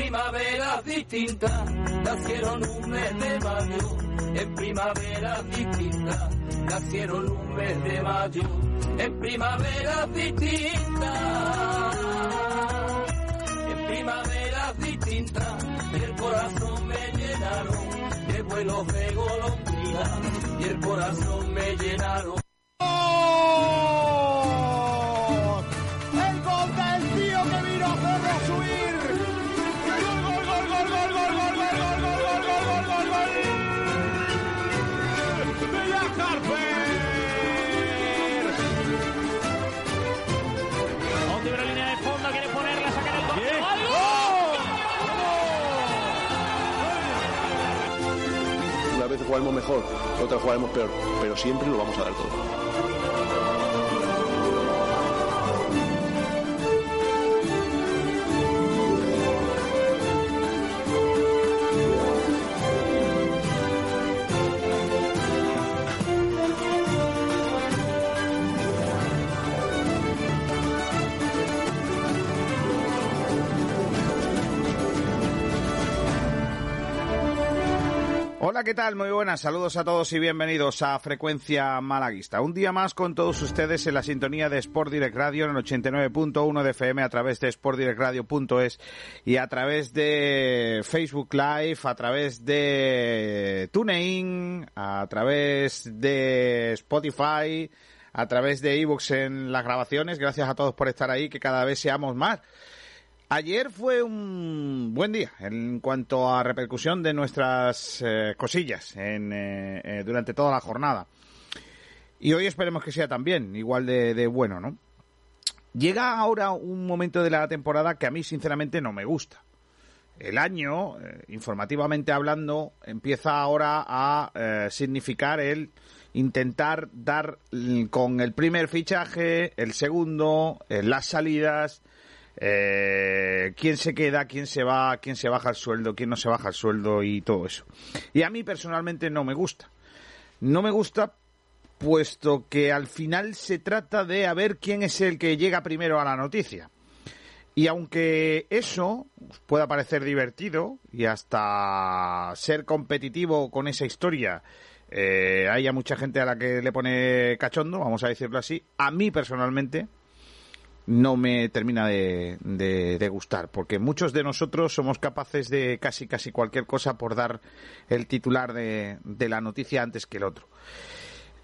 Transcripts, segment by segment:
primavera distinta, nacieron un mes de mayo, en primavera distinta, nacieron un mes de mayo, en primavera distinta, en primavera distinta, el corazón me llenaron de vuelos de golondrina y el corazón me llenaron. Jugaremos mejor, otra jugaremos peor, pero siempre lo vamos a dar todo. Hola, ¿qué tal? Muy buenas, saludos a todos y bienvenidos a Frecuencia Malaguista. Un día más con todos ustedes en la sintonía de Sport Direct Radio en el 89.1 de FM a través de sportdirectradio.es y a través de Facebook Live, a través de TuneIn, a través de Spotify, a través de ebooks en las grabaciones. Gracias a todos por estar ahí, que cada vez seamos más. Ayer fue un buen día en cuanto a repercusión de nuestras eh, cosillas en, eh, eh, durante toda la jornada. Y hoy esperemos que sea también igual de, de bueno, ¿no? Llega ahora un momento de la temporada que a mí sinceramente no me gusta. El año, eh, informativamente hablando, empieza ahora a significar el intentar dar con el primer fichaje, el segundo, las salidas, eh, quién se queda, quién se va, quién se baja el sueldo, quién no se baja el sueldo y todo eso. Y a mí personalmente no me gusta. No me gusta puesto que al final se trata de a ver quién es el que llega primero a la noticia. Y aunque eso pueda parecer divertido y hasta ser competitivo con esa historia, eh, haya mucha gente a la que le pone cachondo, vamos a decirlo así, a mí personalmente no me termina de, gustar, porque muchos de nosotros somos capaces de casi casi cualquier cosa por dar el titular de, la noticia antes que el otro.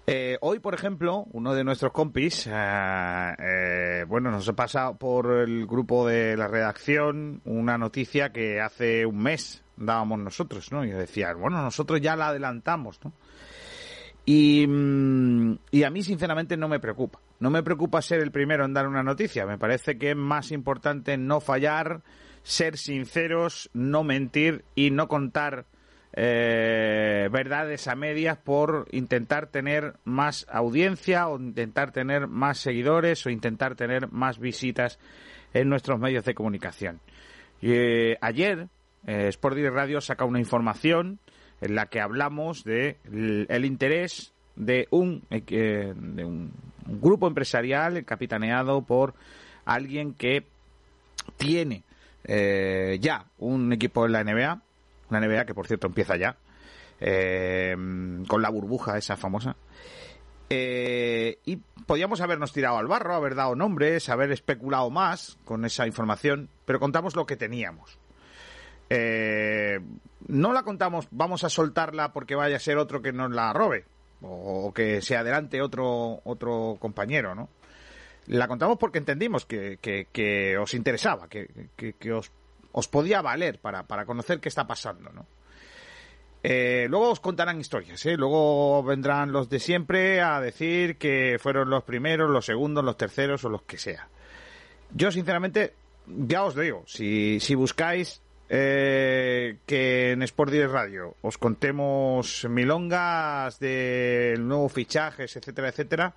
Eh, hoy, por ejemplo, uno de nuestros compis, eh, eh, bueno, nos ha pasado por el grupo de la redacción una noticia que hace un mes dábamos nosotros, ¿no? Y decía, bueno, nosotros ya la adelantamos, ¿no? Y, y, a mí, sinceramente, no me preocupa. No me preocupa ser el primero en dar una noticia. Me parece que es más importante no fallar, ser sinceros, no mentir y no contar eh, verdades a medias por intentar tener más audiencia o intentar tener más seguidores o intentar tener más visitas en nuestros medios de comunicación. Eh, ayer, eh, Sport Direct Radio saca una información en la que hablamos de el, interés de un, eh, de un, grupo empresarial capitaneado por alguien que tiene eh, ya un equipo en la NBA, una NBA que por cierto empieza ya, eh, con la burbuja esa famosa. Eh, y podíamos habernos tirado al barro, haber dado nombres, haber especulado más con esa información, pero contamos lo que teníamos. No la contamos, vamos a soltarla porque vaya a ser otro que nos la robe o, que se adelante otro otro compañero, ¿no? La contamos porque entendimos que, que, que os interesaba, que, que os, os, podía valer para, para, conocer qué está pasando, ¿no? Eh, luego os contarán historias, ¿eh? Luego vendrán los de siempre a decir que fueron los primeros, los segundos, los terceros o los que sea. Yo, sinceramente, ya os digo, si, si buscáis eh, que en Sport Direct Radio os contemos milongas de nuevos fichajes, etcétera, etcétera,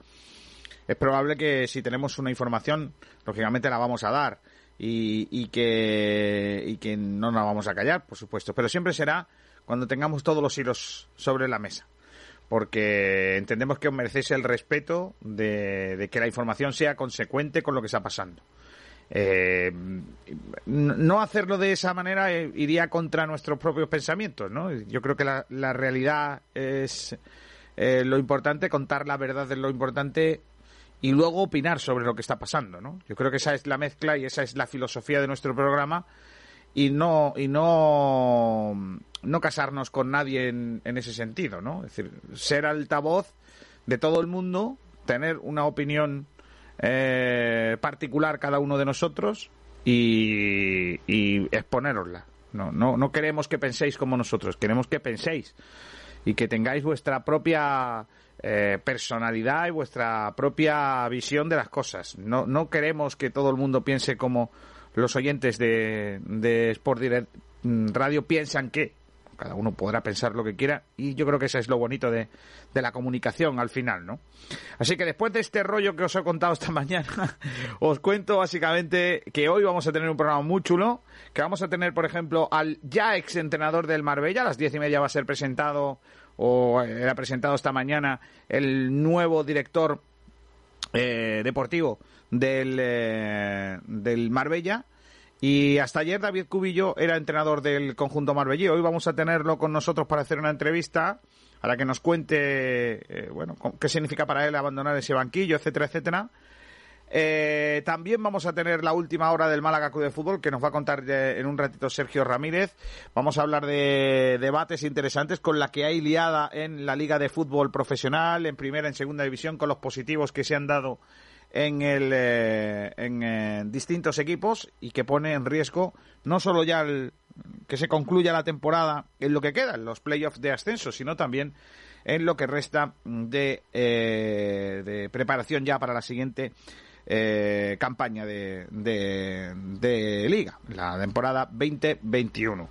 es probable que si tenemos una información, lógicamente la vamos a dar y, y, que, y que no nos vamos a callar, por supuesto, pero siempre será cuando tengamos todos los hilos sobre la mesa. Porque entendemos que os merecéis el respeto de, de que la información sea consecuente con lo que está pasando. Eh, no hacerlo de esa manera eh, iría contra nuestros propios pensamientos, ¿no? Yo creo que la, realidad es eh, lo importante, contar la verdad es lo importante y luego opinar sobre lo que está pasando, ¿no? Yo creo que esa es la mezcla y esa es la filosofía de nuestro programa y no y no no casarnos con nadie en, en ese sentido, ¿no? Es decir, ser altavoz de todo el mundo, tener una opinión eh, particular cada uno de nosotros y, y exponerosla. No, no, no queremos que penséis como nosotros, queremos que penséis y que tengáis vuestra propia eh, personalidad y vuestra propia visión de las cosas. No, no queremos que todo el mundo piense como los oyentes de, de Sport Direct mm, Radio piensan que cada uno podrá pensar lo que quiera y yo creo que eso es lo bonito de, de, la comunicación al final, ¿no? Así que después de este rollo que os he contado esta mañana, os cuento básicamente que hoy vamos a tener un programa muy chulo, que vamos a tener, por ejemplo, al ya ex entrenador del Marbella, a las diez y media va a ser presentado o era presentado esta mañana el nuevo director eh, deportivo del, eh, del Marbella y hasta ayer David Cubillo era entrenador del conjunto marbellí. Hoy vamos a tenerlo con nosotros para hacer una entrevista a la que nos cuente, eh, bueno, qué significa para él abandonar ese banquillo, etcétera, etcétera. Eh, también vamos a tener la última hora del Málaga Club de Fútbol que nos va a contar en un ratito Sergio Ramírez. Vamos a hablar de debates interesantes con la que hay liada en la Liga de Fútbol Profesional, en primera, en segunda división, con los positivos que se han dado en, el, eh, en eh, distintos equipos y que pone en riesgo no solo ya el, que se concluya la temporada en lo que queda, en los playoffs de ascenso, sino también en lo que resta de, eh, de preparación ya para la siguiente eh, campaña de, de, de, liga, la temporada 2021.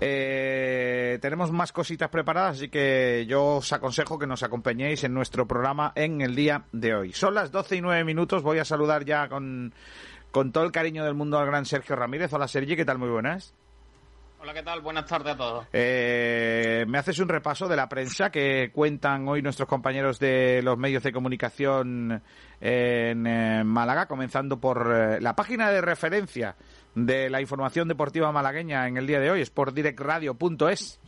Eh, tenemos más cositas preparadas, así que yo os aconsejo que nos acompañéis en nuestro programa en el día de hoy. Son las 12 y 9 minutos, voy a saludar ya con, con todo el cariño del mundo al gran Sergio Ramírez. Hola Sergi, ¿qué tal? Muy buenas. Hola, ¿qué tal? Buenas tardes a todos. Eh, ¿Me haces un repaso de la prensa que cuentan hoy nuestros compañeros de los medios de comunicación en eh, Málaga, comenzando por eh, la página de referencia de la información deportiva malagueña en el día de hoy, sportdirectradio.es?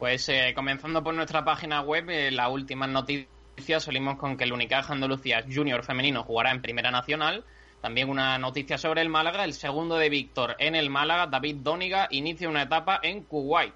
Pues eh, comenzando por nuestra página web, las últimas noticias salimos con que el Unicaja Andalucía Junior femenino jugará en Primera Nacional también una noticia sobre el Málaga, el segundo de Víctor en el Málaga, David Dóniga, inicia una etapa en Kuwait.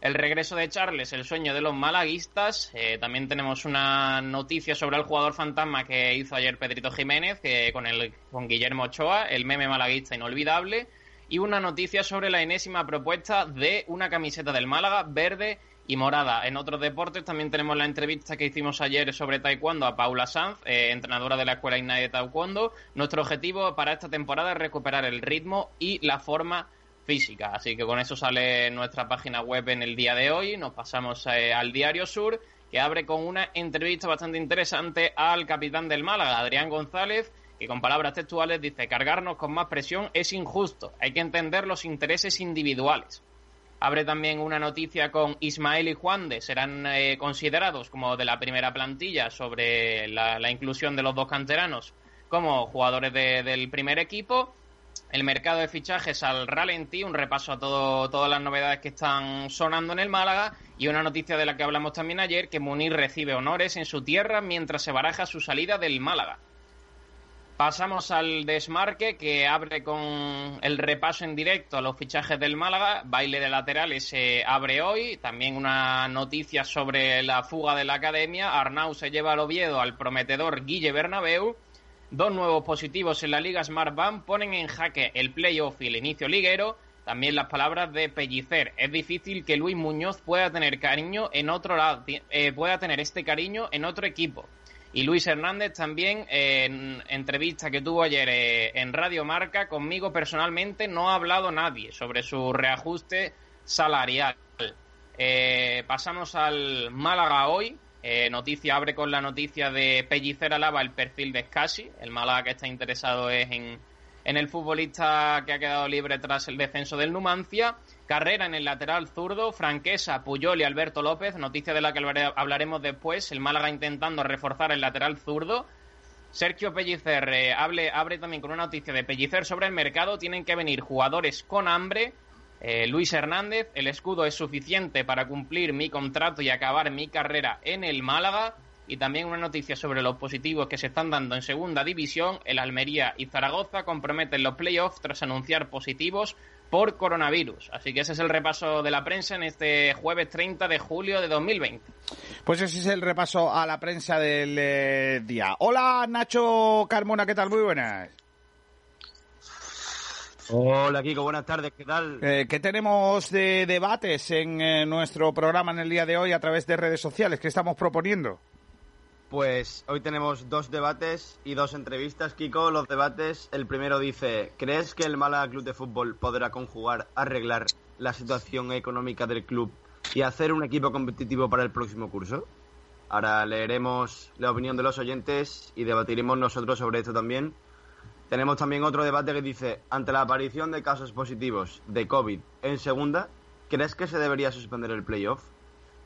El regreso de Charles, el sueño de los malaguistas. Eh, también tenemos una noticia sobre el jugador fantasma que hizo ayer Pedrito Jiménez eh, con, el, con Guillermo Ochoa, el meme malaguista inolvidable. Y una noticia sobre la enésima propuesta de una camiseta del Málaga verde y morada. En otros deportes también tenemos la entrevista que hicimos ayer sobre taekwondo a Paula Sanz, eh, entrenadora de la Escuela INAE de Taekwondo. Nuestro objetivo para esta temporada es recuperar el ritmo y la forma física. Así que con eso sale nuestra página web en el día de hoy. Nos pasamos eh, al Diario Sur, que abre con una entrevista bastante interesante al capitán del Málaga, Adrián González, que con palabras textuales dice, cargarnos con más presión es injusto. Hay que entender los intereses individuales. Abre también una noticia con Ismael y Juan de, serán eh, considerados como de la primera plantilla sobre la, inclusión de los dos canteranos como jugadores de, del primer equipo. El mercado de fichajes al ralentí, un repaso a todo, todas las novedades que están sonando en el Málaga y una noticia de la que hablamos también ayer, que Munir recibe honores en su tierra mientras se baraja su salida del Málaga. Pasamos al desmarque que abre con el repaso en directo a los fichajes del Málaga. Baile de laterales se abre hoy. También una noticia sobre la fuga de la academia. Arnau se lleva al Oviedo al prometedor Guille Bernabeu. Dos nuevos positivos en la Liga Smart Band ponen en jaque el playoff y el inicio liguero. También las palabras de Pellicer. Es difícil que Luis Muñoz pueda tener cariño en otro lado, eh, pueda tener este cariño en otro equipo. Y Luis Hernández también, eh, en entrevista que tuvo ayer eh, en Radio Marca, conmigo personalmente no ha hablado nadie sobre su reajuste salarial. Eh, pasamos al Málaga hoy. noticia abre con la noticia de Pellicer alaba el perfil de Scassi. El Málaga que está interesado es en, en el futbolista que ha quedado libre tras el descenso del Numancia. Carrera en el lateral zurdo, Franquesa, Puyol y Alberto López, noticia de la que hablaremos después, el Málaga intentando reforzar el lateral zurdo. Sergio Pellicer eh, abre también con una noticia de Pellicer sobre el mercado. Tienen que venir jugadores con hambre. Eh, Luis Hernández, el escudo es suficiente para cumplir mi contrato y acabar mi carrera en el Málaga. Y también una noticia sobre los positivos que se están dando en segunda división. El Almería y Zaragoza comprometen los playoffs tras anunciar positivos por coronavirus. Así que ese es el repaso de la prensa en este jueves 30 de julio de 2020. Pues ese es el repaso a la prensa del eh, día. Hola Nacho Carmona, ¿qué tal? Muy buenas. Hola Kiko, buenas tardes, ¿qué tal? Eh, ¿Qué tenemos de debates en eh, nuestro programa en el día de hoy a través de redes sociales? ¿Qué estamos proponiendo? Pues hoy tenemos dos debates y dos entrevistas, Kiko. Los debates, el primero dice, ¿crees que el Málaga Club de Fútbol podrá conjugar, arreglar la situación económica del club y hacer un equipo competitivo para el próximo curso? Ahora leeremos la opinión de los oyentes y debatiremos nosotros sobre esto también. Tenemos también otro debate que dice, ante la aparición de casos positivos de COVID en segunda, ¿crees que se debería suspender el playoff?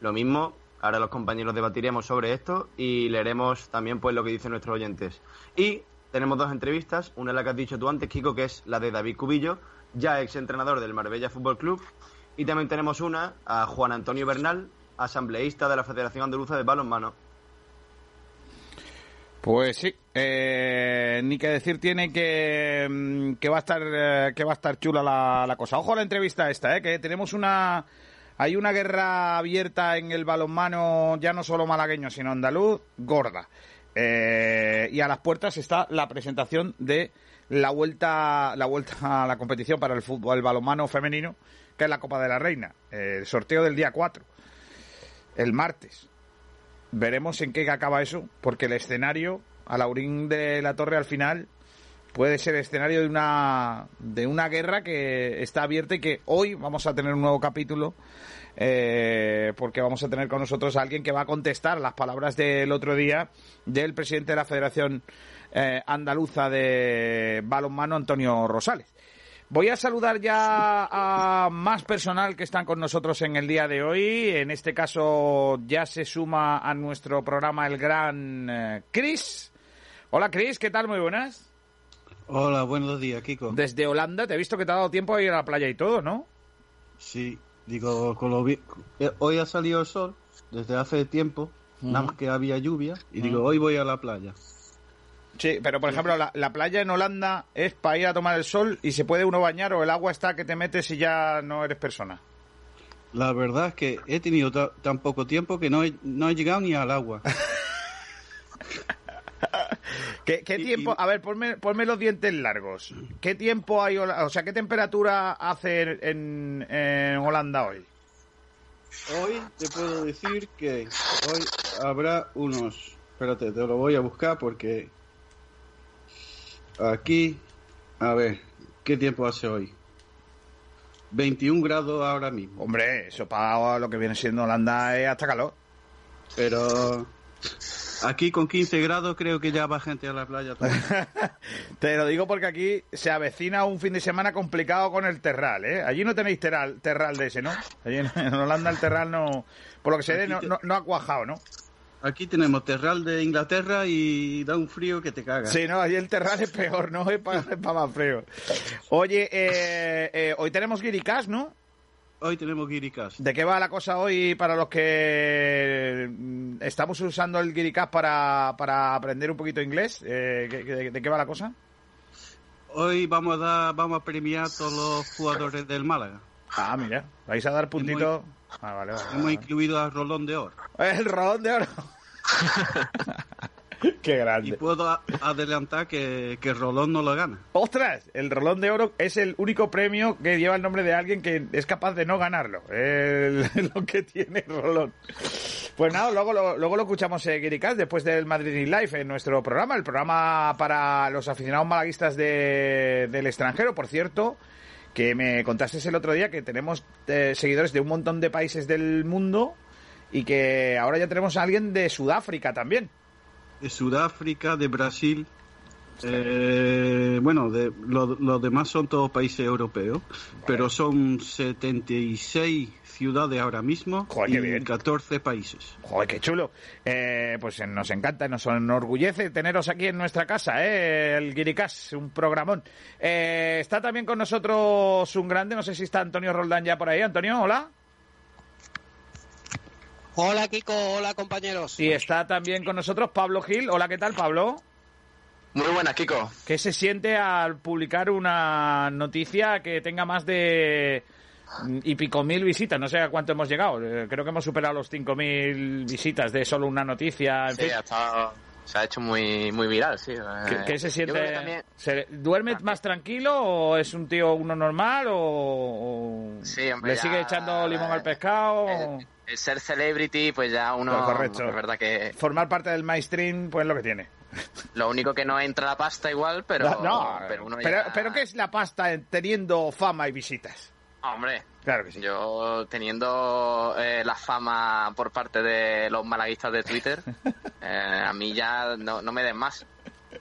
Lo mismo, ahora los compañeros debatiremos sobre esto y leeremos también pues lo que dicen nuestros oyentes. Y tenemos dos entrevistas, una es la que has dicho tú antes, Kiko, que es la de David Cubillo, ya ex entrenador del Marbella Fútbol Club, y también tenemos una a Juan Antonio Bernal, asambleísta de la Federación Andaluza de Balonmano. Pues sí, eh, ni que decir tiene que, mm, que va a estar eh, que va a estar chula la, la cosa. Ojo a la entrevista esta, eh, que tenemos una hay una guerra abierta en el balonmano ya no solo malagueño sino andaluz gorda. Eh, y a las puertas está la presentación de la vuelta la vuelta a la competición para el fútbol el balonmano femenino que es la Copa de la Reina, eh, el sorteo del día 4, el martes. Veremos en qué acaba eso, porque el escenario, a Laurín de la Torre al final, puede ser escenario de una, de una guerra que está abierta y que hoy vamos a tener un nuevo capítulo, eh, porque vamos a tener con nosotros a alguien que va a contestar las palabras del otro día del presidente de la Federación eh, Andaluza de Balonmano, Antonio Rosales. Voy a saludar ya a más personal que están con nosotros en el día de hoy. En este caso ya se suma a nuestro programa el gran eh, Chris. Hola Chris, ¿qué tal? Muy buenas. Hola, buenos días, Kiko. Desde Holanda, te he visto que te ha dado tiempo a ir a la playa y todo, ¿no? Sí, digo, con lo eh, hoy ha salido el sol desde hace tiempo, nada más que había lluvia, y digo, hoy voy a la playa. Sí, pero por ejemplo, la, la playa en Holanda es para ir a tomar el sol y se puede uno bañar o el agua está que te metes y ya no eres persona. La verdad es que he tenido ta- tan poco tiempo que no he, no he llegado ni al agua. ¿Qué, qué Y- tiempo? y- A ver, ponme, ponme los dientes largos. ¿Qué tiempo hay? O sea, ¿qué temperatura hace en, en Holanda hoy? Hoy te puedo decir que hoy habrá unos... Espérate, te lo voy a buscar porque aquí, a ver, ¿qué tiempo hace hoy? 21 grados ahora mismo. Hombre, eso para lo que viene siendo Holanda es hasta calor. Pero aquí con 15 grados creo que ya va gente a la playa. Te lo digo porque aquí se avecina un fin de semana complicado con el terral, ¿eh? Allí no tenéis terral, terral de ese, ¿no? Allí en, Holanda el terral no, por lo que se ve, no, no, no ha cuajado, ¿no? Aquí tenemos terral de Inglaterra y da un frío que te caga. Sí, no, allí el terral es peor, ¿no? Es para más frío. Oye, eh, eh, hoy tenemos Guiricas, ¿no? Hoy tenemos Guiricas. ¿De qué va la cosa hoy para los que mm, estamos usando el Guiricas para, para aprender un poquito inglés? Eh, ¿qué- qué- ¿De qué va la cosa? Hoy vamos a dar, vamos a premiar a todos los jugadores del Málaga. Ah, mira, vais a dar puntito. Ah, vale, vale, Hemos vale. incluido a Rolón de Oro. El rolón de oro. Qué Y grande. puedo a- adelantar que, que Rolón no lo gana. ¡Ostras! El rolón de oro es el único premio que lleva el nombre de alguien que es capaz de no ganarlo. El- lo que tiene Rolón. Pues nada, luego lo, luego lo escuchamos Guiricas después del Madrid in Live en nuestro programa, el programa para los aficionados malaguistas de- del extranjero, por cierto, que me contaste el otro día que tenemos eh, seguidores de un montón de países del mundo y que ahora ya tenemos a alguien de Sudáfrica también. De Sudáfrica, de Brasil. Eh, bueno, de, lo- los demás son todos países europeos, pero son 76 ciudades ahora mismo Joder, y bien. 14 países. Joder, qué chulo. Eh, pues eh, nos encanta, nos enorgullece teneros aquí en nuestra casa, ¿eh? el Guiricás, un programón. Eh, está también con nosotros un grande, no sé si está Antonio Roldán ya por ahí. Antonio, hola. Hola Kiko, hola compañeros. Y está también con nosotros Pablo Gil. Hola, ¿qué tal, Pablo? Muy buenas, Kiko. ¿Qué se siente al publicar una noticia que tenga más de mm, y pico mil visitas? No sé a cuánto hemos llegado. Eh, Creo que hemos superado los cinco mil visitas de solo una noticia. En Sí, fin. ha estado- se ha hecho muy, muy viral, sí. ¿Qué, Eh, qué se siente? también- ¿Se- ¿Duerme más tranquilo o es un tío uno normal o, o Sí, hombre, le ya- sigue echando limón al pescado? el, el ser celebrity, pues ya uno. Pues correcto. Es verdad que Formar parte del mainstream, pues es lo que tiene. lo único que no entra la pasta igual, pero. no, no, pero uno pero, ya- pero ¿qué es la pasta teniendo fama y visitas? Hombre. Claro que sí. Yo teniendo eh, la fama por parte de los malaguistas de Twitter, eh, a mí ya no, no me den más.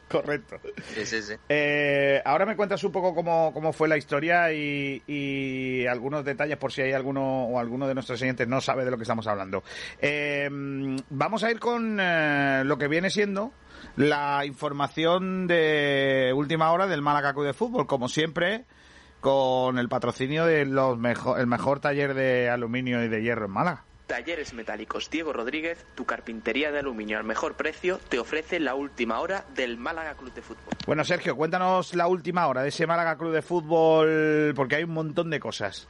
Correcto. Sí, sí, sí. Eh, ahora me cuentas un poco cómo, cómo fue la historia y, y algunos detalles por si hay alguno o alguno de nuestros oyentes no sabe de lo que estamos hablando. Eh, vamos a ir con eh, lo que viene siendo la información de última hora del Málaga de Fútbol, como siempre con el patrocinio de los mejor, el mejor taller de aluminio y de hierro en Málaga. Talleres Metálicos Diego Rodríguez, tu carpintería de aluminio al mejor precio, te ofrece la última hora del Málaga Club de Fútbol. Bueno, Sergio, cuéntanos la última hora de ese Málaga Club de Fútbol, porque hay un montón de cosas.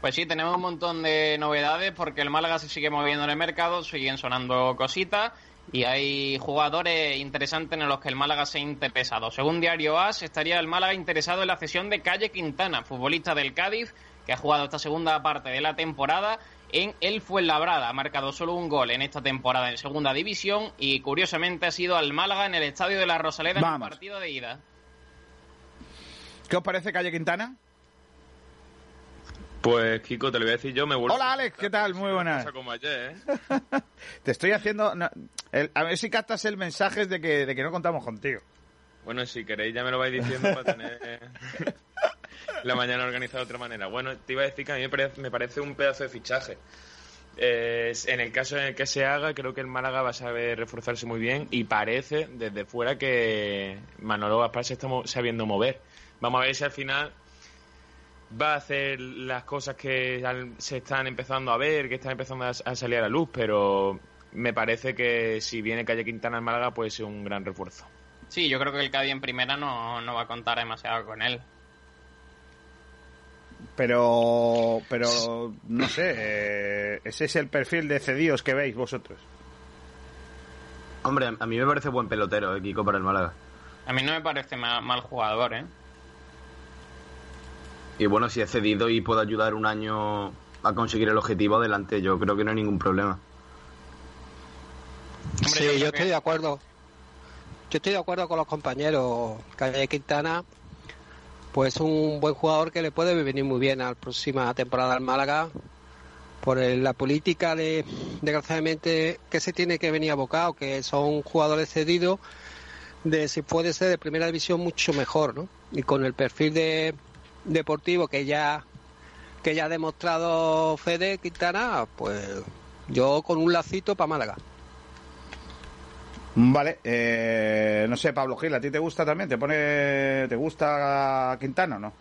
Pues sí, tenemos un montón de novedades porque el Málaga se sigue moviendo en el mercado, siguen sonando cositas y hay jugadores interesantes en los que el Málaga se ha interesado. Según Diario As, estaría el Málaga interesado en la cesión de Calle Quintana, futbolista del Cádiz, que ha jugado esta segunda parte de la temporada en el Fuenlabrada. Ha marcado solo un gol en esta temporada en segunda división y curiosamente ha sido al Málaga en el estadio de la Rosaleda en el partido de ida. ¿Qué os parece Calle Quintana? Pues Kiko, te lo voy a decir yo, me vuelvo Hola Alex, ¿qué tal? Muy buenas. pasa como ayer, ¿eh? Te estoy haciendo... no, el- a ver si captas el mensaje de que, de que no contamos contigo. Bueno, si queréis ya me lo vais diciendo para tener la mañana organizada de otra manera. Bueno, te iba a decir que a mí me parece, me parece un pedazo de fichaje. Eh, en el caso en el que se haga, creo que el Málaga va a saber reforzarse muy bien y parece desde fuera que Manolo Gaspar se está mo- sabiendo mover. Vamos a ver si al final va a hacer las cosas que se están empezando a ver, que están empezando a, a salir a la luz, pero me parece que si viene Calle Quintana al Málaga puede ser un gran refuerzo. Sí, yo creo que el Cádiz en primera no, no va a contar demasiado con él. Pero, pero no sé, eh, ese es el perfil de cedidos que veis vosotros. Hombre, a mí me parece buen pelotero, eh, Kiko, para el Málaga. A mí no me parece ma- mal jugador, ¿eh? Y bueno, si es cedido y puede ayudar un año a conseguir el objetivo, adelante. Yo creo que no hay ningún problema. Sí, yo estoy de acuerdo. Yo estoy de acuerdo con los compañeros. Calle Quintana, pues un buen jugador que le puede venir muy bien a la próxima temporada al Málaga. Por el- la política de, desgraciadamente, que se tiene que venir abocado, que son jugadores cedidos, de si puede ser de primera división mucho mejor, ¿no? Y con el perfil de deportivo que ya que ya ha demostrado Fede Quintana, pues yo con un lacito para Málaga. Vale, eh, no sé, Pablo Gil, ¿a ti te gusta también? ¿Te pone, te gusta Quintana o no?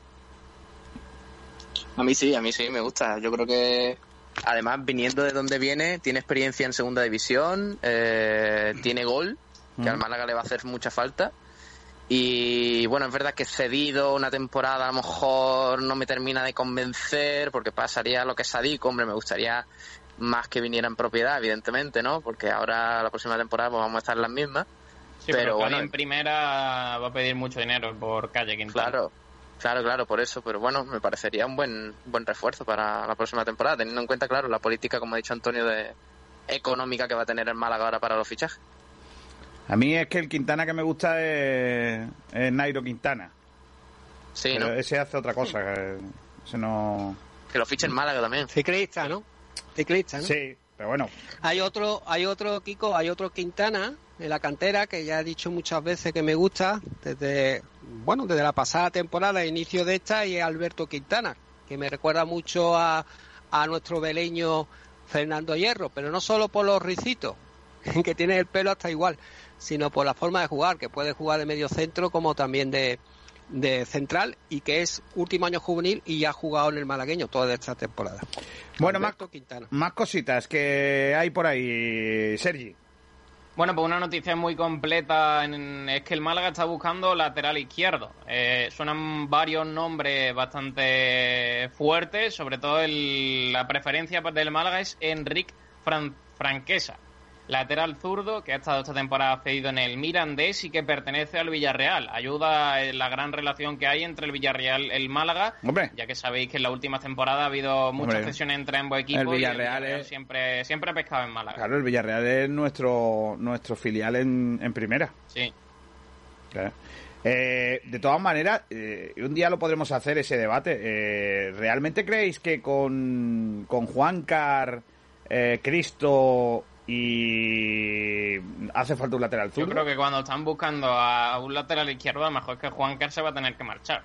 A mí sí, a mí sí, me gusta. Yo creo que, además, viniendo de donde viene, tiene experiencia en segunda división, eh, tiene gol, que al Mm. Málaga le va a hacer mucha falta. Y bueno, es verdad que cedido una temporada a lo mejor no me termina de convencer, porque pasaría lo que es Sadik, hombre, me gustaría más que viniera en propiedad, evidentemente, ¿no? Porque ahora la próxima temporada pues, vamos a estar en las mismas. Sí, pero, pero bueno, en primera va a pedir mucho dinero por calle Quintana. Claro, claro, claro, por eso. Pero bueno, me parecería un buen buen refuerzo para la próxima temporada, teniendo en cuenta, claro, la política, como ha dicho Antonio, de económica que va a tener el Málaga ahora para los fichajes. A mí es que el Quintana que me gusta es, es Nairo Quintana. Sí, Pero ¿no? ese hace otra cosa. que Ese no... Que lo fiche en Málaga también. Ciclista, ¿no? Ciclista, ¿no? Sí, pero bueno. Hay otro, hay otro Kiko, hay otro Quintana en la cantera, que ya he dicho muchas veces que me gusta, desde, bueno, desde la pasada temporada, inicio de esta, y es Alberto Quintana, que me recuerda mucho a, a nuestro veleño Fernando Hierro, pero no solo por los ricitos, que tiene el pelo hasta igual, sino por la forma de jugar, que puede jugar de medio centro como también de, de central y que es último año juvenil y ya ha jugado en el malagueño toda esta temporada. Bueno, más, Quintana. más cositas que hay por ahí, Sergi. Bueno, pues una noticia muy completa en- es que el Málaga está buscando lateral izquierdo. Eh, suenan varios nombres bastante fuertes, sobre todo el- la preferencia del Málaga es Enric Fran- Franquesa, lateral zurdo que ha estado esta temporada cedido en el Mirandés y que pertenece al Villarreal. Ayuda en la gran relación que hay entre el Villarreal y el Málaga, Hombre. ya que sabéis que en la última temporada ha habido muchas Hombre. cesiones entre ambos equipos. El y Villarreal es- siempre, siempre ha pescado en Málaga. Claro, el Villarreal es nuestro, nuestro filial en, en primera. Sí. Claro. Eh, de todas maneras, eh, un día lo podremos hacer ese debate. Eh, ¿Realmente creéis que con, con Juancar, eh, Cristo y hace falta un lateral Yo zurdo? creo que cuando están buscando a un lateral izquierdo, a lo mejor es que Juan Carlos se va a tener que marchar.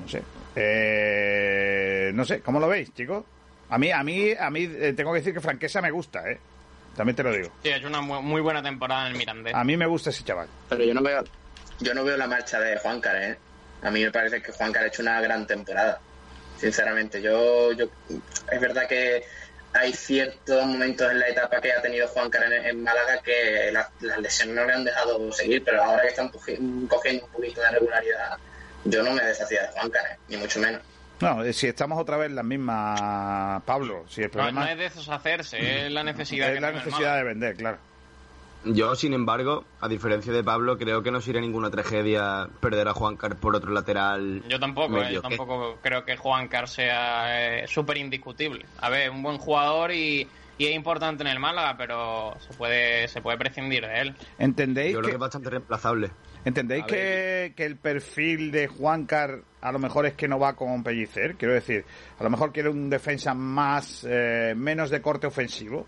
No sé. Eh, no sé, ¿cómo lo veis, chicos? A mí, a mí, a mí eh, tengo que decir que Franquesa me gusta, ¿eh? También te lo digo. Sí, ha hecho una mu- muy buena temporada en el Mirandés. A mí me gusta ese chaval. Pero yo no veo, yo no veo la marcha de Juancar, ¿eh? A mí me parece que Juancar ha hecho una gran temporada. Sinceramente, yo, yo es verdad que hay ciertos momentos en la etapa que ha tenido Juancar en, en Málaga que las, las lesiones no le han dejado seguir, pero ahora que están cogi- cogiendo un poquito de regularidad, yo no me deshacía de Juancar, ¿eh? ni mucho menos. No, eh, si estamos otra vez en la misma, Pablo, si el No, problema no es deshacerse, es la necesidad. es que la necesidad de vender, claro. Yo, sin embargo, a diferencia de Pablo, creo que no sería ninguna tragedia perder a Juan Car por otro lateral. Yo tampoco, eh, yo tampoco creo que Juan Carlos sea eh, súper indiscutible. A ver, un buen jugador y, y es importante en el Málaga, pero se puede, se puede prescindir de él. ¿Entendéis Yo creo que, que es bastante reemplazable. ¿entendéis que, que el perfil de Juancar a lo mejor es que no va con Pellicer? Quiero decir, a lo mejor quiere un defensa más eh, menos de corte ofensivo.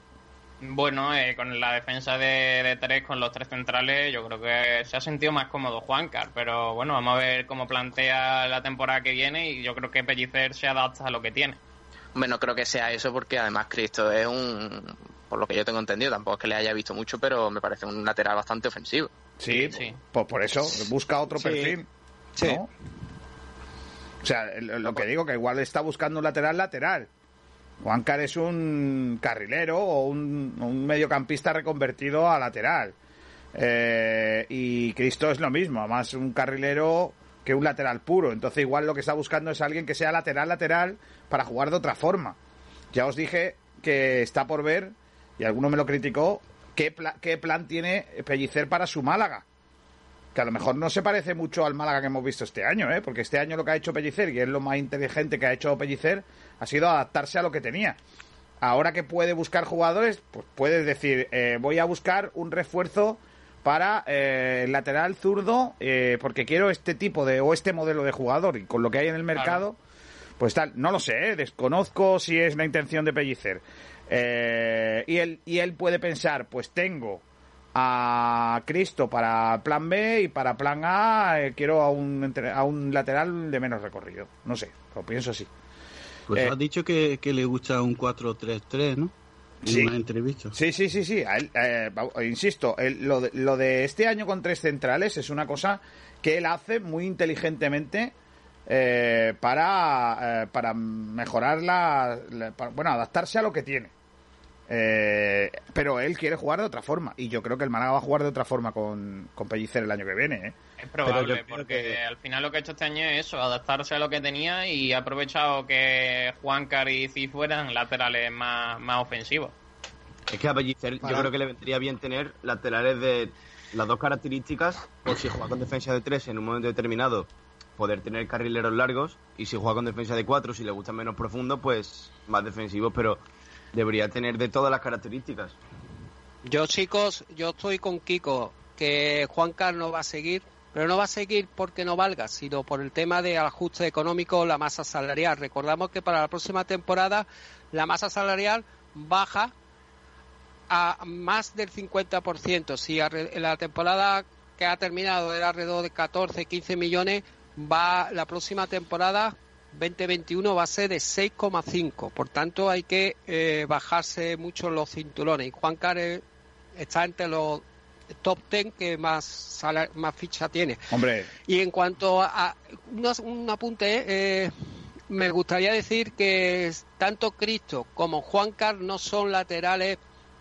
Bueno, eh, con la defensa de, de tres, con los tres centrales, yo creo que se ha sentido más cómodo Juancar. Pero bueno, vamos a ver cómo plantea la temporada que viene y yo creo que Pellicer se adapta a lo que tiene. Hombre, no creo que sea eso porque además Cristo es un, por lo que yo tengo entendido, tampoco es que le haya visto mucho, pero me parece un lateral bastante ofensivo. Sí, Sí. pues por eso busca otro Sí. perfil. Sí. ¿no? O sea, lo lo que digo, que igual está buscando un lateral lateral. Juancar es un carrilero o un, mediocampista reconvertido a lateral. Eh, y Cristo es lo mismo, además un carrilero que un lateral puro. Entonces igual lo que está buscando es alguien que sea lateral lateral para jugar de otra forma. Ya os dije que está por ver, y alguno me lo criticó, qué, pla- qué plan tiene Pellicer para su Málaga. Que a lo mejor no se parece mucho al Málaga que hemos visto este año, ¿eh? porque este año lo que ha hecho Pellicer, y es lo más inteligente que ha hecho Pellicer, ha sido adaptarse a lo que tenía. Ahora que puede buscar jugadores, pues puedes decir, eh, voy a buscar un refuerzo para eh, el lateral zurdo, eh, porque quiero este tipo de, o este modelo de jugador, y con lo que hay en el mercado, pues tal, no lo sé, ¿eh? desconozco si es la intención de Pellicer. Eh, y, él, y él puede pensar, pues tengo a Cristo para plan B y para plan A eh, quiero a un, a un lateral de menos recorrido. No sé, lo pienso así. Pues Eh, has dicho que, que le gusta un 4-3-3, ¿no? En Sí. una entrevista. Sí, sí, sí, sí. A él, eh, insisto, él- lo, de, lo de este año con tres centrales es una cosa que él hace muy inteligentemente eh, para, para mejorar la, la- para- bueno, adaptarse a lo que tiene. Eh, pero él quiere jugar de otra forma y yo creo que el Málaga va a jugar de otra forma con, con Pellicer el año que viene. ¿eh? Es probable, porque que- al final lo que ha hecho este año es eso, adaptarse a lo que tenía y ha aprovechado que Juancar y Cif fueran laterales más, más ofensivos. Es que a Pellicer yo creo que le vendría bien tener laterales de las dos características, por si juega con defensa de tres en un momento determinado, poder tener carrileros largos, y si juega con defensa de cuatro, si le gustan menos profundo, pues más defensivos, pero debería tener de todas las características. Yo, chicos, yo estoy con Kiko, que Juan Carlos va a seguir, pero no va a seguir porque no valga, sino por el tema de ajuste económico, la masa salarial. Recordamos que para la próxima temporada la masa salarial baja a más del 50%. Si la temporada que ha terminado era alrededor de 14, 15 millones, va la próxima temporada 2021 va a ser de 6,5. Por tanto, hay que eh, bajarse mucho los cinturones. Y Juan Carlos está entre los top 10 que más, más ficha tiene. Hombre, Y en cuanto a, a- unos- un apunte, eh, me gustaría decir que tanto Cristo como Juan Carlos no son laterales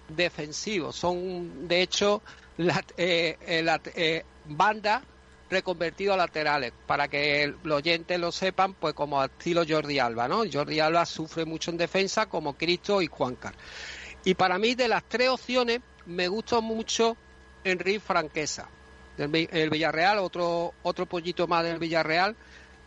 defensivos, son de hecho lat- eh, eh, lat- bandas reconvertidos a laterales, para que los oyentes lo sepan, pues como estilo Jordi Alba, ¿no? Jordi Alba sufre mucho en defensa como Cristo y Juan Carlos. Y para mí de las tres opciones me gusta mucho Enrique Franquesa, del Vi- el Villarreal, otro otro pollito más del Villarreal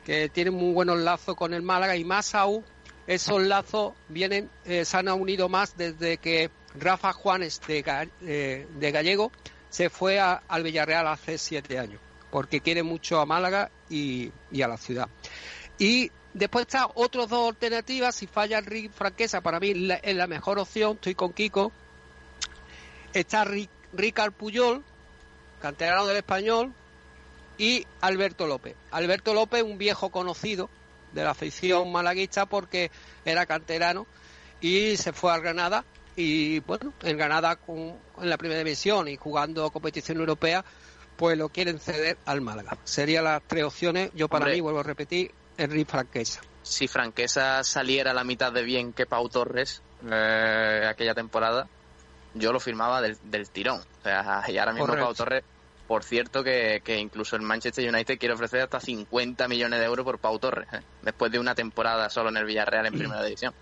que tiene muy buenos lazos con el Málaga y más aún esos lazos vienen eh, se han unido más desde que Rafa Juanes de, eh, de Gallego se fue a- al Villarreal hace siete años porque quiere mucho a Málaga y, y a la ciudad. Y después está otras dos alternativas. Si falla Enrique Franquesa para mí es la mejor opción. Estoy con Kiko. Está Ri- Ricard Puyol canterano del español, y Alberto López. Alberto López, un viejo conocido de la afición malaguista porque era canterano y se fue a Granada. Y bueno, en Granada con, en la primera división y jugando competición europea, pues lo quieren ceder al Málaga. Serían las tres opciones. Yo para Hombre. mí, vuelvo a repetir, Enrique Franquesa. Si Franquesa saliera la mitad de bien que Pau Torres eh, aquella temporada, yo lo firmaba del, del tirón. O sea, y ahora mismo Correcto. Pau Torres, por cierto, que, que incluso el Manchester United quiere ofrecer hasta 50 millones de euros por Pau Torres, ¿eh? después de una temporada solo en el Villarreal en primera división.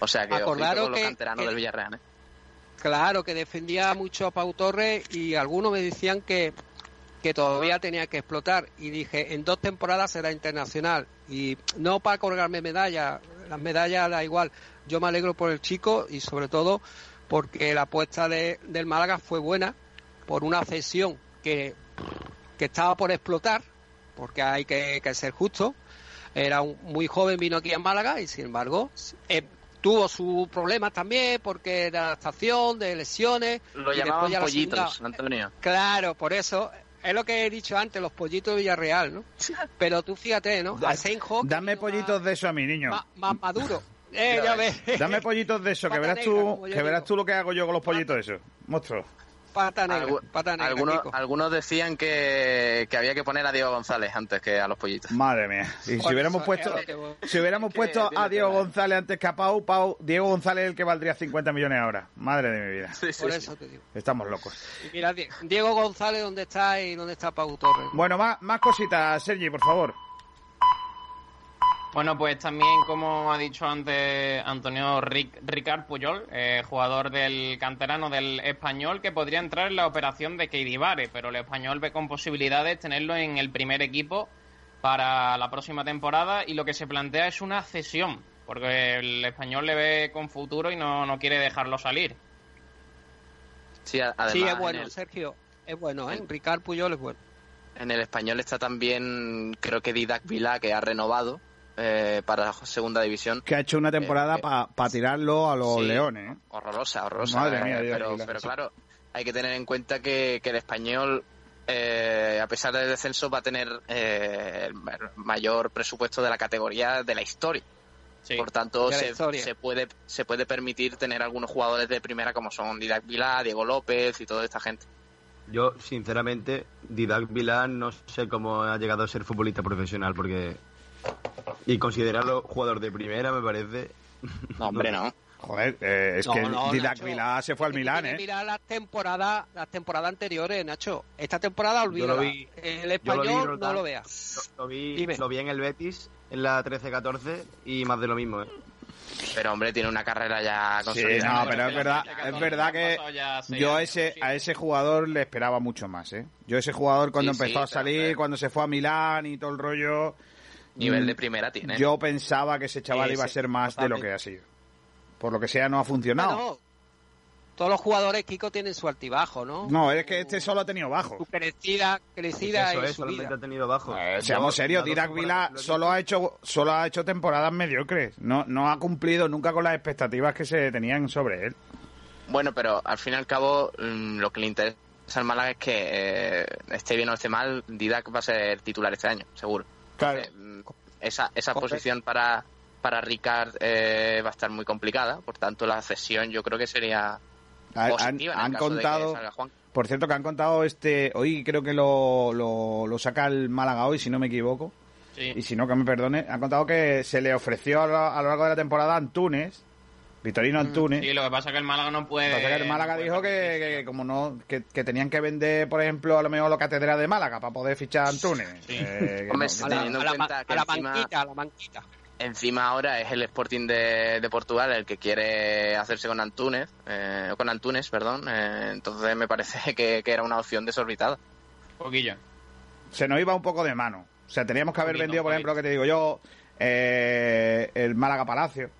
O sea que Acordaros con los que- canteranos que- del Villarreal. ¿eh? Claro, que defendía mucho a Pau Torres y algunos me decían que, que todavía tenía que explotar. Y dije, en dos temporadas será internacional. Y no para colgarme medallas, las medallas da igual. Yo me alegro por el chico y sobre todo porque la apuesta de- del Málaga fue buena por una cesión que, que estaba por explotar, porque hay que, que ser justo. Era un, muy joven, vino aquí a Málaga y sin embargo eh, tuvo sus problemas también porque de adaptación, de lesiones. Lo llamaban pollitos, segunda- Antonio. Claro, por eso es lo que he dicho antes, los pollitos de Villarreal, ¿no? Pero tú fíjate, ¿no? Asenjo, dame pollitos de eso a mí, niño. más, más maduro. Eh, ya ves. Dame pollitos de eso, que verás tú, que verás tú lo que hago yo con los pollitos esos. Monstruo. Pata negra, Algu- pata negra, algunos, decían que, que había que poner a Diego González antes que a los pollitos. Madre mía. Y si hubiéramos puesto, si hubiéramos puesto a Diego tela. González antes que a Pau, Pau, Diego González es el que valdría 50 millones ahora. Madre de mi vida. Sí, sí, Por sí. eso te digo. Estamos locos. Y mira, Die- Diego González, ¿dónde está y dónde está Pau Torres? Bueno, más, más cositas, Sergi, por favor. Bueno, pues también, como ha dicho antes Antonio Ric- Ricard Puyol, eh, jugador del canterano del español, que podría entrar en la operación de Keidibare, pero el español ve con posibilidades tenerlo en el primer equipo para la próxima temporada y lo que se plantea es una cesión, porque el español le ve con futuro y no, no quiere dejarlo salir. Sí, a- además, sí, es en bueno, el- Sergio, es bueno, ¿eh? Ricard Puyol es bueno. En el español está también, creo que Didac Vila, que ha renovado eh, para la segunda división. Que ha hecho una temporada Eh, para tirarlo a los sí. leones. ¿eh? Horrorosa, horrorosa. Madre eh, mía, pero, pero claro, hay que tener en cuenta que, que el español, eh, a pesar del descenso, va a tener eh, el ma- mayor presupuesto de la categoría de la historia. Sí. Por tanto, se, puede se puede permitir tener algunos jugadores de primera como son Didac Vila, Diego López y toda esta gente. Yo, sinceramente, Didac Vilán no sé cómo ha llegado a ser futbolista profesional, porque. Y considerarlo jugador de primera me parece. No, hombre, no. Joder, eh, es No, que no, Didac se fue al Milán, ¿eh? Mirar las temporadas, las temporadas anteriores, Nacho. Esta temporada Yo olvídala. lo vi- El yo lo español vi no lo veas. Lo, lo vi, lo vi en el Betis, en la 13-14, y más de lo mismo, ¿eh? Pero hombre, tiene una carrera ya Sí, consolidada. no, pero es verdad, es verdad que yo a ese, Sí. a ese jugador le esperaba mucho más, ¿eh? Yo a ese jugador cuando Sí, sí, empezó a salir, pero- cuando se fue a Milán y todo el rollo, Nivel mm, de primera tiene. yo pensaba que ese chaval iba a ser más de lo que ha sido. Por lo que sea, no ha funcionado. Bueno, todos los jugadores, Kiko, tienen su altibajo, ¿no? No, es que este solo ha tenido bajo. Su crecida, crecida Eso y es, su solamente vida. ha tenido bajo. Eh, seamos serios, temporadas Vila solo ha hecho solo ha hecho temporadas mediocres. No, no ha cumplido nunca con las expectativas que se tenían sobre él. Bueno, pero al fin y al cabo, mm, lo que le interesa al Málaga es que eh, esté bien o esté mal, Didac va a ser titular este año, seguro. Claro. Mm, esa, esa posición para, para Ricard eh, va a estar muy complicada, por tanto la cesión yo creo que sería Han, positiva en el han caso de que contado, salga Juan. por cierto, que han contado este, hoy creo que lo, lo, lo saca el Málaga hoy, si no me equivoco, Sí. y si no, que me perdone, han contado que se le ofreció a lo, a lo largo de la temporada a Antunes, Vitorino Antunes, Sí, lo que pasa es que el Málaga no puede. Lo que pasa es que el Málaga no dijo que, como no que, que tenían que vender, por ejemplo, a lo mejor la catedral de Málaga para poder fichar a Antunes. Sí. Eh, que Hombre, no- sí, A la, teniendo en a la ma- cuenta que a la encima- manquita, a la manquita. Encima ahora es el Sporting de, de Portugal el que quiere hacerse con Antunes, eh, con Antunes, perdón. eh, entonces me parece que, que era una opción desorbitada. Poquillo. se nos iba un poco de mano. O sea, teníamos que haber Poquito, vendido, por poquito. ejemplo, que te digo yo, eh, el Málaga Palacio.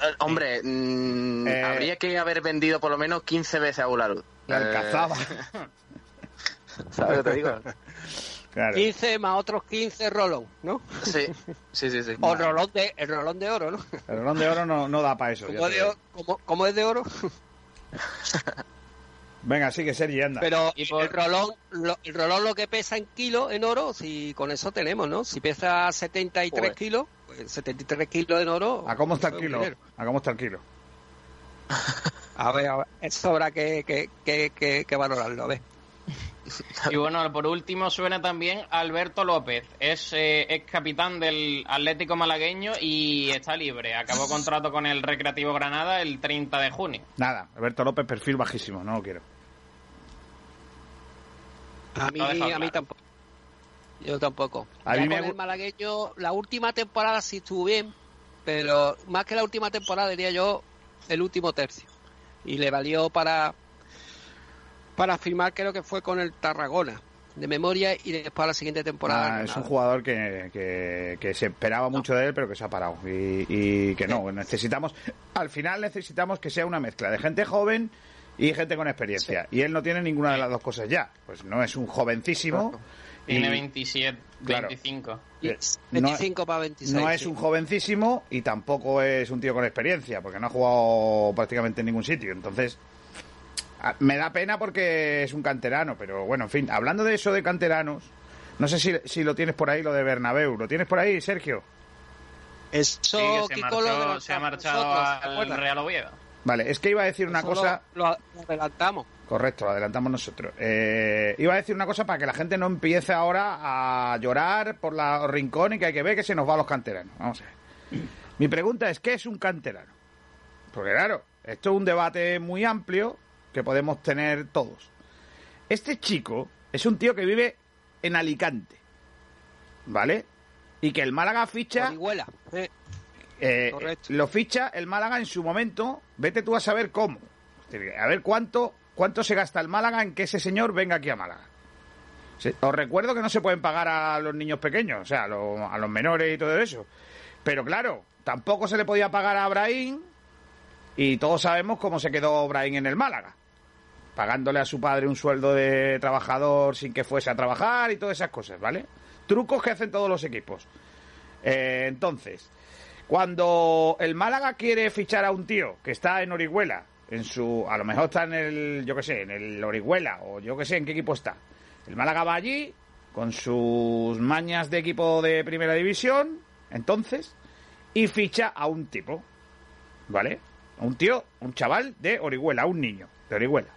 Eh, Hombre, mm, Eh, habría que haber vendido por lo menos 15 veces a Bularud. La Eh, alcazaba. ¿Sabes lo que te digo? Claro. 15 más otros 15 rolón, ¿no? Sí, sí, sí. sí. O rolón de, el rolón de oro, ¿no? El balón de oro no, no da para eso. Como, de como- como es de oro, Venga, sigue, Sergi, anda. pero Y por- el rolón lo, el rolón lo que pesa en kilos en oro, si con eso tenemos, ¿no? Si pesa 73 Joder. kilos, 73 kilos en oro. ¿A cómo está el kilo? ¿A cómo está el kilo? A ver, a ver, eso habrá que, que, que, que- que valorarlo, a ver. Y bueno, por último suena también Alberto López. Es eh, ex capitán del Atlético Malagueño y está libre. Acabó contrato con el Recreativo Granada el 30 de junio. Nada, Alberto López, perfil bajísimo, no lo quiero. A mí, a mí tampoco. Yo tampoco. A mí me el malagueño, la última temporada sí estuvo bien, pero más que la última temporada diría yo el último tercio. Y le valió para para firmar, creo que fue con el Tarragona, de memoria, y después a la siguiente temporada. Ah, es un jugador que, que, que se esperaba mucho de él, pero que se ha parado. Y, y que no, necesitamos. Al final necesitamos que sea una mezcla de gente joven y gente con experiencia. Y él no tiene ninguna de las dos cosas ya. Pues no es un jovencísimo. Tiene y 27, Claro. 25. Y eh, 25 para 26. no es un jovencísimo y tampoco es un tío con experiencia, porque no ha jugado prácticamente en ningún sitio. Entonces, a- me da pena porque es un canterano, pero bueno, en fin, hablando de eso de canteranos, no sé si, si lo tienes por ahí, lo de Bernabéu. ¿Lo tienes por ahí, Sergio? Eso, Sí, que se, Kiko, marchó- lo se ha marchado nosotros, ¿te al? Real Oviedo. Vale, es que iba a decir una Eso cosa... Lo, lo- lo adelantamos. Correcto, lo adelantamos nosotros. Eh, iba a decir una cosa para que la gente no empiece ahora a llorar por la rincón y que hay que ver que se nos va a los canteranos. Vamos a ver. Mi pregunta es, ¿qué es un canterano? Porque claro, esto es un debate muy amplio que podemos tener todos. Este chico es un tío que vive en Alicante, ¿vale? Y que el Málaga ficha... Eh, Eh, Correcto. lo ficha el Málaga en su momento, vete tú a saber cómo. A ver cuánto, cuánto se gasta el Málaga en que ese señor venga aquí a Málaga. Os recuerdo que no se pueden pagar a los niños pequeños, o sea, a los, a los menores y todo eso. Pero claro, tampoco se le podía pagar a Brahim y todos sabemos cómo se quedó Brahim en el Málaga. Pagándole a su padre un sueldo de trabajador sin que fuese a trabajar y todas esas cosas, ¿vale? Trucos que hacen todos los equipos. Eh, entonces, cuando el Málaga quiere fichar a un tío que está en Orihuela, en su, a lo mejor está en el, yo qué sé, en el Orihuela o yo qué sé en qué equipo está. El Málaga va allí con sus mañas de equipo de primera división, entonces, y ficha a un tipo, ¿vale? A un tío, un chaval de Orihuela, un niño de Orihuela.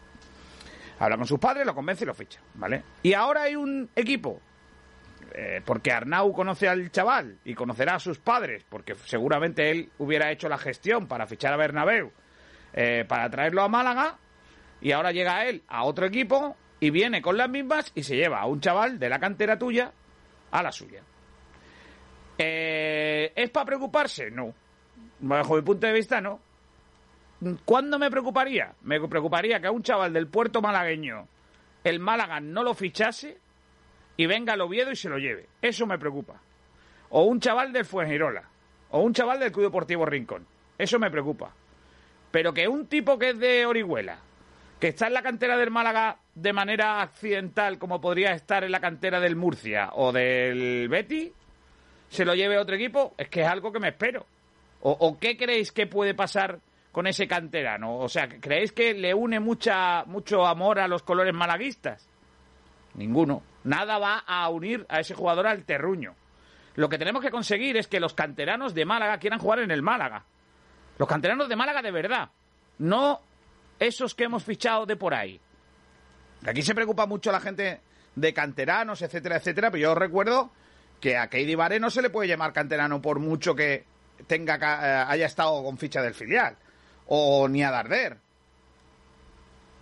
Habla con sus padres, lo convence y lo ficha, ¿vale? Y ahora hay un equipo eh, porque Arnau conoce al chaval y conocerá a sus padres, porque seguramente él hubiera hecho la gestión para fichar a Bernabéu, eh, para traerlo a Málaga, y ahora llega él a otro equipo y viene con las mismas y se lleva a un chaval de la cantera tuya a la suya. Eh, ¿Es para preocuparse? No. Bajo mi punto de vista, no. ¿Cuándo me preocuparía? Me preocuparía que a un chaval del puerto malagueño el Málaga no lo fichase y venga al Oviedo y se lo lleve. Eso me preocupa. O un chaval del Fuengirola. O un chaval del Club Deportivo Rincón. Eso me preocupa. Pero que un tipo que es de Orihuela, que está en la cantera del Málaga de manera accidental, como podría estar en la cantera del Murcia o del Betty, se lo lleve a otro equipo, es que es algo que me espero. ¿O, qué creéis que puede pasar con ese canterano? O sea, ¿creéis que le une mucha, mucho amor a los colores malaguistas? Ninguno. Nada va a unir a ese jugador al terruño. Lo que tenemos que conseguir es que los canteranos de Málaga quieran jugar en el Málaga. Los canteranos de Málaga de verdad. No esos que hemos fichado de por ahí. Aquí se preocupa mucho la gente de canteranos, etcétera, etcétera, pero yo recuerdo que a Keidi no se le puede llamar canterano por mucho que tenga eh, haya estado con ficha del filial o ni a Darder.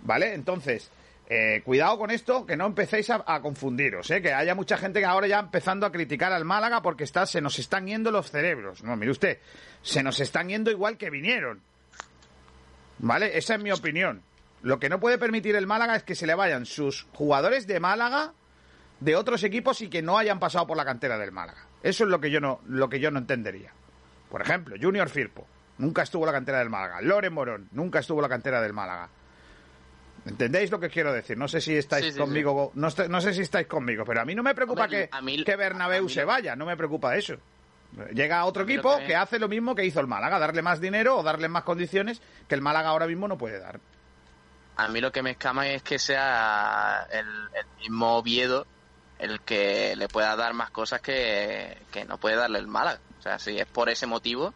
¿Vale? Entonces, eh, cuidado con esto, que no empecéis a, confundiros, ¿eh? que haya mucha gente que ahora ya empezando a criticar al Málaga porque está, se nos están yendo los cerebros. No, mire usted, se nos están yendo igual que vinieron. ¿Vale? Esa es mi opinión. Lo que no puede permitir el Málaga es que se le vayan sus jugadores de Málaga de otros equipos y que no hayan pasado por la cantera del Málaga. Eso es lo que yo no, lo que yo no entendería. Por ejemplo, Junior Firpo, nunca estuvo en la cantera del Málaga. Loren Morón, nunca estuvo en la cantera del Málaga. ¿Entendéis lo que quiero decir? No sé si estáis conmigo, No, no, sé si estáis conmigo, pero a mí no me preocupa que, que Bernabéu se vaya, no me preocupa eso. Llega otro equipo que hace lo mismo que hizo el Málaga, darle más dinero o darle más condiciones que el Málaga ahora mismo no puede dar. A mí lo que me escama es que sea el, mismo Oviedo el que le pueda dar más cosas que, no puede darle el Málaga. O sea, si es por ese motivo,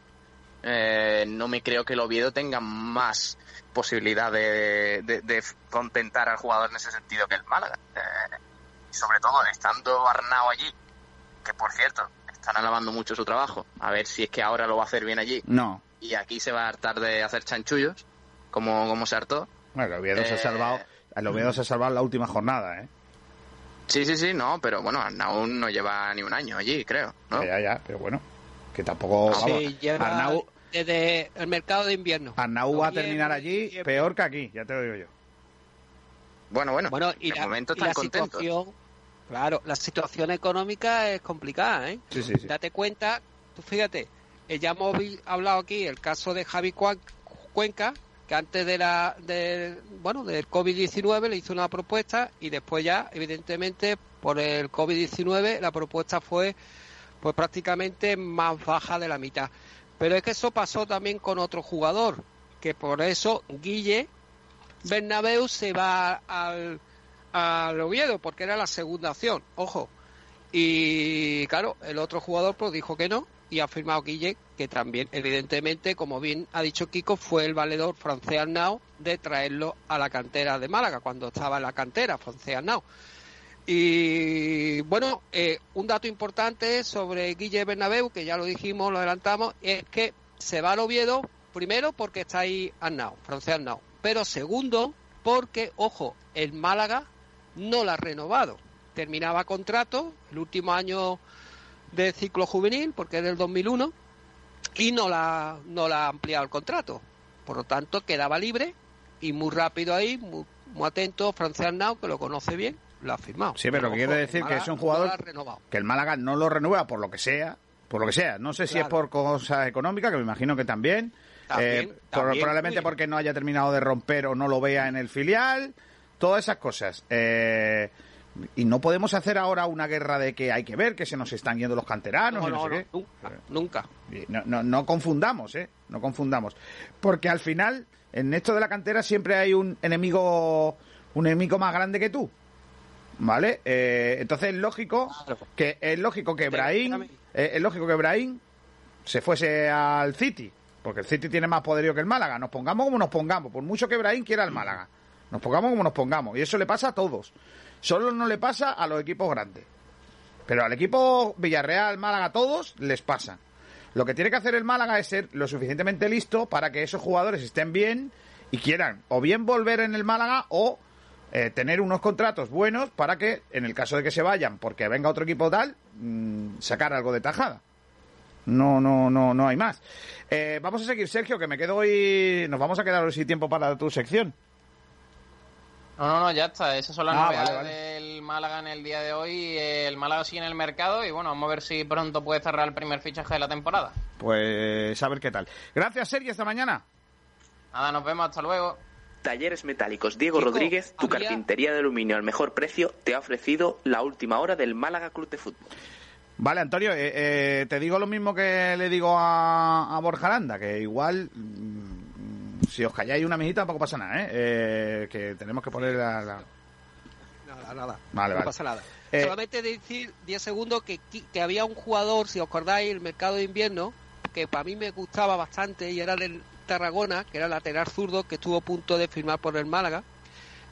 eh, no me creo que el Oviedo tenga más posibilidad de, contentar al jugador en ese sentido que el Málaga. Eh, y sobre todo, estando Arnau allí, que por cierto, están alabando mucho su trabajo, a ver si es que ahora lo va a hacer bien allí. No. Y aquí se va a hartar de hacer chanchullos, como, como se hartó. Bueno, el Oviedo se ha eh, salvado, el Oviedo se ha salvado la última jornada, ¿eh? Sí, sí, sí, no, pero bueno, Arnau no lleva ni un año allí, creo, ¿no? Ya, ya, pero bueno, que tampoco... Sí, Arnau, desde el mercado de invierno. Arnau va a terminar allí peor que aquí, ya te lo digo yo. Bueno, bueno, bueno y la, momento están Situación, claro, la situación económica es complicada, ¿eh? Sí, sí, sí. Date cuenta, tú fíjate, eh, ya hemos hablado aquí el caso de Javi Cuenca, que antes de la de, bueno del COVID-19 le hizo una propuesta y después ya evidentemente por el COVID-19 la propuesta fue pues prácticamente más baja de la mitad pero es que eso pasó también con otro jugador, que por eso Guille Bernabeu se va al, al Oviedo, porque era la segunda opción, ojo. Y claro, el otro jugador pues dijo que no, y ha firmado Guille, que también, evidentemente, como bien ha dicho Kiko, fue el valedor francés Arnau de traerlo a la cantera de Málaga, cuando estaba en la cantera, francés Arnau. Y bueno, eh, un dato importante sobre Guille Bernabeu, que ya lo dijimos, lo adelantamos, es que se va al Oviedo, primero porque está ahí Arnau, francés Arnau, pero segundo porque, ojo, el Málaga no la ha renovado. Terminaba contrato, el último año de ciclo juvenil, porque es del 2001, y no la, no la ha ampliado el contrato. Por lo tanto, quedaba libre y muy rápido ahí, muy, atento, francés Arnau, que lo conoce bien, lo ha firmado. Sí, pero, quiere decir que es un jugador que el Málaga no lo renueva por lo que sea, por lo que sea. No sé si es por cosa económica, que me imagino que también. Eh, probablemente porque no haya terminado de romper o no lo vea en el filial. Todas esas cosas. Eh, y no podemos hacer ahora una guerra de que hay que ver que se nos están yendo los canteranos. No, no, nunca, nunca. No, no, confundamos, ¿eh? No confundamos. Porque al final, en esto de la cantera siempre hay un enemigo, un enemigo más grande que tú. ¿Vale? Eh, entonces es lógico que es lógico que Brahim eh, es lógico que Brahim se fuese al City, porque el City tiene más poderío que el Málaga. Nos pongamos como nos pongamos, por mucho que Brahim quiera el Málaga. Nos pongamos como nos pongamos. Y eso le pasa a todos. Solo no le pasa a los equipos grandes. Pero al equipo Villarreal, Málaga, todos les pasa. Lo que tiene que hacer el Málaga es ser lo suficientemente listo para que esos jugadores estén bien y quieran o bien volver en el Málaga o eh, tener unos contratos buenos para que, en el caso de que se vayan, porque venga otro equipo tal, mm, sacar algo de tajada. No, no, no, no hay más. Eh, vamos a seguir, Sergio, que me quedo hoy. Nos vamos a quedar hoy sin tiempo para tu sección. No, no, no, ya está. Esas son las ah, novedades del Málaga en el día de hoy. El Málaga sigue en el mercado y bueno, vamos a ver si pronto puede cerrar el primer fichaje de la temporada. Pues a ver qué tal. Gracias, Sergio, esta mañana. Nada, nos vemos, hasta luego. Talleres Metálicos Diego Rodríguez, tu carpintería de aluminio al mejor precio, te ha ofrecido la última hora del Málaga Club de Fútbol. Vale, Antonio, eh, eh, te digo lo mismo que le digo a, a Borja Aranda, que igual mm, si os calláis una mijita tampoco pasa nada, ¿eh? Eh, que tenemos que poner la... la- Nada, nada. Vale, no vale. pasa nada. Eh, Solamente decir 10 segundos que, que había un jugador, si os acordáis, el mercado de invierno, que para mí me gustaba bastante y era del Tarragona, que era lateral zurdo, que estuvo a punto de firmar por el Málaga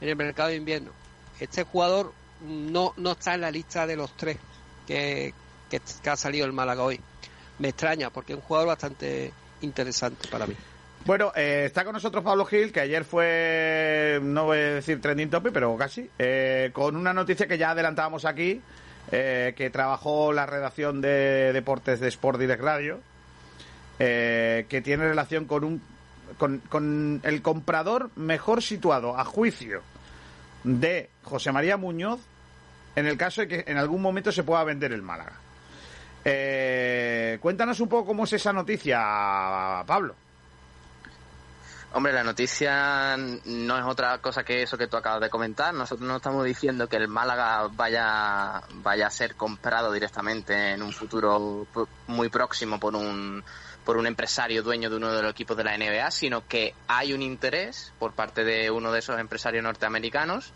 en el mercado de invierno. Este jugador no, no está en la lista de los tres que, que, ha salido el Málaga hoy. Me extraña porque es un jugador bastante interesante para mí. Bueno, eh, está con nosotros Pablo Gil, que ayer fue, no voy a decir trending topic, pero casi, eh, con una noticia que ya adelantábamos aquí, eh, que trabajó la redacción de deportes de Sport Direct Radio, eh, que tiene relación con un con, el comprador mejor situado a juicio de José María Muñoz en el caso de que en algún momento se pueda vender el Málaga. Eh, cuéntanos un poco cómo es esa noticia, Pablo. Hombre, la noticia no es otra cosa que eso que tú acabas de comentar. Nosotros no estamos diciendo que el Málaga vaya, vaya a ser comprado directamente en un futuro muy próximo por un, por un empresario dueño de uno de los equipos de la NBA, sino que hay un interés por parte de uno de esos empresarios norteamericanos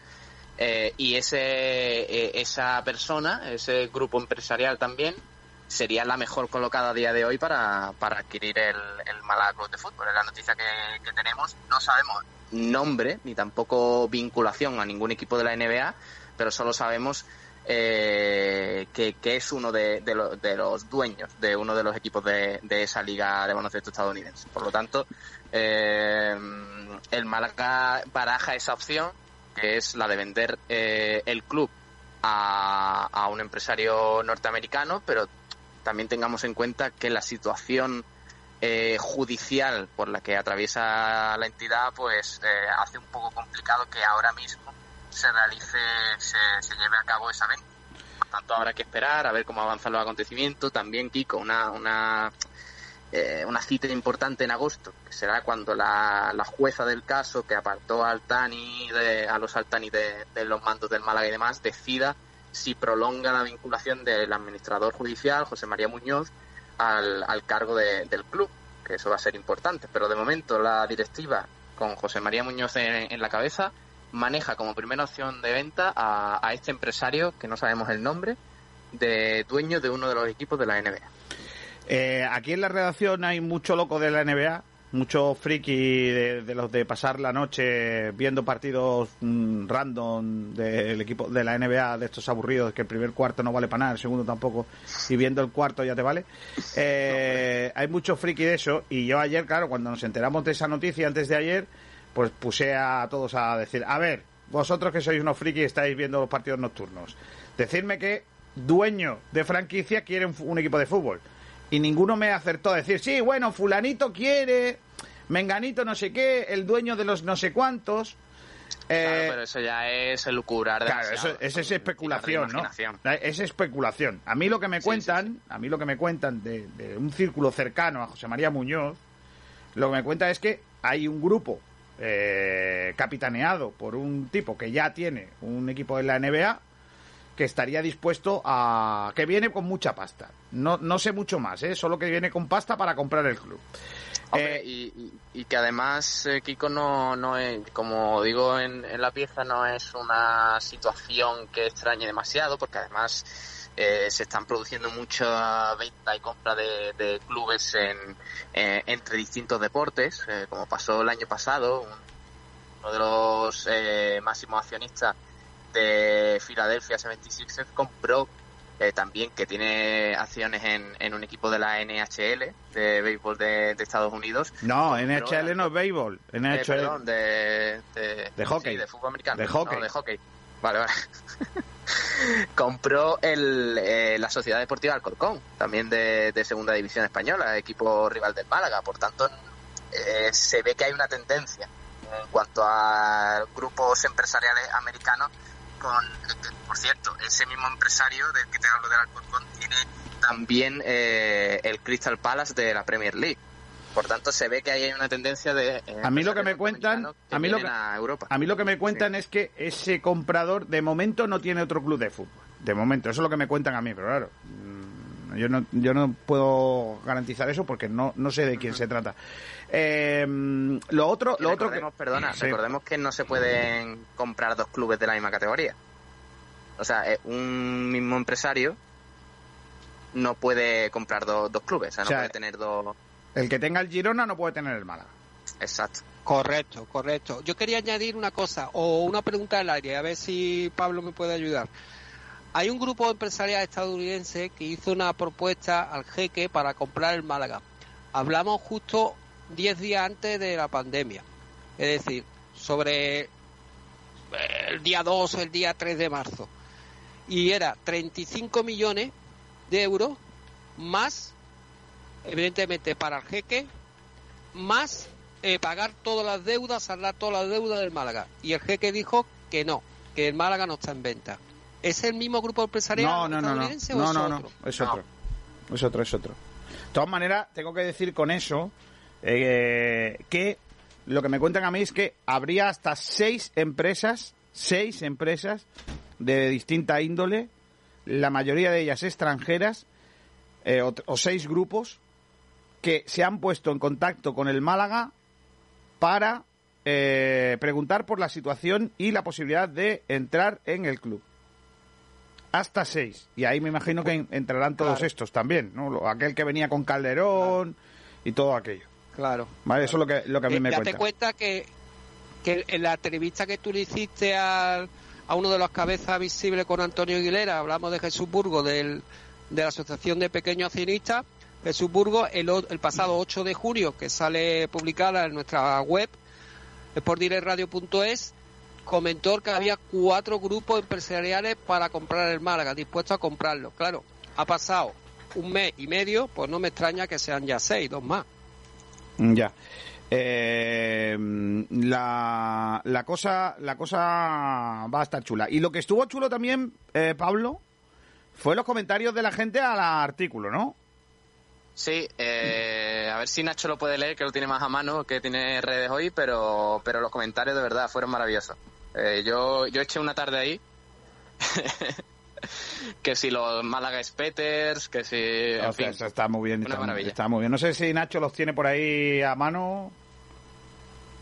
eh, y ese, eh, esa persona, ese grupo empresarial también, sería la mejor colocada a día de hoy para, para adquirir el, el Málaga Club de Fútbol. Es la noticia que, que tenemos. No sabemos nombre ni tampoco vinculación a ningún equipo de la NBA, pero solo sabemos eh, que, es uno de, de de los dueños de uno de los equipos de, de esa liga de baloncesto estadounidense. Por lo tanto, eh, el Málaga baraja esa opción, que es la de vender eh, el club a, a un empresario norteamericano, pero también tengamos en cuenta que la situación eh, judicial por la que atraviesa la entidad pues eh, hace un poco complicado que ahora mismo se realice, se, lleve a cabo esa venta. Por tanto, habrá que esperar a ver cómo avanzan los acontecimientos. También, Kiko, una, una, eh, una cita importante en agosto, que será cuando la, la jueza del caso que apartó al Tani de, a los Altani de, de los mandos del Málaga y demás decida si prolonga la vinculación del administrador judicial, José María Muñoz, al, al cargo de- del club, que eso va a ser importante. Pero de momento la directiva, con José María Muñoz en la cabeza, maneja como primera opción de venta a, a este empresario, que no sabemos el nombre, de dueño de uno de los equipos de la NBA. Eh, aquí en la redacción hay mucho loco de la NBA, mucho friki de, de los de pasar la noche viendo partidos mm, random del equipo de la NBA, de estos aburridos, que el primer cuarto no vale para nada, el segundo tampoco, y viendo el cuarto ya te vale. Eh, hay mucho friki de eso, y yo ayer, claro, cuando nos enteramos de esa noticia antes de ayer, pues puse a todos a decir, a ver, vosotros que sois unos friki y estáis viendo los partidos nocturnos, decidme que dueño de franquicia quiere un, equipo de fútbol. Y ninguno me acertó a decir, sí, bueno, fulanito quiere, menganito no sé qué, el dueño de los no sé cuántos. Eh, Claro, pero eso ya es elucubrar Claro, demasiado. eso, eso es especulación, ¿no? Es especulación. A mí lo que me cuentan, a mí lo que me cuentan de, de un círculo cercano a José María Muñoz, lo que me cuenta es que hay un grupo eh, capitaneado por un tipo que ya tiene un equipo en la NBA que estaría dispuesto a... que viene con mucha pasta. No, no sé mucho más, ¿eh? Solo que viene con pasta para comprar el club. Hombre, y- y que además, eh, Kiko, no, no es, como digo en, en la pieza, no es una situación que extrañe demasiado, porque además eh, se están produciendo mucha venta y compra de, de clubes en, eh, entre distintos deportes, eh, como pasó el año pasado. un- Uno de los eh, máximos accionistas de Philadelphia 76ers compró eh, también que tiene acciones en, en un equipo de la NHL de béisbol de, de Estados Unidos No, NHL no es béisbol. NHL... perdón, de, de, De hockey. sí, de fútbol americano. De hockey. No, de hockey. Vale, vale. Compró el, eh, la Sociedad Deportiva Alcorcón, también de, de Segunda División Española, equipo rival del Málaga. Por tanto, eh, se ve que hay una tendencia en cuanto a grupos empresariales americanos con, por cierto, ese mismo empresario del que te hablo del Alcorcón tiene también eh, el Crystal Palace de la Premier League. Por tanto, se ve que ahí hay una tendencia de... eh, A mí lo que me cuentan, a mí lo que, a Europa. a mí lo que me cuentan es que ese comprador de momento no tiene otro club de fútbol. De momento, eso es lo que me cuentan a mí, pero claro, mm, Yo no, yo no puedo garantizar eso porque no, no sé de quién se trata. Eh, lo otro, lo otro que, perdona, Sí. recordemos que no se pueden comprar dos clubes de la misma categoría. O sea, eh, un mismo empresario no puede comprar dos, dos clubes, o sea, no O sea, puede tener dos... el que tenga el Girona no puede tener el Málaga. Exacto. Correcto, correcto. Yo quería añadir una cosa o una pregunta al aire, a ver si Pablo me puede ayudar. Hay un grupo empresarial estadounidense que hizo una propuesta al jeque para comprar el Málaga. Hablamos justo 10 días antes de la pandemia. Es decir, sobre el día 2 o el día 3 de marzo. Y era 35 millones de euros más, evidentemente, para el jeque, más eh, pagar todas las deudas, saldar todas las deudas del Málaga. Y el jeque dijo que no, que el Málaga no está en venta. ¿Es el mismo grupo empresarial No, no, no, no. estadounidense o No, es no, no. otro? Es otro. Es otro, es otro. De todas maneras, tengo que decir con eso eh, que lo que me cuentan a mí es que habría hasta seis empresas, seis empresas de distinta índole, la mayoría de ellas extranjeras, eh, o, o seis grupos, que se han puesto en contacto con el Málaga para eh, preguntar por la situación y la posibilidad de entrar en el club. Hasta seis. Y ahí me imagino que en- entrarán todos Claro. estos también, ¿no? Lo- Aquel que venía con Calderón y todo aquello. Claro. ¿Vale? Eso es lo que, lo que a mí Eh, me date cuenta. cuenta que, que en la entrevista que tú le hiciste al- a uno de los cabezas visibles con Antonio Aguilera, hablamos de Jesús Burgo, del, de la Asociación de Pequeños Accionistas. Jesús el, el pasado 8 de junio, que sale publicada en nuestra web, sportdirectradio.es, comentó que había cuatro grupos empresariales para comprar el Málaga, dispuestos a comprarlo. Claro, ha pasado un mes y medio, pues no me extraña que sean ya seis, dos más. Ya. Eh, la, la cosa la cosa va a estar chula. Y lo que estuvo chulo también, eh, Pablo, fue los comentarios de la gente al artículo, ¿no? Sí, eh, a ver si Nacho lo puede leer, que lo tiene más a mano, que tiene redes hoy, pero, pero los comentarios de verdad fueron maravillosos. Eh, yo, yo eché una tarde ahí, que si los Málaga Spetters, que si... En O sea, fin, eso está muy bien. una Está, maravilla. está muy bien. No sé si Nacho los tiene por ahí a mano.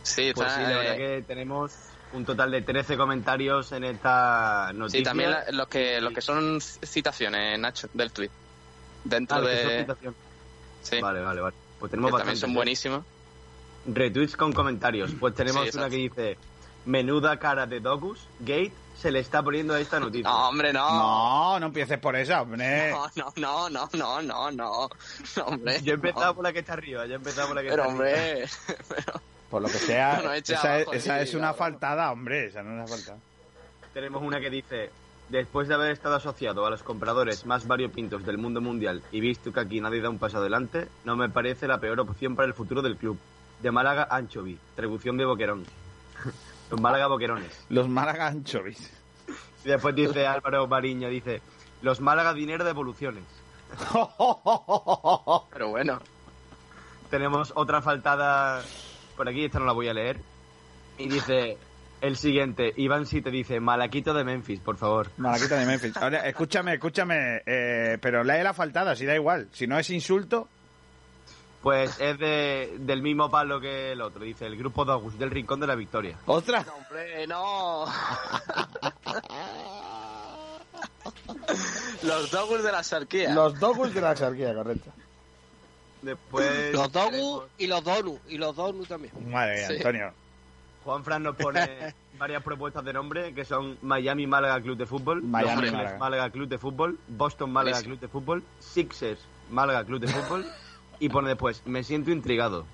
Sí, Pues está, sí, la eh, verdad que tenemos un total de 13 comentarios en esta noticia. Sí, también la- los que los que son citaciones, Nacho, del tweet. Dentro Ah, los que son de... Sí, Vale, vale, vale. Pues que tenemos también son ¿eh? buenísimos. Retweets con comentarios. Pues tenemos Sí, una que dice: Menuda cara de Dogus. Gate se le está poniendo a esta noticia. No, hombre, no. No, no empieces por esa, hombre. No, no, no, no, no, no, no, no, hombre. Yo he empezado no. por la que está arriba. Yo he empezado por la que Pero, está arriba. hombre, Por lo que sea, No, esa, es, abajo, esa sí, es una claro. faltada, hombre. Esa no es una faltada. Tenemos una que dice: Después de haber estado asociado a los compradores más variopintos del mundo mundial y visto que aquí nadie da un paso adelante, no me parece la peor opción para el futuro del club. De Málaga Anchovy, traducción de Boquerón. Los Málaga Boquerones. Los Málaga Anchovis. Y después dice Álvaro Mariño, dice, los Málaga dinero de evoluciones. pero bueno. Tenemos otra faltada por aquí, esta no la voy a leer. Y dice, el siguiente, Iván si te dice, Malaquito de Memphis, por favor. Malaquita de Memphis. Ahora, escúchame, escúchame, eh, pero lee la faltada, si da igual. Si no es insulto, Pues es de, del mismo palo que el otro, dice, el grupo Dogus del Rincón de la Victoria. otra. No, hombre, no. Los dogus de la sarquía. Los dogus de la exarquía, correcto. Después... Los tenemos- Dogu y los Donu. Y los Donu también. Madre mía, Sí. Antonio. Juan Fran nos pone varias propuestas de nombre que son Miami Málaga Club de Fútbol, Miami, Los Ángeles, Málaga. Málaga Club de Fútbol, Boston Málaga. Club de Fútbol, Sixers Málaga Club de Fútbol y pone después me siento intrigado.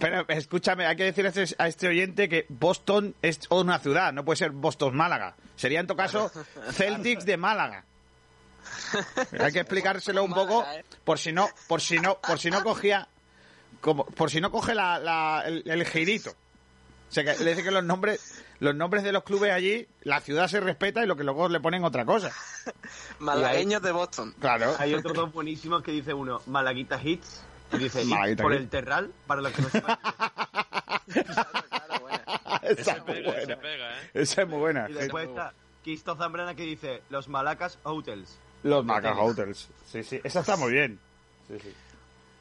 Pero escúchame, hay que decir a este, a este oyente que Boston es una ciudad, no puede ser Boston Málaga. Sería en tu caso Celtics de Málaga. Hay que explicárselo un poco ¿eh? por si no, por si no, por si no cogía, como, por si no coge la, la- el, el girito. O sea, que le dice que los nombres, los nombres de los clubes allí, la ciudad se respeta y lo que luego le ponen otra cosa. Malagueños de Boston. Claro. Hay otros dos buenísimos que dice uno Malaguita Hits y dice "Hits Malaguita por Hits". el Terral para los que no sepan. Claro, bueno. Esa Se es muy buena. ¿eh? Esa es muy buena. Y después está Quisto Zambrana que dice los Malacas Hotels Los tenis. Hotels. Sí, sí. Esa está muy bien. Sí, sí.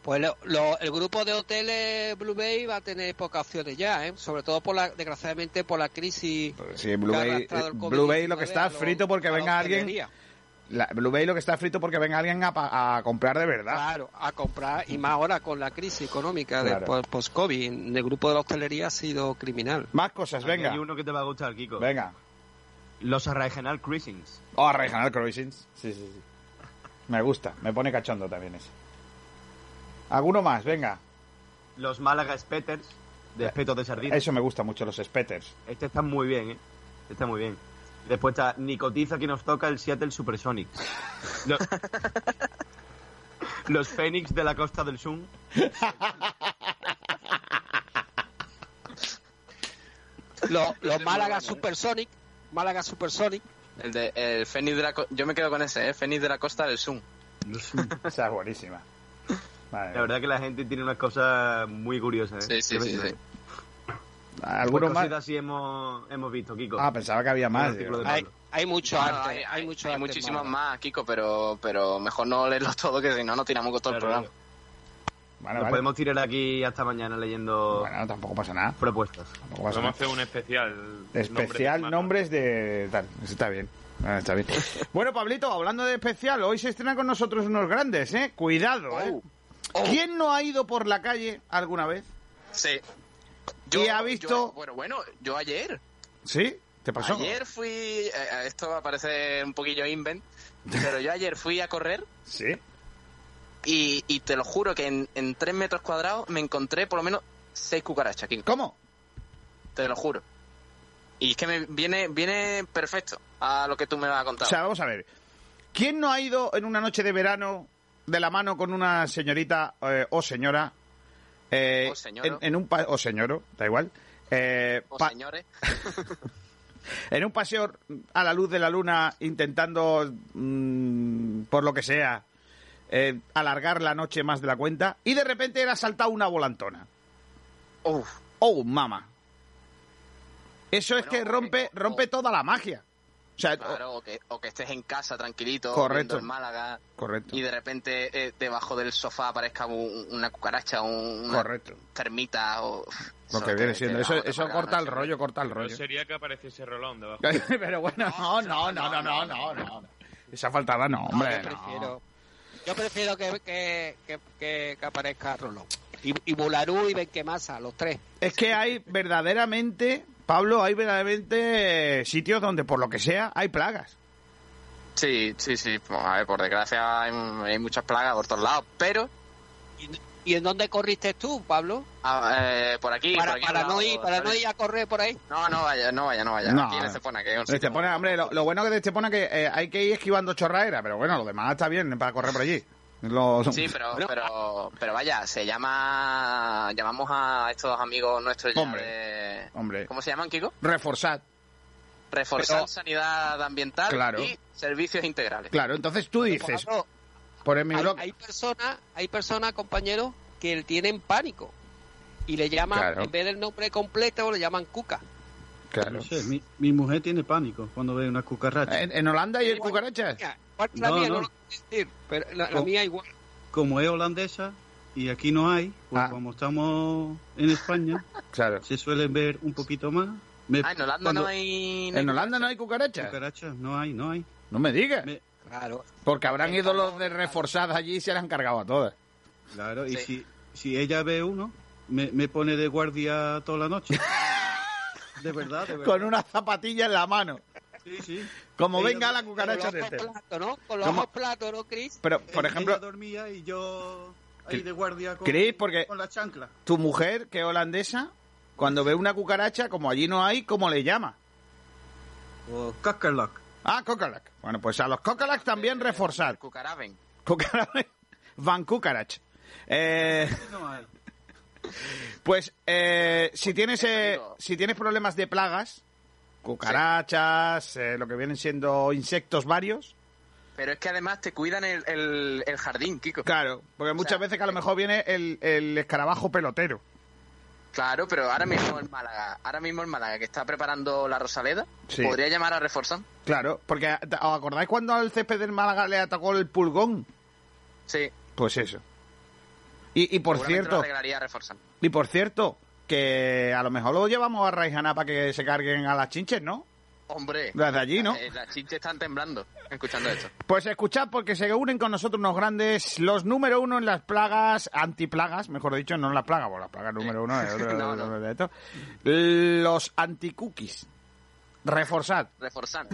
Pues lo- lo- el grupo de hoteles Blue Bay va a tener pocas opciones ya, ¿eh? sobre todo por la, desgraciadamente por la crisis. Sí, Blue Bay, eh, COVID-19 Blue Bay lo que está lo- frito porque venga alguien. La, Blue Bay lo que está frito porque venga alguien a, pa- a comprar de verdad. Claro, a comprar y más ahora con la crisis económica de Claro. po- post-COVID. El grupo de la hostelería ha sido criminal. Más cosas, Aquí venga. Hay uno que te va a gustar, Kiko. Venga. Los Regional Cruisings. Oh, Regional Cruisings. Sí, sí, sí. Me gusta. Me pone cachondo también ese. ¿Alguno más? Venga. Los Málaga Spetters, de espetos de sardina. Eso me gusta mucho, los Spetters. Este está muy bien, ¿eh? Este está muy bien. Después está Nicotiza que nos toca el Seattle Supersonic. Los, los Phoenix de la Costa del Sur. Los, los Málaga Supersonic, Málaga Supersonic, El de el Fénix de la Yo me quedo con ese, ¿eh? Fénix de la Costa del Sun. Esa es buenísima. Vale. La verdad que la gente tiene unas cosas muy curiosas, ¿eh? Sí, sí, sí, sí. ¿Alguno Pues más? así hemos, hemos visto, Kiko. Ah, pensaba que había más. Hay, hay mucho arte, hay, hay, hay- mucho hay arte muchísimos más, Kiko, pero, pero mejor no leerlos todos, que si no, nos tiramos con todo el programa. Nos vale. podemos tirar aquí hasta mañana leyendo Bueno, tampoco pasa nada. propuestas. Tampoco pasa Vamos a nada. hacer un especial. Especial nombres de nombres de tal. Eso está bien. Ah, está bien. Bueno, Pablito, hablando de especial, hoy se estrena con nosotros unos grandes, ¿eh? Cuidado, ¿eh? ¿Quién no ha ido por la calle alguna vez? Sí. ¿Y ha visto- yo- bueno, bueno, yo ayer. ¿Sí? ¿Te pasó? Ayer fui. eh, esto va a parecer un poquillo invent. Pero yo ayer fui a correr Sí. y, y te lo juro que en, en tres metros cuadrados me encontré por lo menos seis cucarachas, Kiko. ¿Cómo? Te lo juro. Y es que me viene, viene perfecto a lo que tú me vas a O contar. sea, vamos a ver. ¿Quién no ha ido en una noche de verano de la mano con una señorita eh, o señora? eh, O. En, en un pa- o señoro, da igual. eh, o señores. en un paseo a la luz de la luna intentando, mm, por lo que sea, eh, alargar la noche más de la cuenta y de repente era saltado una volantona. Uf. Oh, mama. Eso es que rompe, o- rompe toda la magia. O sea, Claro, o que, o que estés en casa tranquilito, Correcto. viendo el Málaga, correcto. y de repente eh, debajo del sofá aparezca un- una cucaracha, un, una Correcto. termita o... Lo que viene siendo. Eso, eso corta el rollo, corta el rollo. sería que apareciese Rolón debajo. Pero bueno, no, no, no, no, no, no, no. Esa faltada no, hombre. yo no. prefiero, yo prefiero que, que, que, que- que aparezca Rolón. Y, y Bularú y Benquemasa, los tres. Es que hay verdaderamente, Pablo, hay verdaderamente sitios donde por lo que sea hay plagas. Sí, sí, sí. Pues, a ver, por desgracia hay, hay muchas plagas por todos lados, pero ¿Y en dónde corriste tú, Pablo? ah, eh, por aquí... para por aquí para no ir, para no ir a correr por ahí. No, no vaya, no vaya, no vaya. No. Aquí en Estepona, que es un Te sitio pone, hombre, lo, lo bueno que te pone que eh, hay que ir esquivando chorraera, pero bueno, lo demás está bien para correr por allí. Lo- Sí, pero, pero, pero vaya, se llama, llamamos a estos amigos nuestros ya Hombre. de, Hombre, ¿cómo se llaman, Kiko? reforzar. Reforzar Pero- sanidad ambiental Claro. y servicios integrales. Claro, entonces tú dices, por mi hay, blog, hay personas, hay personas, compañeros, que tienen pánico. Y le llaman, Claro. en vez del nombre completo, le llaman Cuca. claro. No sé, mi, mi mujer tiene pánico cuando ve una cucaracha. ¿En, en Holanda hay cucarachas? La No, mía, no. no lo quiero decir, pero la, mía igual. Como es holandesa y aquí no hay, pues Ah. como estamos en España, Claro. se suelen ver un poquito más. Me- Ah, en Holanda cuando- no hay... no hay- ¿En Holanda no hay cucarachas? Cucarachas, no hay, no hay. No me digas. Me- Claro. Porque habrán ido los de reforzadas allí y se las han cargado a todas. Claro, y Sí. si, si ella ve uno, me, me pone de guardia toda la noche. de verdad, de verdad. Con una zapatilla en la mano. Sí, sí. Como Ella venga la Con cucaracha los de ojos este. ¿no? Con los ¿Cómo? ojos platos, ¿no, Chris? Pero, por Ella ejemplo, dormía y yo ahí de guardia con, Cris, porque- con la chancla. tu mujer, que es holandesa, cuando ve una cucaracha, como allí no hay, ¿cómo le llama? O Kakerlak. Ah, cockalac. Bueno, pues a los cockalac también reforzar. Cucaraben. Cucarac. Van cucarach. Eh, No hay. pues eh, si tienes eh, si tienes problemas de plagas, cucarachas, eh, lo que vienen siendo insectos varios, Pero es que además te cuidan el, el, el jardín, Kiko. claro, porque muchas sea, veces que a lo mejor viene el, el escarabajo pelotero. Claro, pero ahora mismo el Málaga, ahora mismo el Málaga que está preparando la Rosaleda, Sí. podría llamar a reforzar. Claro, porque ¿os acordáis cuando al césped del Málaga le atacó el pulgón? Sí. Pues eso. Y, y por cierto, y por cierto, que a lo mejor lo llevamos a Raijana para que se carguen a las chinches, ¿no? Hombre. Desde allí, ¿no? eh, las chinches están temblando escuchando esto. Pues escuchad porque se unen con nosotros unos grandes, los número uno en las plagas, antiplagas, mejor dicho, no en las plagas, bueno, las plagas número uno es otro- No, no. de esto. Los anticookies. Reforzad. Reforzar.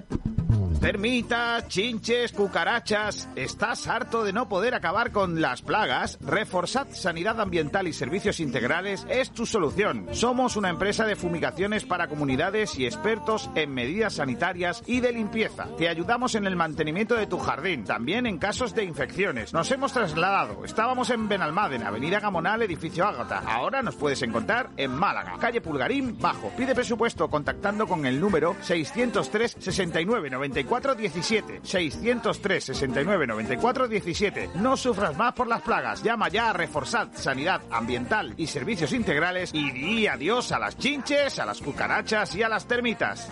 Termitas, chinches, cucarachas. ¿Estás harto de no poder acabar con las plagas? Reforzad Sanidad Ambiental y Servicios Integrales es tu solución. Somos una empresa de fumigaciones para comunidades y expertos en medidas sanitarias y de limpieza. Te ayudamos en el mantenimiento de tu jardín, también en casos de infecciones. Nos hemos trasladado. Estábamos en Benalmádena, Avenida Gamonal, edificio Ágata. Ahora nos puedes encontrar en Málaga, calle Pulgarín, bajo. Pide presupuesto contactando con el número 603 69 94 17. 603 69 94 17. No sufras más por las plagas. Llama ya a Reforzad Sanidad Ambiental y Servicios Integrales y di adiós a las chinches, a las cucarachas y a las termitas.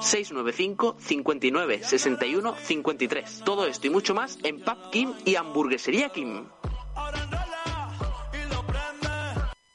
695 59 61 53. Todo esto y mucho más en Pub Kim y Hamburguesería Kim.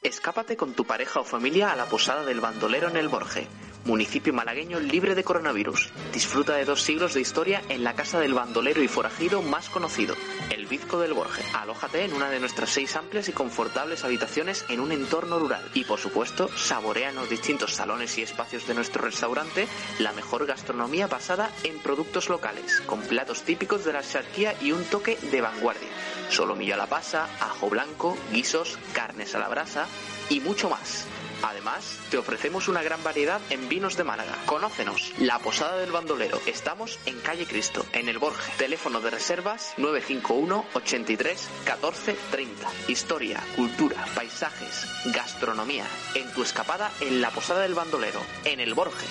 Escápate con tu pareja o familia a la posada del bandolero en el Borje, municipio malagueño libre de coronavirus. Disfruta de dos siglos de historia en la casa del bandolero y forajido más conocido, el Bizco del Borje. Alójate en una de nuestras seis amplias y confortables habitaciones en un entorno rural. Y por supuesto, saborea en los distintos salones y espacios de nuestro restaurante la mejor gastronomía basada en productos locales, con platos típicos de la charquía y un toque de vanguardia. Solomillo a la pasa, ajo blanco, guisos, carnes a la brasa y mucho más. Además, te ofrecemos una gran variedad en vinos de Málaga. Conócenos, La Posada del Bandolero. Estamos en Calle Cristo, en el Borje. Teléfono de reservas 951 83 14 30. Historia, cultura, paisajes, gastronomía. En tu escapada en La Posada del Bandolero, en el Borje.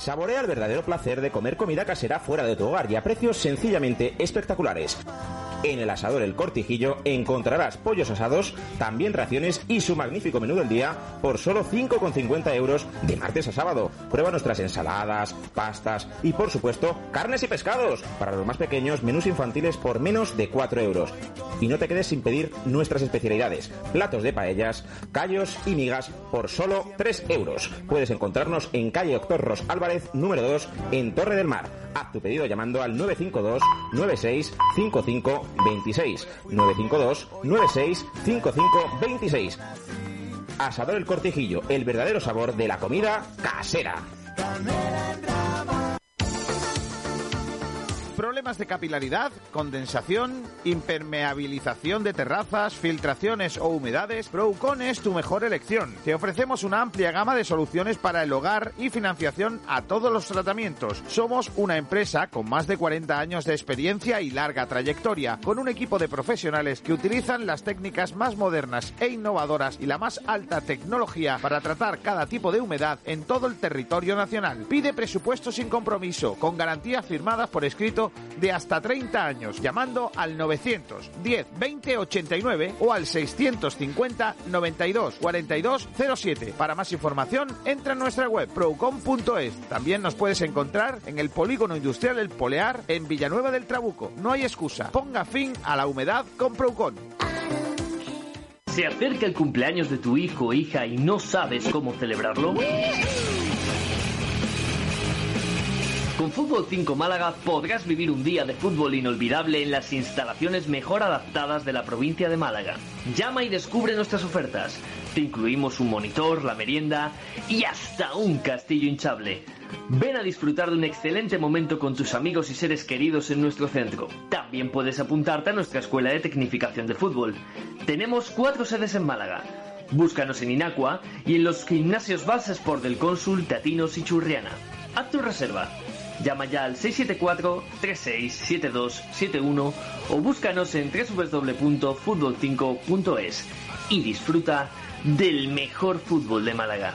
Saborea el verdadero placer de comer comida casera fuera de tu hogar y a precios sencillamente espectaculares. En el asador El Cortijillo encontrarás pollos asados, también raciones y su magnífico menú del día por solo 5,50 euros de martes a sábado. Prueba nuestras ensaladas, pastas y por supuesto carnes y pescados. Para los más pequeños, menús infantiles por menos de 4 euros. Y no te quedes sin pedir nuestras especialidades, platos de paellas, callos y migas por solo 3 euros. Puedes encontrarnos en calle Doctor Ros Álvarez, número 2, en Torre del Mar. Haz tu pedido llamando al 952 96 55 26 952 96 55 26 Asador El Cortijillo, el verdadero sabor de la comida casera. Problemas de capilaridad, condensación, impermeabilización de terrazas, filtraciones o humedades, Procon es tu mejor elección. Te ofrecemos una amplia gama de soluciones para el hogar y financiación a todos los tratamientos. Somos una empresa con más de 40 años de experiencia y larga trayectoria, con un equipo de profesionales que utilizan las técnicas más modernas e innovadoras y la más alta tecnología para tratar cada tipo de humedad en todo el territorio nacional. Pide presupuesto sin compromiso, con garantías firmadas por escrito de hasta 30 años, llamando al 910 20 89 o al 650 92 42 07. Para más información, entra en nuestra web procom.es. También nos puedes encontrar en el Polígono Industrial El Polear en Villanueva del Trabuco. No hay excusa. Ponga fin a la humedad con Procon. ¿Se acerca el cumpleaños de tu hijo o hija y no sabes cómo celebrarlo? Con Fútbol 5 Málaga podrás vivir un día de fútbol inolvidable en las instalaciones mejor adaptadas de la provincia de Málaga. Llama y descubre nuestras ofertas. Te incluimos un monitor, la merienda y hasta un castillo hinchable. Ven a disfrutar de un excelente momento con tus amigos y seres queridos en nuestro centro. También puedes apuntarte a nuestra escuela de tecnificación de fútbol. Tenemos cuatro sedes en Málaga. Búscanos en Inacua y en los gimnasios Balsa Sport del Cónsul, Teatinos y Churriana. Haz tu reserva. Llama ya al 674-367271 o búscanos en www.futbol5.es y disfruta del mejor fútbol de Málaga.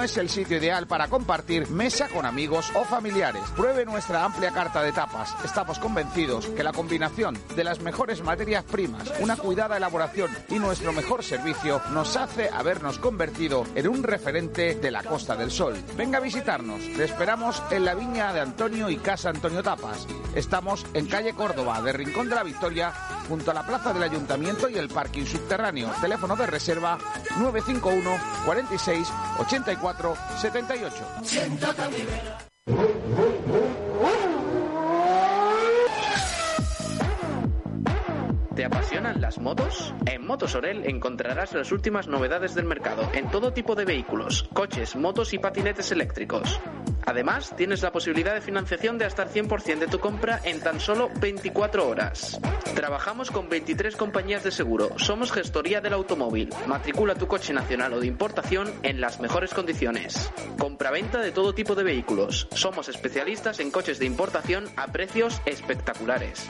es el sitio ideal para compartir mesa con amigos o familiares. Pruebe nuestra amplia carta de tapas. Estamos convencidos que la combinación de las mejores materias primas, una cuidada elaboración y nuestro mejor servicio nos hace habernos convertido en un referente de la Costa del Sol. Venga a visitarnos. Le esperamos en la viña de Antonio y Casa Antonio Tapas. Estamos en calle Córdoba, de Rincón de la Victoria, junto a la plaza del Ayuntamiento y el parking subterráneo. Teléfono de reserva 951 46 84 78. ¿Te apasionan las motos? En Motos Orel encontrarás las últimas novedades del mercado en todo tipo de vehículos, coches, motos y patinetes eléctricos. Además, tienes la posibilidad de financiación de hasta el 100% de tu compra en tan solo 24 horas. Trabajamos con 23 compañías de seguro. Somos gestoría del automóvil. Matricula tu coche nacional o de importación en las mejores condiciones. Compraventa de todo tipo de vehículos. Somos especialistas en coches de importación a precios espectaculares.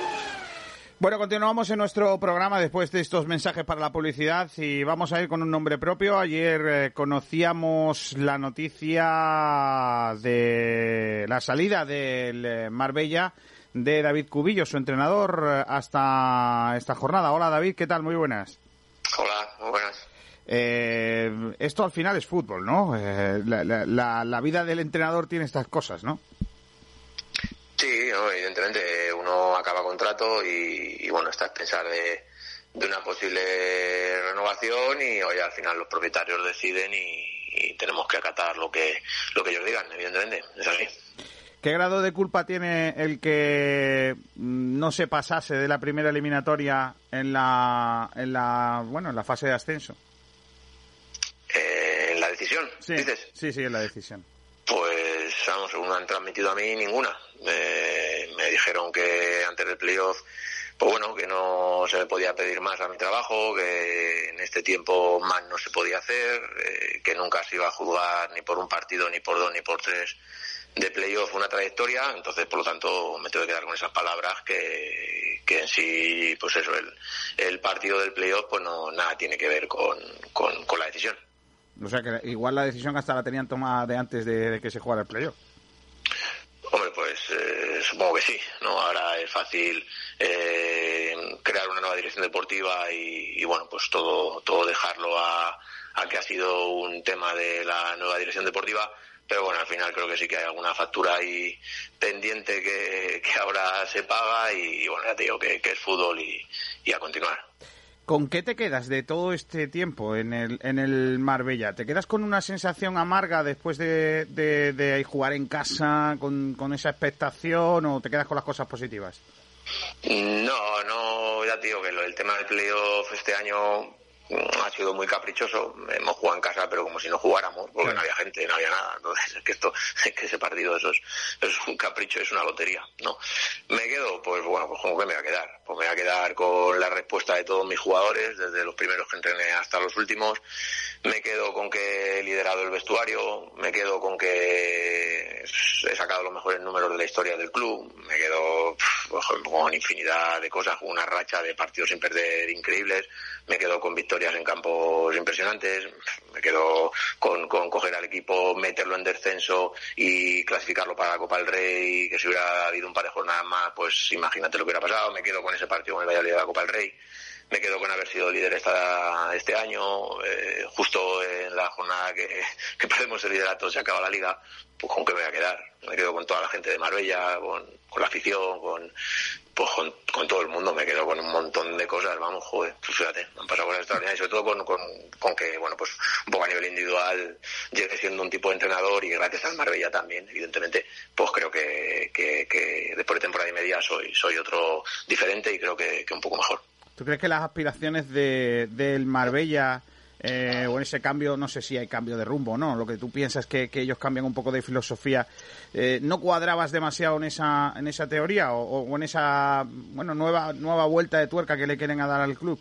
Bueno, continuamos en nuestro programa después de estos mensajes para la publicidad y vamos a ir con un nombre propio. Ayer eh, conocíamos la noticia de la salida del eh, Marbella de David Cubillo, su entrenador, eh, hasta esta jornada. Hola David, ¿qué tal? Muy buenas. Hola, muy buenas. Eh, esto al final es fútbol, ¿no? Eh, la, la, la, vida del entrenador tiene estas cosas, ¿no? Sí, no, evidentemente uno acaba contrato y, y bueno, está a pensar de, de, una posible renovación y hoy al final los propietarios deciden y, y, tenemos que acatar lo que lo que ellos digan, evidentemente, es así. ¿Qué grado de culpa tiene el que no se pasase de la primera eliminatoria en la, en la bueno, en la fase de ascenso? Eh, ¿En la decisión? Sí, dices? sí, sí, en la decisión. Pues, vamos, según han transmitido a mí, ninguna. Me dijeron que antes del playoff, pues bueno, que no se me podía pedir más a mi trabajo, que en este tiempo más no se podía hacer, eh, que nunca se iba a juzgar ni por un partido, ni por dos, ni por tres de playoff una trayectoria, entonces por lo tanto me tengo que quedar con esas palabras que, que en sí, pues eso, el, el partido del playoff pues no nada tiene que ver con, con, con la decisión. O sea que igual la decisión hasta la tenían tomada de antes de, de que se jugara el playoff. Hombre, pues eh, supongo que sí, ¿no? Ahora es fácil eh, crear una nueva dirección deportiva y, bueno, pues todo, todo dejarlo a, a que ha sido un tema de la nueva dirección deportiva, pero bueno, al final creo que sí que hay alguna factura ahí pendiente que, que ahora se paga y, bueno, ya te digo que, que es fútbol y a continuar. ¿Con qué te quedas de todo este tiempo en el, en el Marbella? ¿Te quedas con una sensación amarga después de, de, jugar en casa, con, con, esa expectación, o te quedas con las cosas positivas? No, no, ya te digo que el tema del playoff este año ha sido muy caprichoso. Hemos jugado en casa, pero como si no jugáramos, porque no había gente, no había nada. Entonces, es que esto, es que ese partido eso es, es un capricho, es una lotería, ¿no? Me quedo, pues bueno, pues como que me voy a quedar. Pues me voy a quedar con la respuesta de todos mis jugadores, desde los primeros que entrené hasta los últimos. Me quedo con que he liderado el vestuario, me quedo con que he sacado los mejores números de la historia del club, me quedo con infinidad de cosas, con una racha de partidos sin perder increíbles, me quedo con victorias en campos impresionantes, me quedo con, con coger al equipo, meterlo en descenso y clasificarlo para la Copa del Rey, que si hubiera habido un par de jornadas más, pues imagínate lo que hubiera pasado, me quedo con ese partido con el Valladolid de la Copa del Rey, me quedo con haber sido líder esta, este año, eh, justo en la jornada que, que perdemos el liderato se acaba la liga, pues con qué me voy a quedar. Me quedo con toda la gente de Marbella, con, con la afición, con, pues con, con, todo el mundo, me quedo con un montón de cosas, vamos, joder, pues fíjate, han pasado cosas extraordinarias, sobre todo con, con, con, que, bueno, pues un poco a nivel individual llegue siendo un tipo de entrenador y gracias al Marbella también, evidentemente, pues creo que, que, después de temporada y media soy, soy otro diferente y creo que, que un poco mejor. ¿Tú crees que las aspiraciones de, del Marbella eh, o en ese cambio, no sé si hay cambio de rumbo, ¿no? Lo que tú piensas que, que ellos cambian un poco de filosofía, eh, ¿no cuadrabas demasiado en esa, en esa teoría o, o, en esa, bueno, nueva, nueva vuelta de tuerca que le quieren dar al club?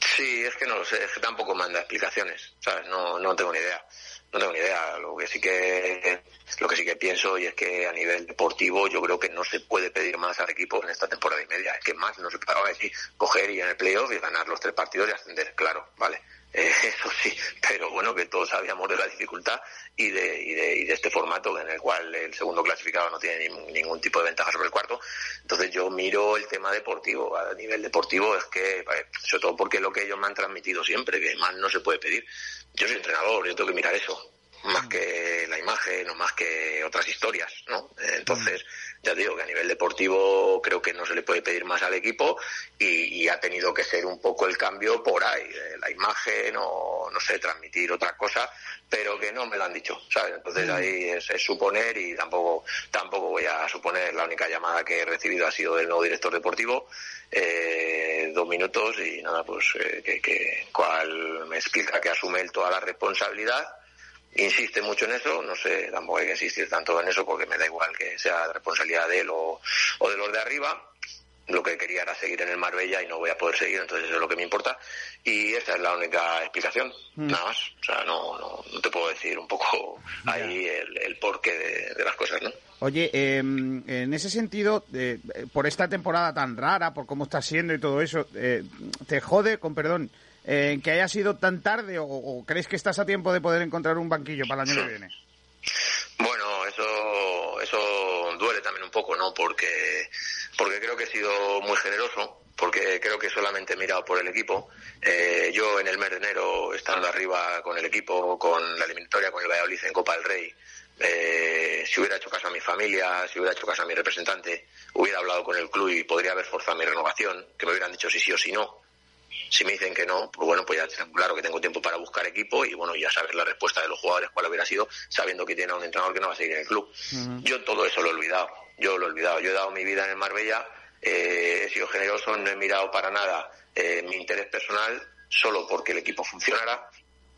Sí, es que no lo sé, es que tampoco manda explicaciones, ¿sabes? No, no tengo ni idea. No tengo ni idea. Lo que sí que lo que sí que pienso y es que a nivel deportivo yo creo que no se puede pedir más al equipo en esta temporada y media. Es que más no se puede decir coger y en el playoff y ganar los tres partidos y ascender, claro, vale. Eh, eso sí, pero bueno, que todos sabíamos de la dificultad y de, y de, y de este formato en el cual el segundo clasificado no tiene ni, ningún tipo de ventaja sobre el cuarto. Entonces yo miro el tema deportivo. A nivel deportivo es que, sobre todo porque lo que ellos me han transmitido siempre, que más no se puede pedir. Yo soy entrenador, yo tengo que mirar eso más que la imagen o más que otras historias, ¿no? Entonces, ya digo que a nivel deportivo creo que no se le puede pedir más al equipo y, y ha tenido que ser un poco el cambio por ahí, eh, la imagen o, no sé, transmitir otra cosa, pero que no me lo han dicho, ¿sabes? Entonces ahí es, es, suponer y tampoco, tampoco voy a suponer, la única llamada que he recibido ha sido del nuevo director deportivo, eh, dos minutos y nada, pues eh, que, que cual me explica que asume él toda la responsabilidad insiste mucho en eso, no sé, tampoco hay que insistir tanto en eso porque me da igual que sea responsabilidad de él o, o de los de arriba. Lo que quería era seguir en el Marbella y no voy a poder seguir, entonces eso es lo que me importa. Y esa es la única explicación, mm. nada más. O sea, no, no, no, te puedo decir un poco ahí el, el porqué de, de, las cosas, ¿no? Oye, eh, en ese sentido, eh, por esta temporada tan rara, por cómo está siendo y todo eso, eh, te jode, con perdón, eh, que haya sido tan tarde o, o, crees que estás a tiempo de poder encontrar un banquillo para el año que viene? Bueno, eso, eso duele también un poco, ¿no? Porque, porque creo que he sido muy generoso, porque creo que solamente he mirado por el equipo. Eh, yo en el mes de enero, estando arriba con el equipo, con la eliminatoria, con el Valladolid en Copa del Rey, eh, si hubiera hecho caso a mi familia, si hubiera hecho caso a mi representante, hubiera hablado con el club y podría haber forzado mi renovación, que me hubieran dicho sí sí o sí no si me dicen que no, pues bueno, pues ya claro que tengo tiempo para buscar equipo y bueno, ya saber la respuesta de los jugadores cuál hubiera sido, sabiendo que tiene a un entrenador que no va a seguir en el club. Uh -huh. Yo todo eso lo he olvidado, yo lo he olvidado. Yo he dado mi vida en el Marbella, eh, he sido generoso, no he mirado para nada eh, mi interés personal, solo porque el equipo funcionara.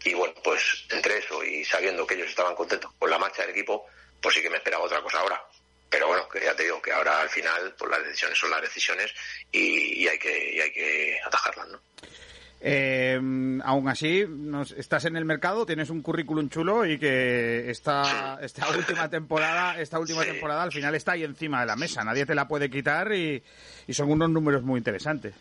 Y bueno, pues entre eso y sabiendo que ellos estaban contentos con la marcha del equipo, pues sí que me esperaba otra cosa ahora pero bueno, que ya te digo que ahora al final pues las decisiones son las decisiones y, y hay que y hay que atajarlas, ¿no? Eh, aún así, nos, estás en el mercado, tienes un currículum chulo y que esta, esta última temporada, esta última sí. temporada al final está ahí encima de la mesa, nadie te la puede quitar y, y son unos números muy interesantes.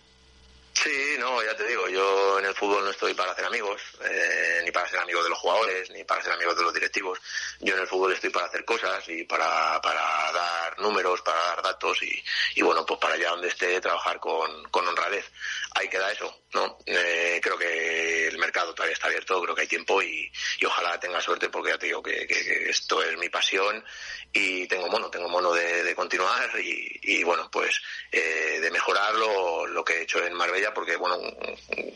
Sí, no, ya te digo, yo en el fútbol no estoy para hacer amigos, eh, ni para ser amigo de los jugadores, ni para ser amigo de los directivos. Yo en el fútbol estoy para hacer cosas y para, para dar números, para dar datos y, y bueno, pues para allá donde esté trabajar con, con honradez. Ahí queda eso, ¿no? Eh, creo que el mercado todavía está abierto, creo que hay tiempo y, y ojalá tenga suerte porque ya te digo que, esto es mi pasión y tengo mono, tengo mono de, continuar y, y, bueno, pues eh, de mejorar lo, lo que he hecho en Marbella porque bueno,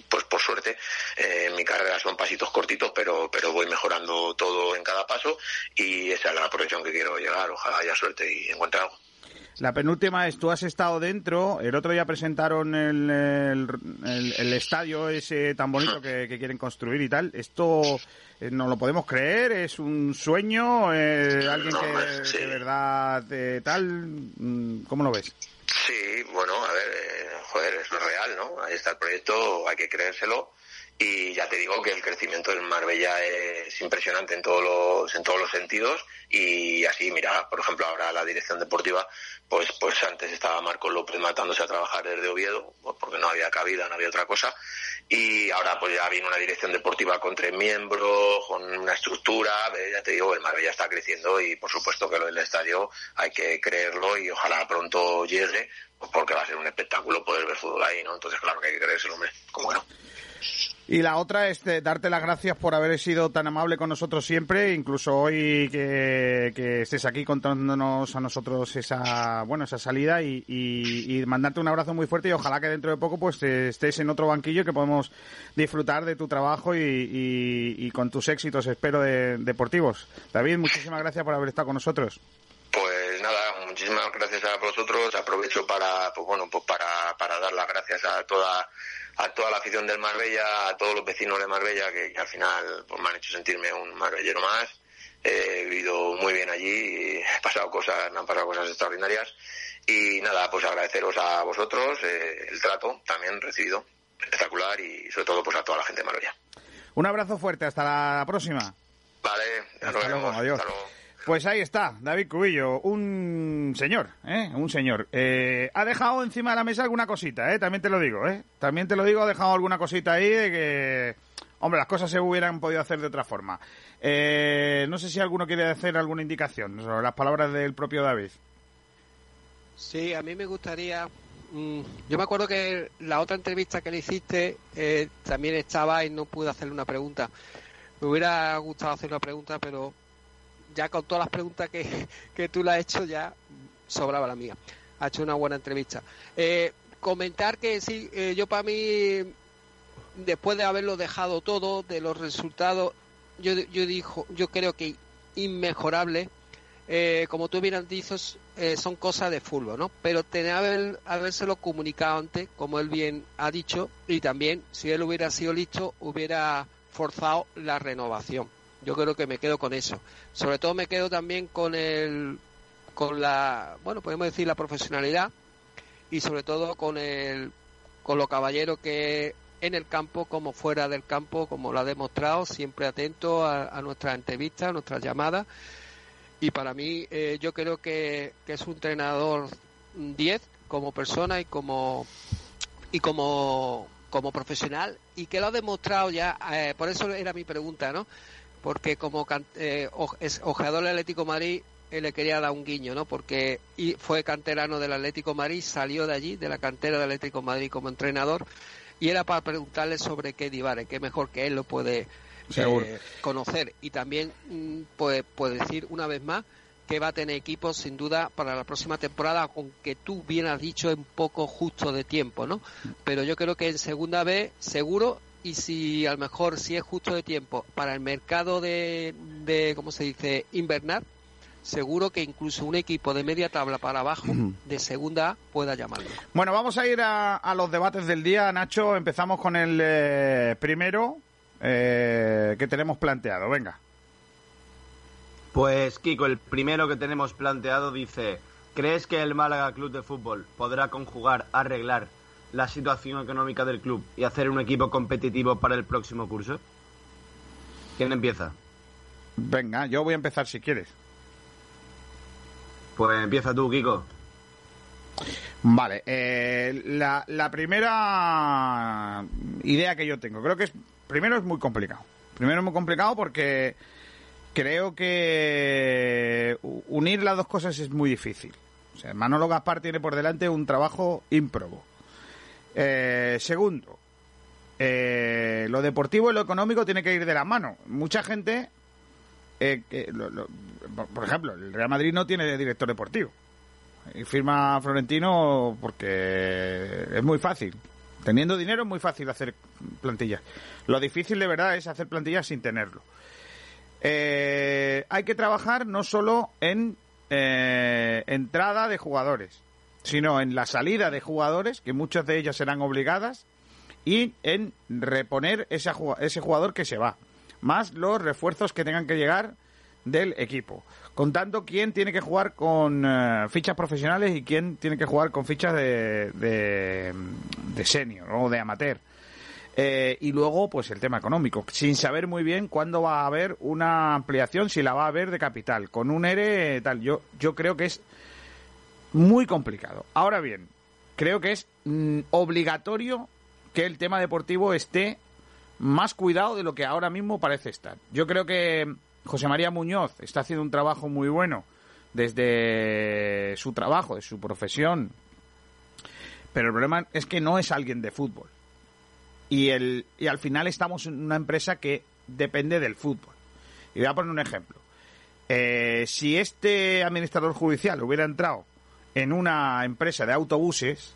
pues por suerte eh, en mi carrera son pasitos cortitos, pero, pero voy mejorando todo en cada paso y esa es la profesión que quiero llegar. Ojalá haya suerte y encuentre algo. La penúltima es, tú has estado dentro, el otro día presentaron el, el, el- el estadio ese tan bonito que, que quieren construir y tal. ¿Esto eh, no lo podemos creer? ¿Es un sueño? Eh, ¿Alguien que de verdad eh, tal? Mm, ¿Cómo lo ves? Sí, bueno, a ver, eh, joder, es lo real, ¿no? Ahí está el proyecto, hay que creérselo. Y ya te digo que el crecimiento del Marbella es impresionante en todos los, en todos los sentidos. Y así, mira, por ejemplo, ahora la dirección deportiva, pues, pues antes estaba Marco López matándose a trabajar desde Oviedo, pues porque no había cabida, no había otra cosa. Y ahora pues ya viene una dirección deportiva con tres miembros, con una estructura, eh, ya te digo, el Marbella está creciendo y por supuesto que lo del estadio hay que creerlo y ojalá pronto llegue, porque va a ser un espectáculo poder ver fútbol ahí, ¿no? Entonces claro que hay que creérselo, hombre, como que no. Y la otra es darte las gracias por haber sido tan amable con nosotros siempre, incluso hoy que, que estés aquí contándonos a nosotros esa bueno esa salida y, y- mandarte un abrazo muy fuerte y ojalá que dentro de poco pues estés en otro banquillo que podamos disfrutar de tu trabajo y, y- y con tus éxitos espero de- deportivos. David, muchísimas gracias por haber estado con nosotros. Pues nada, muchísimas gracias a vosotros. Aprovecho para, pues bueno, pues para, para dar las gracias a toda, a toda la afición del Marbella, a todos los vecinos de Marbella que, que al final pues me han hecho sentirme un marbellero más. He vivido muy bien allí, he pasado cosas, me han pasado cosas extraordinarias. Y nada, pues agradeceros a vosotros eh, el trato también recibido, espectacular y sobre todo pues a toda la gente de Marbella. Un abrazo fuerte, hasta la próxima. Vale, ya nos Hasta luego, vemos. adiós. Hasta luego. Pues ahí está, David Cubillo, un señor, ¿eh? Un señor. Eh, ha dejado encima de la mesa alguna cosita, ¿eh? También te lo digo, ¿eh? También te lo digo, ha dejado alguna cosita ahí de que... Hombre, las cosas se hubieran podido hacer de otra forma. Eh, no sé si alguno quiere hacer alguna indicación sobre las palabras del propio David. Sí, a mí me gustaría. mm, yo me acuerdo que la otra entrevista que le hiciste eh, también estaba y no pude hacerle una pregunta. Me hubiera gustado hacer una pregunta, pero ya con todas las preguntas que, que tú le has hecho, ya sobraba la mía. Ha hecho una buena entrevista. Eh, comentar que sí, eh, yo para mí, después de haberlo dejado todo, de los resultados, yo, yo, dijo, yo creo que inmejorable eh, como tú bien has dicho, eh, son cosas de fútbol, ¿no? Pero tener haber, habérselo comunicado antes, como él bien ha dicho, y también, si él hubiera sido listo, hubiera forzado la renovación. Yo creo que me quedo con eso. Sobre todo me quedo también con el, con la, bueno, podemos decir la profesionalidad y sobre todo con el, con lo caballero que en el campo como fuera del campo, como lo ha demostrado, siempre atento a, a nuestras entrevistas, a nuestras llamadas y para mí eh, yo creo que, que es un entrenador 10 como persona y como y como como profesional y que lo ha demostrado ya eh, por eso era mi pregunta no porque como eh, ojeador del Atlético de Madrid eh, le quería dar un guiño no porque y fue canterano del Atlético de Madrid salió de allí de la cantera del Atlético de Madrid como entrenador y era para preguntarle sobre qué Divare que mejor que él lo puede eh, conocer. Y también mm, puede, decir una vez más que va a tener equipos sin duda para la próxima temporada, aunque tú bien has dicho en poco justo de tiempo, ¿no? Pero yo creo que en segunda vez seguro y si a lo mejor si es justo de tiempo para el mercado de, de ¿cómo se dice? invernal, seguro que incluso un equipo de media tabla para abajo de segunda A pueda llamarlo. Bueno, vamos a ir a, a los debates del día, Nacho. Empezamos con el eh, primero eh, que tenemos planteado. Venga. Pues Kiko, el primero que tenemos planteado dice, ¿crees que el Málaga Club de Fútbol podrá conjugar, arreglar la situación económica del club y hacer un equipo competitivo para el próximo curso? ¿Quién empieza? Venga, yo voy a empezar si quieres. Pues empieza tú, Kiko. Vale, eh, la, la primera idea que yo tengo, creo que es, primero es muy complicado. Primero es muy complicado porque creo que unir las dos cosas es muy difícil. O sea, Manolo Gaspar tiene por delante un trabajo ímprobo. Eh, segundo, eh, lo deportivo y lo económico tiene que ir de la mano. Mucha gente, eh, por ejemplo, el Real Madrid no tiene director deportivo. Y firma Florentino porque es muy fácil. Teniendo dinero es muy fácil hacer plantillas. Lo difícil de verdad es hacer plantillas sin tenerlo. Eh, hay que trabajar no solo en entrada de jugadores, sino en la salida de jugadores, que muchas de ellas serán obligadas, y en reponer ese, ju- ese jugador que se va, más los refuerzos que tengan que llegar del equipo, contando quién tiene que jugar con eh, fichas profesionales y quién tiene que jugar con fichas de, de, de senior o de amateur. Eh, y luego, pues el tema económico, sin saber muy bien cuándo va a haber una ampliación, si la va a haber de capital, con un ERE tal. Yo, yo creo que es muy complicado. Ahora bien, creo que es mm, obligatorio que el tema deportivo esté más cuidado de lo que ahora mismo parece estar. Yo creo que José María Muñoz está haciendo un trabajo muy bueno desde su trabajo, de su profesión, pero el problema es que no es alguien de fútbol. Y, el, y al final estamos en una empresa que depende del fútbol. Y voy a poner un ejemplo. Eh, si este administrador judicial hubiera entrado en una empresa de autobuses,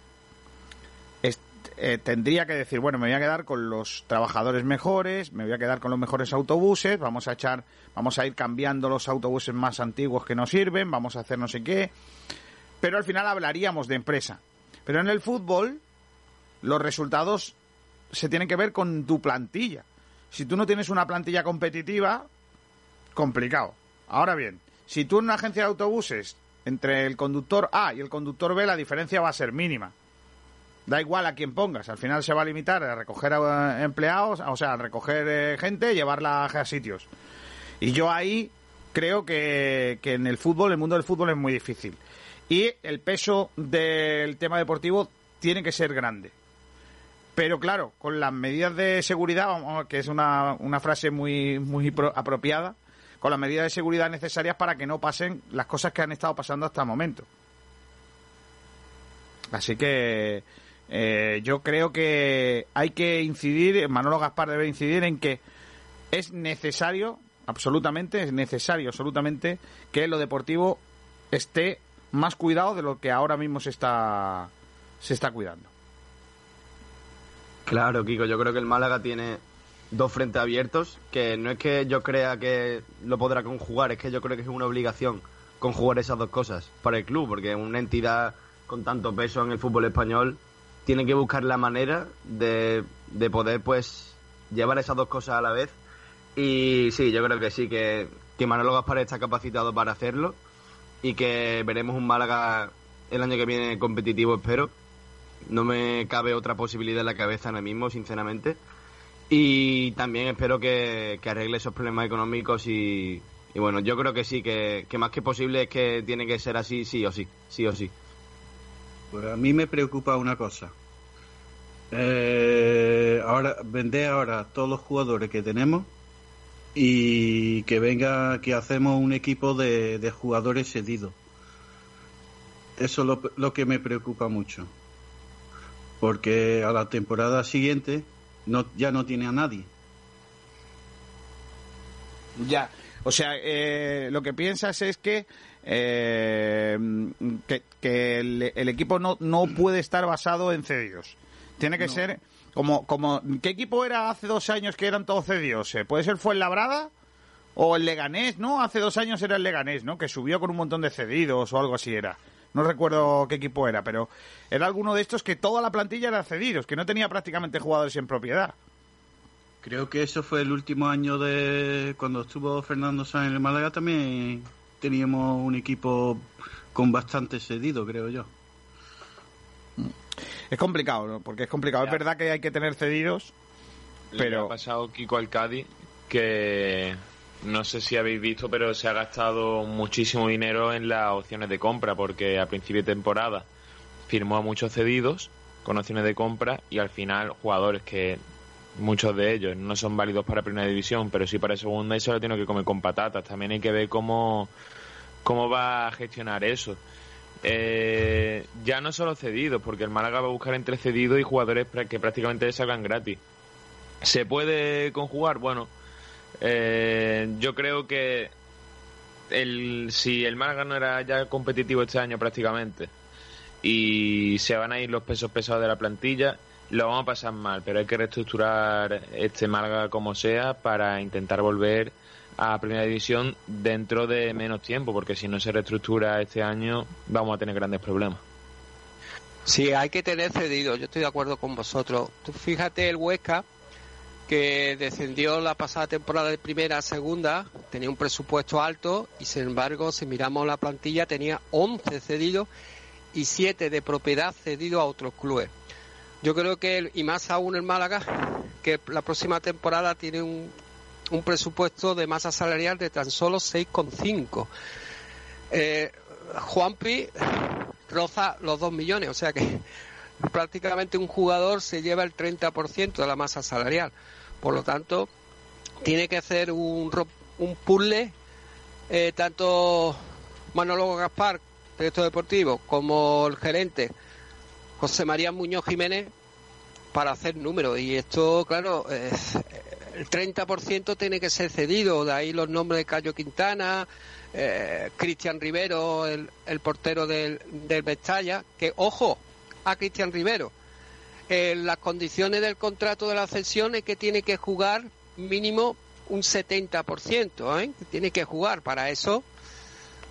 eh, tendría que decir, bueno, me voy a quedar con los trabajadores mejores, me voy a quedar con los mejores autobuses, vamos a echar, vamos a ir cambiando los autobuses más antiguos que no sirven, vamos a hacer no sé qué. Pero al final hablaríamos de empresa. Pero en el fútbol, los resultados se tienen que ver con tu plantilla. Si tú no tienes una plantilla competitiva, complicado. Ahora bien, si tú en una agencia de autobuses, entre el conductor A y el conductor B, la diferencia va a ser mínima. Da igual a quién pongas, al final se va a limitar a recoger eh, empleados, o sea, a recoger eh, gente, llevarla a sitios. Y yo ahí creo que, que en el fútbol, el mundo del fútbol es muy difícil. Y el peso del tema deportivo tiene que ser grande. Pero claro, con las medidas de seguridad, que es una, una frase muy, muy pro- apropiada, con las medidas de seguridad necesarias para que no pasen las cosas que han estado pasando hasta el momento. Así que eh, yo creo que hay que incidir, Manolo Gaspar debe incidir en que es necesario, absolutamente, es necesario, absolutamente, que lo deportivo esté más cuidado de lo que ahora mismo se está, se está cuidando. Claro, Kiko, yo creo que el Málaga tiene dos frentes abiertos, que no es que yo crea que lo podrá conjugar, es que yo creo que es una obligación conjugar esas dos cosas para el club, porque una entidad con tanto peso en el fútbol español tiene que buscar la manera de, de poder pues llevar esas dos cosas a la vez. Y sí, yo creo que sí, que, que Manolo Gaspar está capacitado para hacerlo y que veremos un Málaga el año que viene competitivo, espero. No me cabe otra posibilidad en la cabeza ahora mismo, sinceramente. Y también espero que, que arregle esos problemas económicos y, bueno, yo creo que sí, que, que más que posible es que tiene que ser así, sí o sí, sí o sí. Pues a mí me preocupa una cosa. Eh, ahora vender ahora todos los jugadores que tenemos y que venga que hacemos un equipo de, de jugadores cedidos. Eso es lo, lo que me preocupa mucho. Porque a la temporada siguiente no, ya no tiene a nadie. Ya, o sea, eh, lo que piensas es que eh, que, que el, el equipo no, no puede estar basado en cedidos. Tiene que ser como, como... ¿Qué equipo era hace dos años que eran todos cedidos? Eh, ¿Puede ser Fuenlabrada? O el Leganés, ¿no? Hace dos años era el Leganés, ¿no? Que subió con un montón de cedidos o algo así era. No recuerdo qué equipo era, pero era alguno de estos que toda la plantilla era cedidos, que no tenía prácticamente jugadores en propiedad. Creo que eso fue el último año de cuando estuvo Fernando Sáenz en el Málaga también teníamos un equipo con bastante cedido, creo yo. Es complicado, ¿no? Porque es complicado. Es verdad que hay que tener cedidos, Le pero... ha pasado Kiko al Cádiz que no sé si habéis visto, pero se ha gastado muchísimo dinero en las opciones de compra porque a principio de temporada firmó a muchos cedidos con opciones de compra y al final jugadores que muchos de ellos no son válidos para primera división, pero sí para segunda y se lo tiene que comer con patatas. También hay que ver cómo, cómo va a gestionar eso. Eh, ya no solo cedidos, porque el Málaga va a buscar entre cedidos y jugadores que prácticamente salgan gratis. ¿Se puede conjugar? Bueno, eh, yo creo que el, si el Málaga no era ya competitivo este año prácticamente y se van a ir los pesos pesados de la plantilla, lo vamos a pasar mal, pero hay que reestructurar este Málaga como sea para intentar volver a Primera División dentro de menos tiempo, porque si no se reestructura este año vamos a tener grandes problemas. Sí, hay que tener cedido, yo estoy de acuerdo con vosotros. Tú fíjate el Huesca, que descendió la pasada temporada de primera a segunda, tenía un presupuesto alto y sin embargo, si miramos la plantilla, tenía 11 cedidos y 7 de propiedad cedidos a otros clubes. Yo creo que, y más aún el Málaga, que la próxima temporada tiene un, un presupuesto de masa salarial de tan solo 6,5. Eh, Juanpi roza los 2 millones, o sea que prácticamente un jugador se lleva el 30% de la masa salarial. Por lo tanto, tiene que hacer un, un puzzle, eh, tanto Manolo Gaspar, director deportivo, como el gerente José María Muñoz Jiménez, para hacer números. Y esto, claro, eh, el 30% tiene que ser cedido, de ahí los nombres de Cayo Quintana, eh, Cristian Rivero, el, el portero del, del Mestalla, que ojo a Cristian Rivero, en las condiciones del contrato de la cesión es que tiene que jugar mínimo un 70%, ¿eh? tiene que jugar para eso,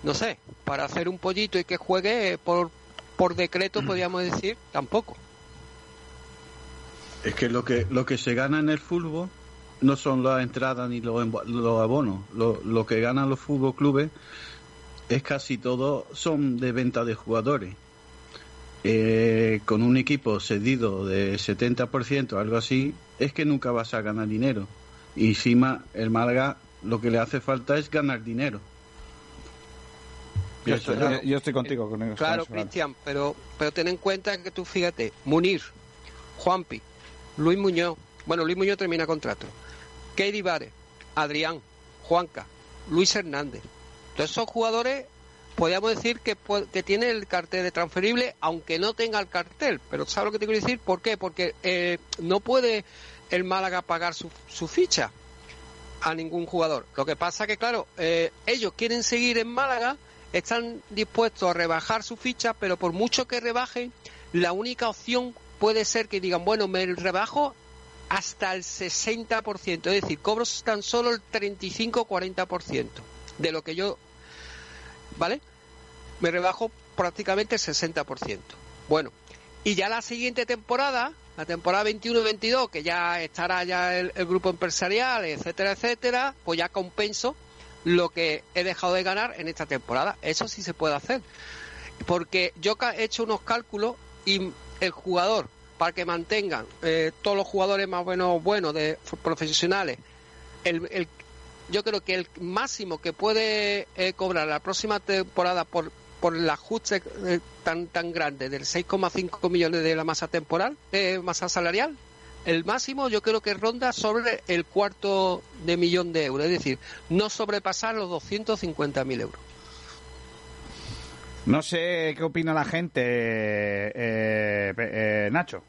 no sé, para hacer un pollito y que juegue eh, por, por decreto, podríamos decir, tampoco. Es que lo que lo que se gana en el fútbol no son las entradas ni los, los abonos. Lo, lo que ganan los fútbol clubes es casi todo son de venta de jugadores. Eh, con un equipo cedido de 70%, algo así, es que nunca vas a ganar dinero. Y encima el Málaga lo que le hace falta es ganar dinero. Yo estoy, yo. yo estoy contigo con. Claro, Cristian, pero, pero ten en cuenta que tú fíjate, Munir, Juanpi, Luis Muñoz, bueno, Luis Muñoz termina contrato, Keidi Vare, Adrián, Juanca, Luis Hernández. Todos esos jugadores, podríamos decir que, que tiene el cartel de transferible, aunque no tenga el cartel. Pero ¿sabes lo que te quiero decir? ¿Por qué? Porque eh, no puede el Málaga pagar su, su ficha a ningún jugador. Lo que pasa que, claro, eh, ellos quieren seguir en Málaga, están dispuestos a rebajar su ficha, pero por mucho que rebajen, la única opción puede ser que digan, bueno, me rebajo hasta el 60%, es decir, cobro tan solo el 35-40% de lo que yo, ¿vale? Me rebajo prácticamente el 60%. Bueno, y ya la siguiente temporada, la temporada 21-22, que ya estará ya el, grupo empresarial, etcétera, etcétera, pues ya compenso lo que he dejado de ganar en esta temporada. Eso sí se puede hacer. Porque yo he hecho unos cálculos y el jugador, para que mantengan eh, todos los jugadores más o menos buenos de profesionales, el- yo creo que el máximo que puede eh, cobrar la próxima temporada por por el ajuste eh, tan tan grande del 6,5 millones de la masa temporal, de masa salarial, el máximo yo creo que ronda sobre el cuarto de millón de euros, es decir, no sobrepasar los 250.000 euros. No sé qué opina la gente, eh, eh, Nacho.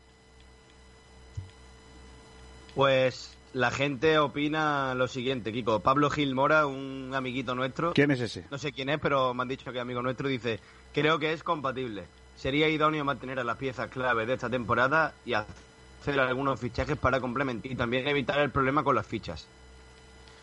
Pues la gente opina lo siguiente, Kiko. Pablo Gil Mora, un amiguito nuestro. ¿Quién es ese? No sé quién es, pero me han dicho que es amigo nuestro. Dice: Creo que es compatible. Sería idóneo mantener a las piezas clave de esta temporada y hacer algunos fichajes para complementar y también evitar el problema con las fichas.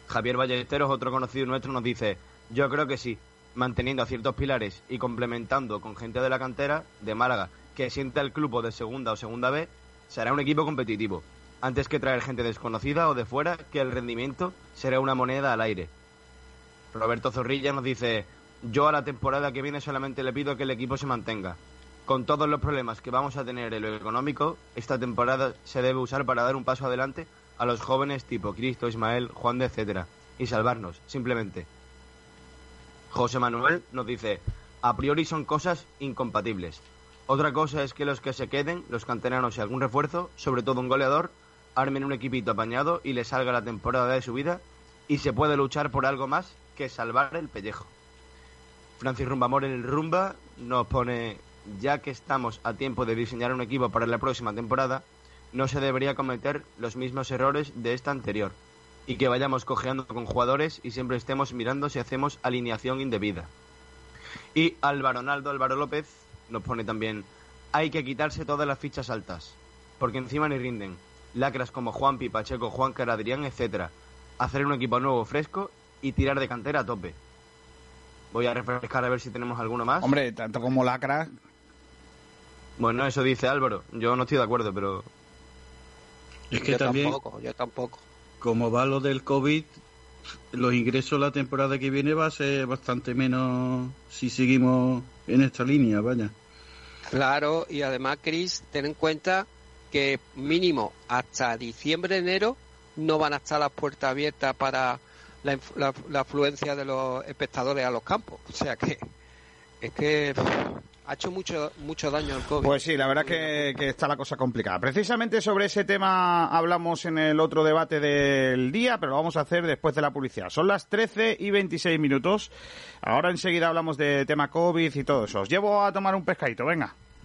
Javier Ballesteros, otro conocido nuestro, nos dice: Yo creo que sí, manteniendo a ciertos pilares y complementando con gente de la cantera de Málaga que sienta el club o de segunda o segunda B, será un equipo competitivo. Antes que traer gente desconocida o de fuera, que el rendimiento será una moneda al aire. Roberto Zorrilla nos dice, yo a la temporada que viene solamente le pido que el equipo se mantenga. Con todos los problemas que vamos a tener en lo económico, esta temporada se debe usar para dar un paso adelante a los jóvenes tipo Cristo, Ismael, Juan de, etcétera, y salvarnos, simplemente. José Manuel nos dice, a priori son cosas incompatibles. Otra cosa es que los que se queden, los canteranos y algún refuerzo, sobre todo un goleador, armen un equipito apañado y le salga la temporada de su vida y se puede luchar por algo más que salvar el pellejo. Francis Rumbamor en el Rumba nos pone, ya que estamos a tiempo de diseñar un equipo para la próxima temporada, no se debería cometer los mismos errores de esta anterior y que vayamos cojeando con jugadores y siempre estemos mirando si hacemos alineación indebida. Y Álvaro Naldo, Álvaro López, nos pone también, hay que quitarse todas las fichas altas, porque encima ni rinden. Lacras como Juanpi, Pacheco, Juan Adrián, etcétera. Hacer un equipo nuevo, fresco y tirar de cantera a tope. Voy a refrescar a ver si tenemos alguno más. Hombre, tanto como lacra. Bueno, eso dice Álvaro. Yo no estoy de acuerdo, pero. Es que yo también, tampoco, yo tampoco. como va lo del COVID, los ingresos la temporada que viene va a ser bastante menos si seguimos en esta línea, vaya. Claro, y además, Chris, ten en cuenta que mínimo hasta diciembre, enero, no van a estar las puertas abiertas para la, la- la afluencia de los espectadores a los campos. O sea que es que ha hecho mucho mucho daño al COVID. Pues sí, la verdad que, que está la cosa complicada. Precisamente sobre ese tema hablamos en el otro debate del día, pero lo vamos a hacer después de la publicidad. Son las 13 y 26 minutos. Ahora enseguida hablamos de tema COVID y todo eso. Os llevo a tomar un pescadito, venga.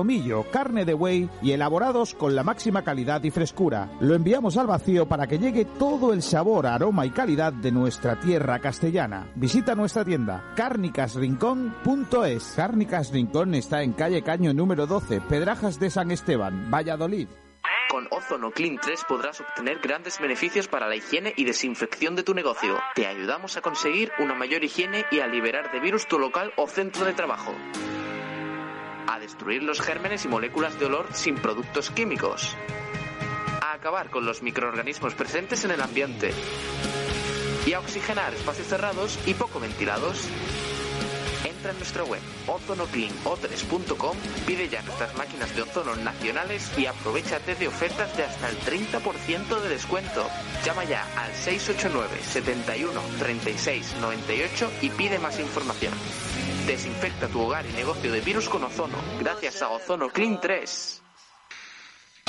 solomillo, carne de buey y elaborados con la máxima calidad y frescura. Lo enviamos al vacío para que llegue todo el sabor, aroma y calidad de nuestra tierra castellana. Visita nuestra tienda carnicasrincón.es. Cárnicas Rincón está en calle Caño número 12, Pedrajas de San Esteban, Valladolid. Con Ozono Clean 3 podrás obtener grandes beneficios para la higiene y desinfección de tu negocio. Te ayudamos a conseguir una mayor higiene y a liberar de virus tu local o centro de trabajo. A destruir los gérmenes y moléculas de olor sin productos químicos. A acabar con los microorganismos presentes en el ambiente. Y a oxigenar espacios cerrados y poco ventilados. Entra en nuestra web ozonocleano3.com, pide ya nuestras máquinas de ozono nacionales y aprovechate de ofertas de hasta el 30% de descuento. Llama ya al 689 71 36 98 y pide más información. Desinfecta tu hogar y negocio de virus con ozono, gracias a Ozono Clean 3.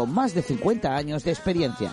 con más de 50 años de experiencia.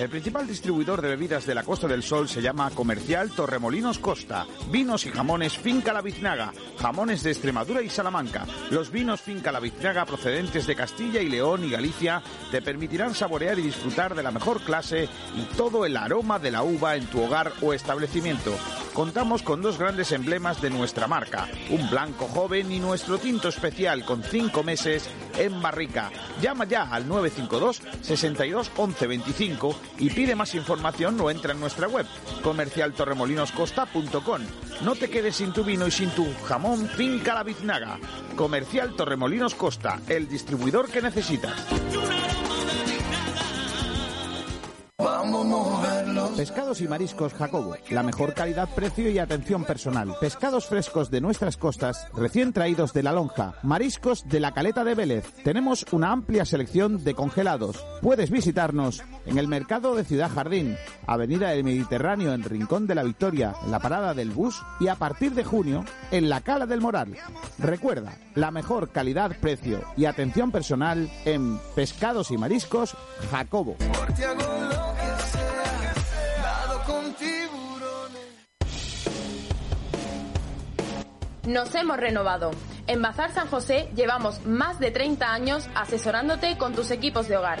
El principal distribuidor de bebidas de la Costa del Sol se llama Comercial Torremolinos Costa. Vinos y jamones Finca La Biznaga. Jamones de Extremadura y Salamanca. Los vinos Finca La Biznaga procedentes de Castilla y León y Galicia te permitirán saborear y disfrutar de la mejor clase y todo el aroma de la uva en tu hogar o establecimiento. Contamos con dos grandes emblemas de nuestra marca. Un blanco joven y nuestro tinto especial con cinco meses en barrica. Llama ya al 952 62 11 25 y pide más información o entra en nuestra web comercialtorremolinoscosta.com. No te quedes sin tu vino y sin tu jamón Finca La Biznaga. Comercial Torremolinos Costa, el distribuidor que necesitas. Pescados y mariscos Jacobo, la mejor calidad, precio y atención personal. Pescados frescos de nuestras costas, recién traídos de la lonja. Mariscos de la caleta de Vélez. Tenemos una amplia selección de congelados. Puedes visitarnos en el mercado de Ciudad Jardín, Avenida del Mediterráneo en Rincón de la Victoria, en la parada del bus y a partir de junio en la Cala del Moral. Recuerda, la mejor calidad, precio y atención personal en Pescados y Mariscos Jacobo. Nos hemos renovado. En Bazar San José llevamos más de 30 años asesorándote con tus equipos de hogar.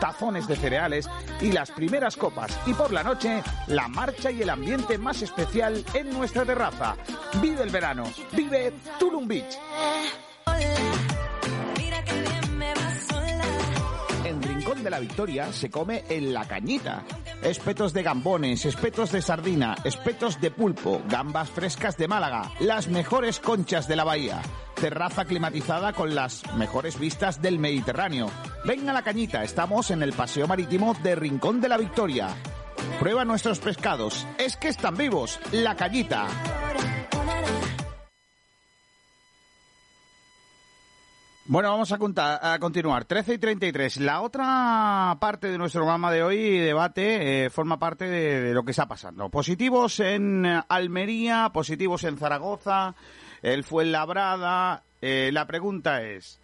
tazones de cereales y las primeras copas. Y por la noche, la marcha y el ambiente más especial en nuestra terraza. Vive el verano. Vive Tulum Beach. De la Victoria se come en la cañita. Espetos de gambones, espetos de sardina, espetos de pulpo, gambas frescas de Málaga, las mejores conchas de la bahía. Terraza climatizada con las mejores vistas del Mediterráneo. Ven a la cañita, estamos en el Paseo Marítimo de Rincón de la Victoria. Prueba nuestros pescados, es que están vivos, la cañita. Bueno, vamos a, contar, a continuar. 13 y 33. La otra parte de nuestro programa de hoy, debate, eh, forma parte de, lo que está pasando. Positivos en Almería, positivos en Zaragoza, el Fuenlabrada. Eh, la pregunta es,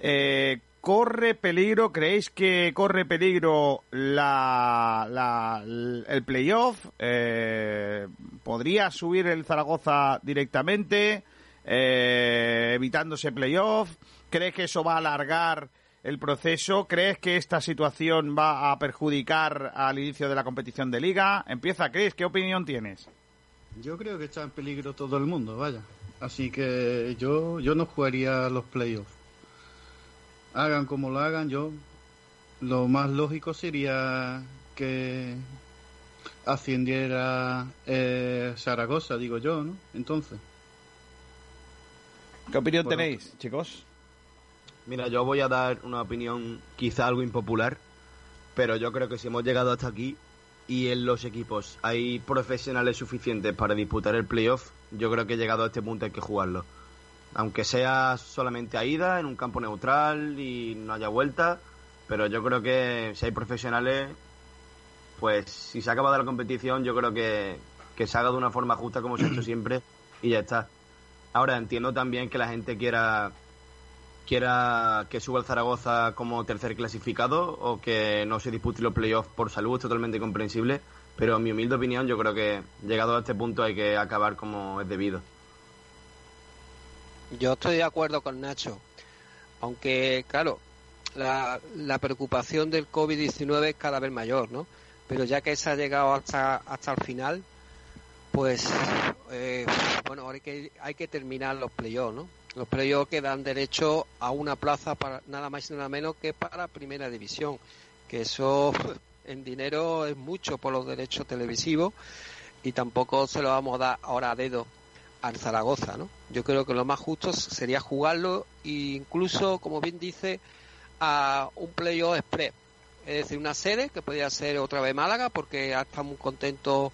eh, ¿corre peligro, creéis que corre peligro la, la el playoff? Eh, ¿Podría subir el Zaragoza directamente? Eh, evitándose playoff? ¿Crees que eso va a alargar el proceso? ¿Crees que esta situación va a perjudicar al inicio de la competición de liga? Empieza, Chris, ¿qué opinión tienes? Yo creo que está en peligro todo el mundo, vaya. Así que yo, yo no jugaría los playoffs. Hagan como lo hagan, yo lo más lógico sería que ascendiera eh, Zaragoza, digo yo, ¿no? Entonces. ¿Qué opinión Bueno, tenéis, chicos? Mira, yo voy a dar una opinión quizá algo impopular, pero yo creo que si hemos llegado hasta aquí y en los equipos hay profesionales suficientes para disputar el playoff, yo creo que llegado a este punto hay que jugarlo. Aunque sea solamente a ida, en un campo neutral y no haya vuelta, pero yo creo que si hay profesionales, pues si se ha acabado la competición, yo creo que, que se haga de una forma justa como se ha hecho siempre y ya está. Ahora entiendo también que la gente quiera quiera que suba el Zaragoza como tercer clasificado o que no se dispute los playoffs por salud, es totalmente comprensible, pero en mi humilde opinión yo creo que llegado a este punto hay que acabar como es debido. Yo estoy de acuerdo con Nacho, aunque claro, la, la preocupación del COVID-19 es cada vez mayor, ¿no? Pero ya que se ha llegado hasta, hasta el final, pues eh, bueno, ahora hay que, terminar los playoffs, ¿no? Los playoffs que dan derecho a una plaza para nada más y nada menos que para primera división, que eso en dinero es mucho por los derechos televisivos y tampoco se lo vamos a dar ahora a dedo al Zaragoza, ¿no? Yo creo que lo más justo sería jugarlo e incluso, como bien dice, a un playoff express. Es decir, una sede que podría ser otra vez Málaga, porque ya muy contentos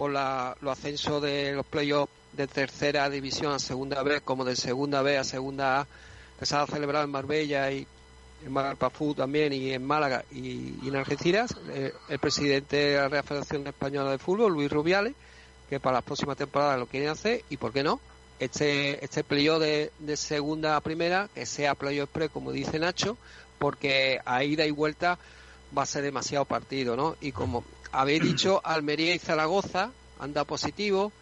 por la, los ascensos de los playoffs de tercera división a segunda vez, como de segunda vez a segunda A, que se ha celebrado en Marbella y en Malpafú también y en Málaga y, en Algeciras. Eh, el presidente de la Real Federación Española de Fútbol, Luis Rubiales, que para las próximas temporadas lo quieren hacer y por qué no este este playoff de, de segunda a primera que sea playoff express como dice Nacho porque a ida y vuelta va a ser demasiado partido no y como habéis dicho Almería y Zaragoza anda positivo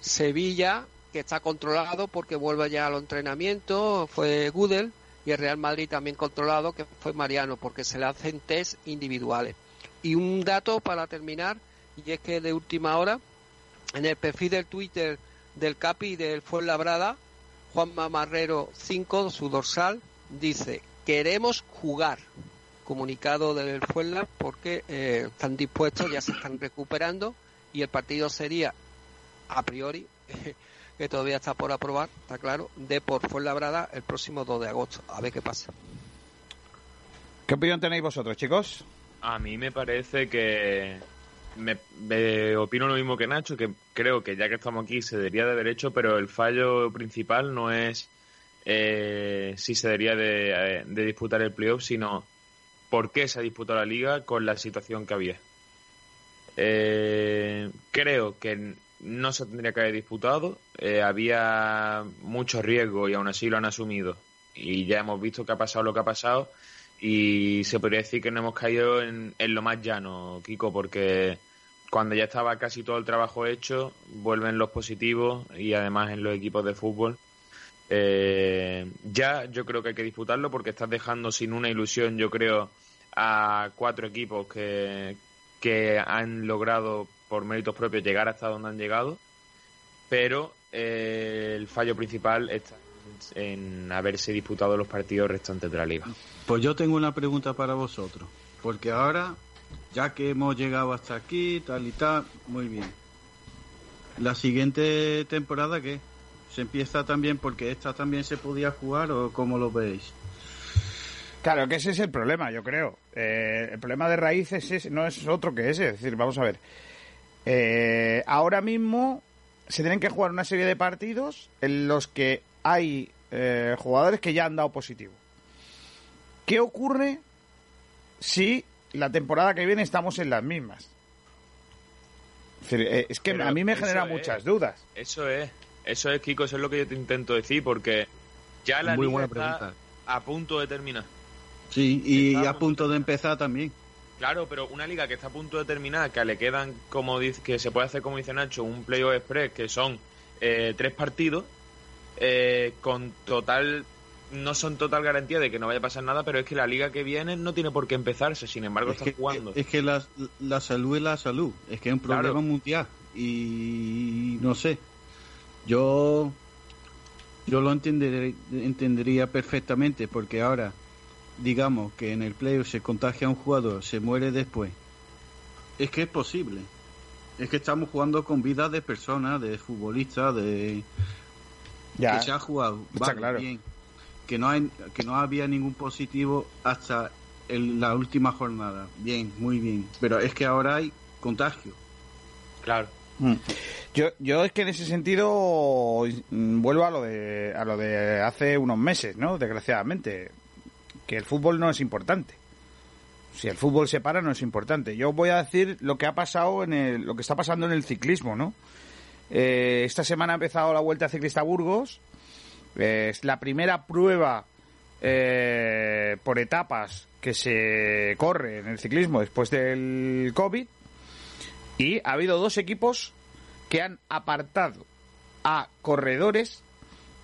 Sevilla que está controlado porque vuelve ya a los entrenamientos fue Gudel y el Real Madrid también controlado que fue Mariano porque se le hacen test individuales y un dato para terminar y es que de última hora en el perfil del Twitter del Capi del Fuenlabrada, Juan Mamarrero 5, su dorsal, dice, queremos jugar. Comunicado del Fuenla porque eh, están dispuestos, ya se están recuperando y el partido sería, a priori, que todavía está por aprobar, está claro, de por Fuenlabrada el próximo 2 de agosto. A ver qué pasa. ¿Qué opinión tenéis vosotros, chicos? A mí me parece que me, me opino lo mismo que Nacho, que creo que ya que estamos aquí se debería de haber hecho, pero el fallo principal no es eh, si se debería de, de disputar el playoff, sino por qué se ha disputado la liga con la situación que había. Eh, creo que no se tendría que haber disputado, eh, había mucho riesgo y aún así lo han asumido. Y ya hemos visto que ha pasado lo que ha pasado y se podría decir que no hemos caído en, en lo más llano, Kiko, porque cuando ya estaba casi todo el trabajo hecho, vuelven los positivos y además en los equipos de fútbol. Eh, ya yo creo que hay que disputarlo porque estás dejando sin una ilusión, yo creo, a cuatro equipos que, que han logrado por méritos propios llegar hasta donde han llegado, pero eh, el fallo principal está en haberse disputado los partidos restantes de la liga. Pues yo tengo una pregunta para vosotros, porque ahora, ya que hemos llegado hasta aquí, tal y tal, muy bien. La siguiente temporada, ¿qué? ¿Se empieza también porque esta también se podía jugar o cómo lo veis? Claro, que ese es el problema, yo creo. Eh, el problema de raíces es, no es otro que ese. Es decir, vamos a ver. Eh, ahora mismo se tienen que jugar una serie de partidos en los que hay eh, jugadores que ya han dado positivo. ¿Qué ocurre si la temporada que viene estamos en las mismas? Es, decir, eh, es que Pero a mí me genera es. muchas dudas. Eso es, eso es, Kiko, eso es lo que yo te intento decir, porque ya la Muy liga buena está pregunta. a punto de terminar. Sí, y a punto de empezar también. Claro, pero una liga que está a punto de terminar, que le quedan, como dice, que se puede hacer, como dice Nacho, un playoff express, que son eh, tres partidos, eh, con total, no son total garantía de que no vaya a pasar nada, pero es que la liga que viene no tiene por qué empezarse, sin embargo Es está que, jugando. es que la, la salud es la salud, es que es un problema Claro. mundial y no sé, yo yo lo entenderé- entendería perfectamente porque ahora digamos que en el playoff se contagia un jugador, se muere después, es que es posible, es que estamos jugando con vidas de personas, de futbolistas, de Ya, que se ha jugado, está vale, claro. bien, que no hay, que no había ningún positivo hasta el- la última jornada, bien, muy bien, pero es que ahora hay contagio. Claro. Mm. Yo, yo es que en ese sentido mm, vuelvo a lo de a lo de hace unos meses, ¿no? Desgraciadamente, que el fútbol no es importante. Si el fútbol se para no es importante. Yo voy a decir lo que ha pasado en el, lo que está pasando en el ciclismo, ¿no? Eh, esta semana ha empezado la Vuelta Ciclista Burgos. Eh, es la primera prueba eh, por etapas que se corre en el ciclismo después del COVID. Y ha habido dos equipos que han apartado a corredores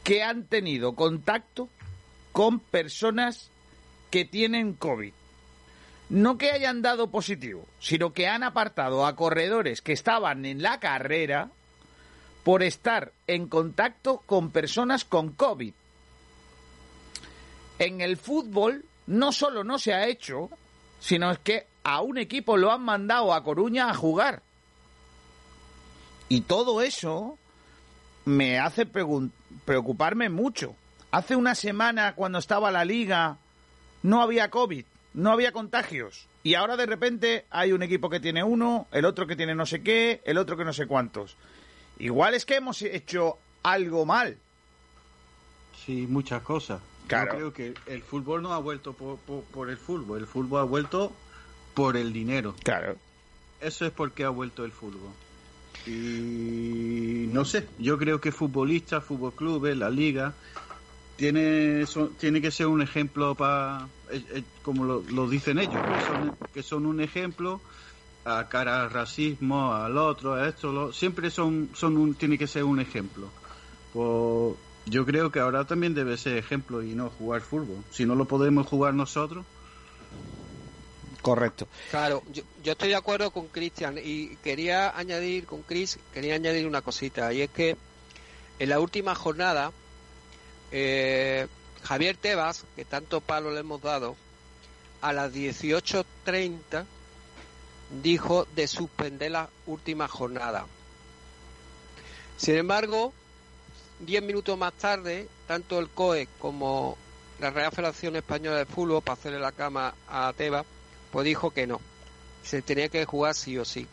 que han tenido contacto con personas que tienen COVID. No que hayan dado positivo, sino que han apartado a corredores que estaban en la carrera por estar en contacto con personas con COVID. En el fútbol no solo no se ha hecho, sino es que a un equipo lo han mandado a Coruña a jugar. Y todo eso me hace preocuparme mucho. Hace una semana, cuando estaba la liga, no había COVID, no había contagios. Y ahora de repente hay un equipo que tiene uno, el otro que tiene no sé qué, el otro que no sé cuántos. Igual es que hemos hecho algo mal. Sí, muchas cosas. Claro. Yo creo que el fútbol no ha vuelto por, por, por el fútbol, el fútbol ha vuelto por el dinero. Claro. Eso es porque ha vuelto el fútbol. Y no sé, yo creo que futbolistas, fútbol clubes, la liga, tiene, son- tiene que ser un ejemplo para, como lo, dicen ellos, que son, un ejemplo a cara al racismo, al otro, a esto, siempre son, son un, tiene que ser un ejemplo. Pues yo creo que ahora también debe ser ejemplo y no jugar fútbol. Si no lo podemos jugar nosotros, Correcto. Claro, yo, estoy de acuerdo con Cristian y quería añadir con Chris, quería añadir una cosita y es que en la última jornada eh, Javier Tebas, que tanto palo le hemos dado, a las 18.30 dijo de suspender la última jornada. Sin embargo, 10 minutos más tarde, tanto el COE como la Real Federación Española de Fútbol, para hacerle la cama a Tebas, pues dijo que no. Se tenía que jugar sí o sí.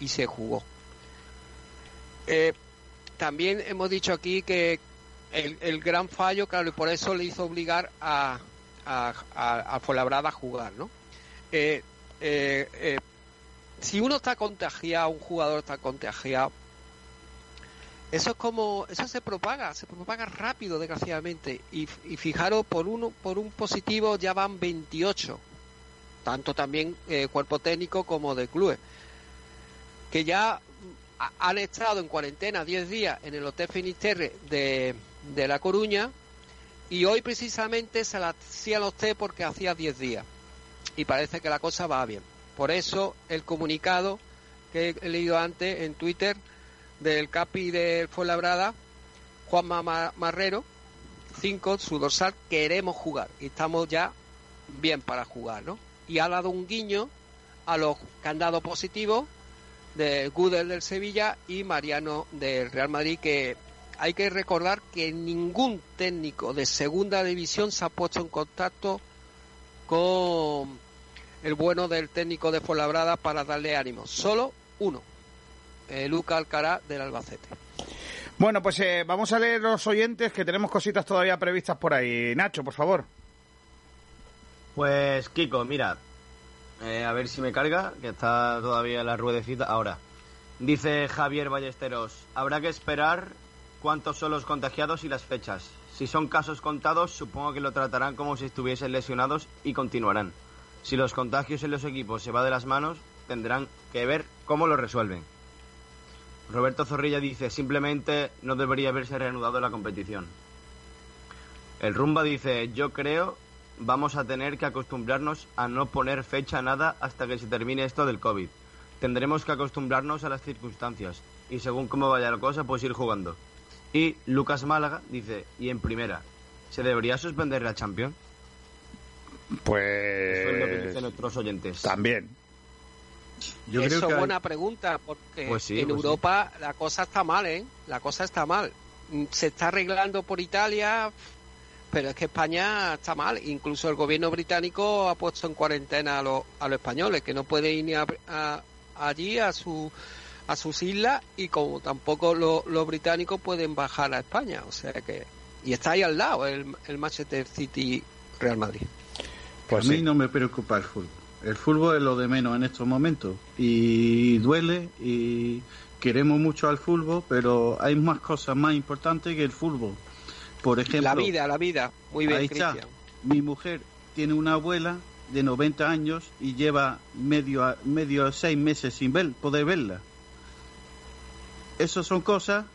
Y se jugó. Eh, también hemos dicho aquí que el, el gran fallo, claro, y por eso le hizo obligar a, a, a, a a jugar, ¿no? Eh, eh, eh, si uno está contagiado, un jugador está contagiado, eso es como, eso se propaga, se propaga rápido, desgraciadamente. Y, y fijaros, por uno, por un positivo ya van 28 tanto también eh, cuerpo técnico como de clubes, que ya ha- han estado en cuarentena 10 días en el Hotel Finisterre de, de La Coruña y hoy precisamente se la hacían los test porque hacía 10 días y parece que la cosa va bien. Por eso el comunicado que he leído antes en Twitter del Capi del Fuenlabrada, Juanma Ma- Marrero, 5, su dorsal, queremos jugar y estamos ya bien para jugar, ¿no? Y ha dado un guiño a los que han dado positivo de Gudel del Sevilla y Mariano del Real Madrid, que hay que recordar que ningún técnico de segunda división se ha puesto en contacto con el bueno del técnico de Fuenlabrada para darle ánimo. Solo uno, eh, Luca Alcará del Albacete. Bueno, pues eh, vamos a leer los oyentes que tenemos cositas todavía previstas por ahí. Nacho, por favor. Pues Kiko, mira, eh, a ver si me carga, que está todavía la ruedecita. Ahora, dice Javier Ballesteros, habrá que esperar cuántos son los contagiados y las fechas. Si son casos contados, supongo que lo tratarán como si estuviesen lesionados y continuarán. Si los contagios en los equipos se va de las manos, tendrán que ver cómo lo resuelven. Roberto Zorrilla dice, simplemente no debería haberse reanudado la competición. El Rumba dice, yo creo vamos a tener que acostumbrarnos a no poner fecha a nada hasta que se termine esto del COVID. Tendremos que acostumbrarnos a las circunstancias y según cómo vaya la cosa, pues ir jugando. Y Lucas Málaga dice, y en primera, ¿se debería suspender la Champions? Pues... Eso es lo que dicen nuestros oyentes. También. Yo Eso es hay- buena pregunta, porque Pues sí, en pues sí. Europa la cosa está mal, ¿eh? La cosa está mal. Mm, Se está arreglando por Italia, pero es que España está mal. Incluso el gobierno británico ha puesto en cuarentena a los, a los españoles, que no pueden ir ni a- a- allí a su a sus islas y como tampoco lo- los británicos pueden bajar a España. O sea que... Y está ahí al lado el, el Manchester City Real Madrid. Pues a mí sí. no me preocupa el fútbol. El fútbol es lo de menos en estos momentos. Y duele y queremos mucho al fútbol, pero hay más cosas más importantes que el fútbol. Por ejemplo, La vida, la vida. Muy bien, ahí está. Mi mujer tiene una abuela de 90 años y lleva medio a, medio a seis meses sin ver, poder verla. Esas son cosas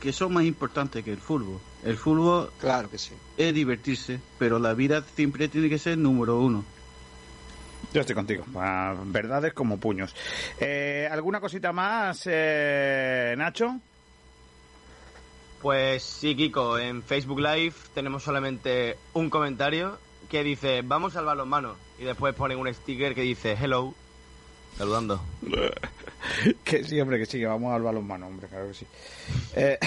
que son más importantes que el fútbol. El fútbol claro que sí. es divertirse, pero la vida siempre tiene que ser número uno. Yo estoy contigo. Ah, Verdades como puños. Eh, ¿Alguna cosita más, eh, Nacho? Pues sí, Kiko, en Facebook Live tenemos solamente un comentario que dice, vamos al balonmano. Y después ponen un sticker que dice, hello, saludando. que sí, hombre, que sí, que vamos al balonmano, hombre, claro que sí. Eh,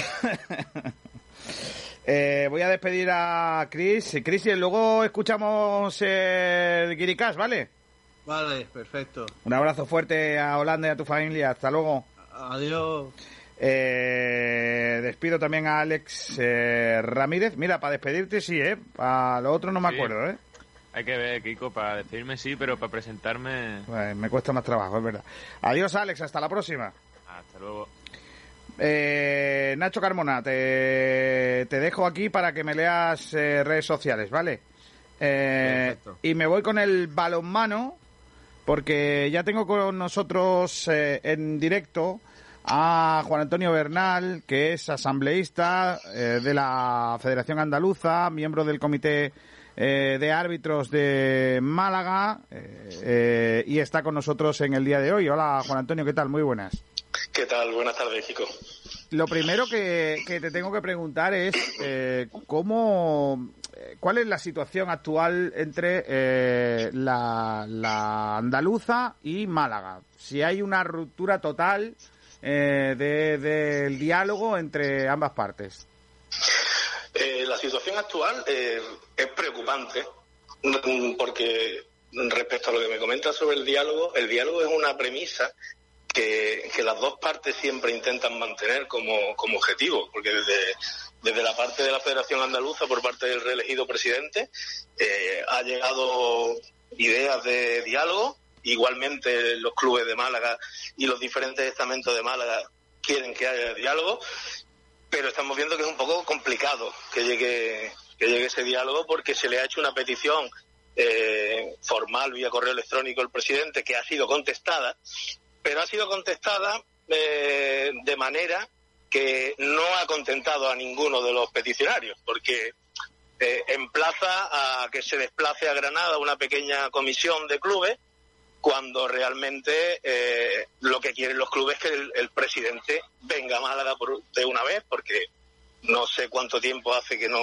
eh, voy a despedir a Chris. Chris, y luego escuchamos el Guiricas, ¿vale? Vale, perfecto. Un abrazo fuerte a Holanda y a tu familia. Hasta luego. Adiós. Eh, despido también a Alex eh, Ramírez. Mira, para despedirte sí, ¿eh? Para lo otro no me Sí. acuerdo, ¿eh? Hay que ver, Kiko, para decirme sí, pero para presentarme... Pues me cuesta más trabajo, es verdad. Adiós, Alex. Hasta la próxima. Hasta luego. Eh, Nacho Carmona, te, te dejo aquí para que me leas eh, redes sociales, ¿vale? Eh, y me voy con el balonmano, porque ya tengo con nosotros eh, en directo a Juan Antonio Bernal, que es asambleísta eh, de la Federación Andaluza, miembro del Comité eh, de Árbitros de Málaga, eh, eh, y está con nosotros en el día de hoy. Hola, Juan Antonio, ¿qué tal? Muy buenas. ¿Qué tal? Buenas tardes, Kiko. Lo primero que, que te tengo que preguntar es eh, cómo, cuál es la situación actual entre la, la andaluza y Málaga. Si hay una ruptura total eh, de- del diálogo entre ambas partes. Eh, la situación actual eh, es preocupante mm, porque respecto a lo que me comentas sobre el diálogo, el diálogo es una premisa que, las dos partes siempre intentan mantener como, objetivo, porque desde, desde la parte de la Federación Andaluza, por parte del reelegido presidente, eh, ha llegado ideas de diálogo. Igualmente los clubes de Málaga y los diferentes estamentos de Málaga quieren que haya diálogo, pero estamos viendo que es un poco complicado que llegue, que llegue ese diálogo porque se le ha hecho una petición eh, formal vía correo electrónico al presidente que ha sido contestada, pero ha sido contestada eh, de manera que no ha contentado a ninguno de los peticionarios, porque eh, emplaza a que se desplace a Granada una pequeña comisión de clubes cuando realmente eh, lo que quieren los clubes es que el, presidente venga a Málaga por- de una vez, porque no sé cuánto tiempo hace que no,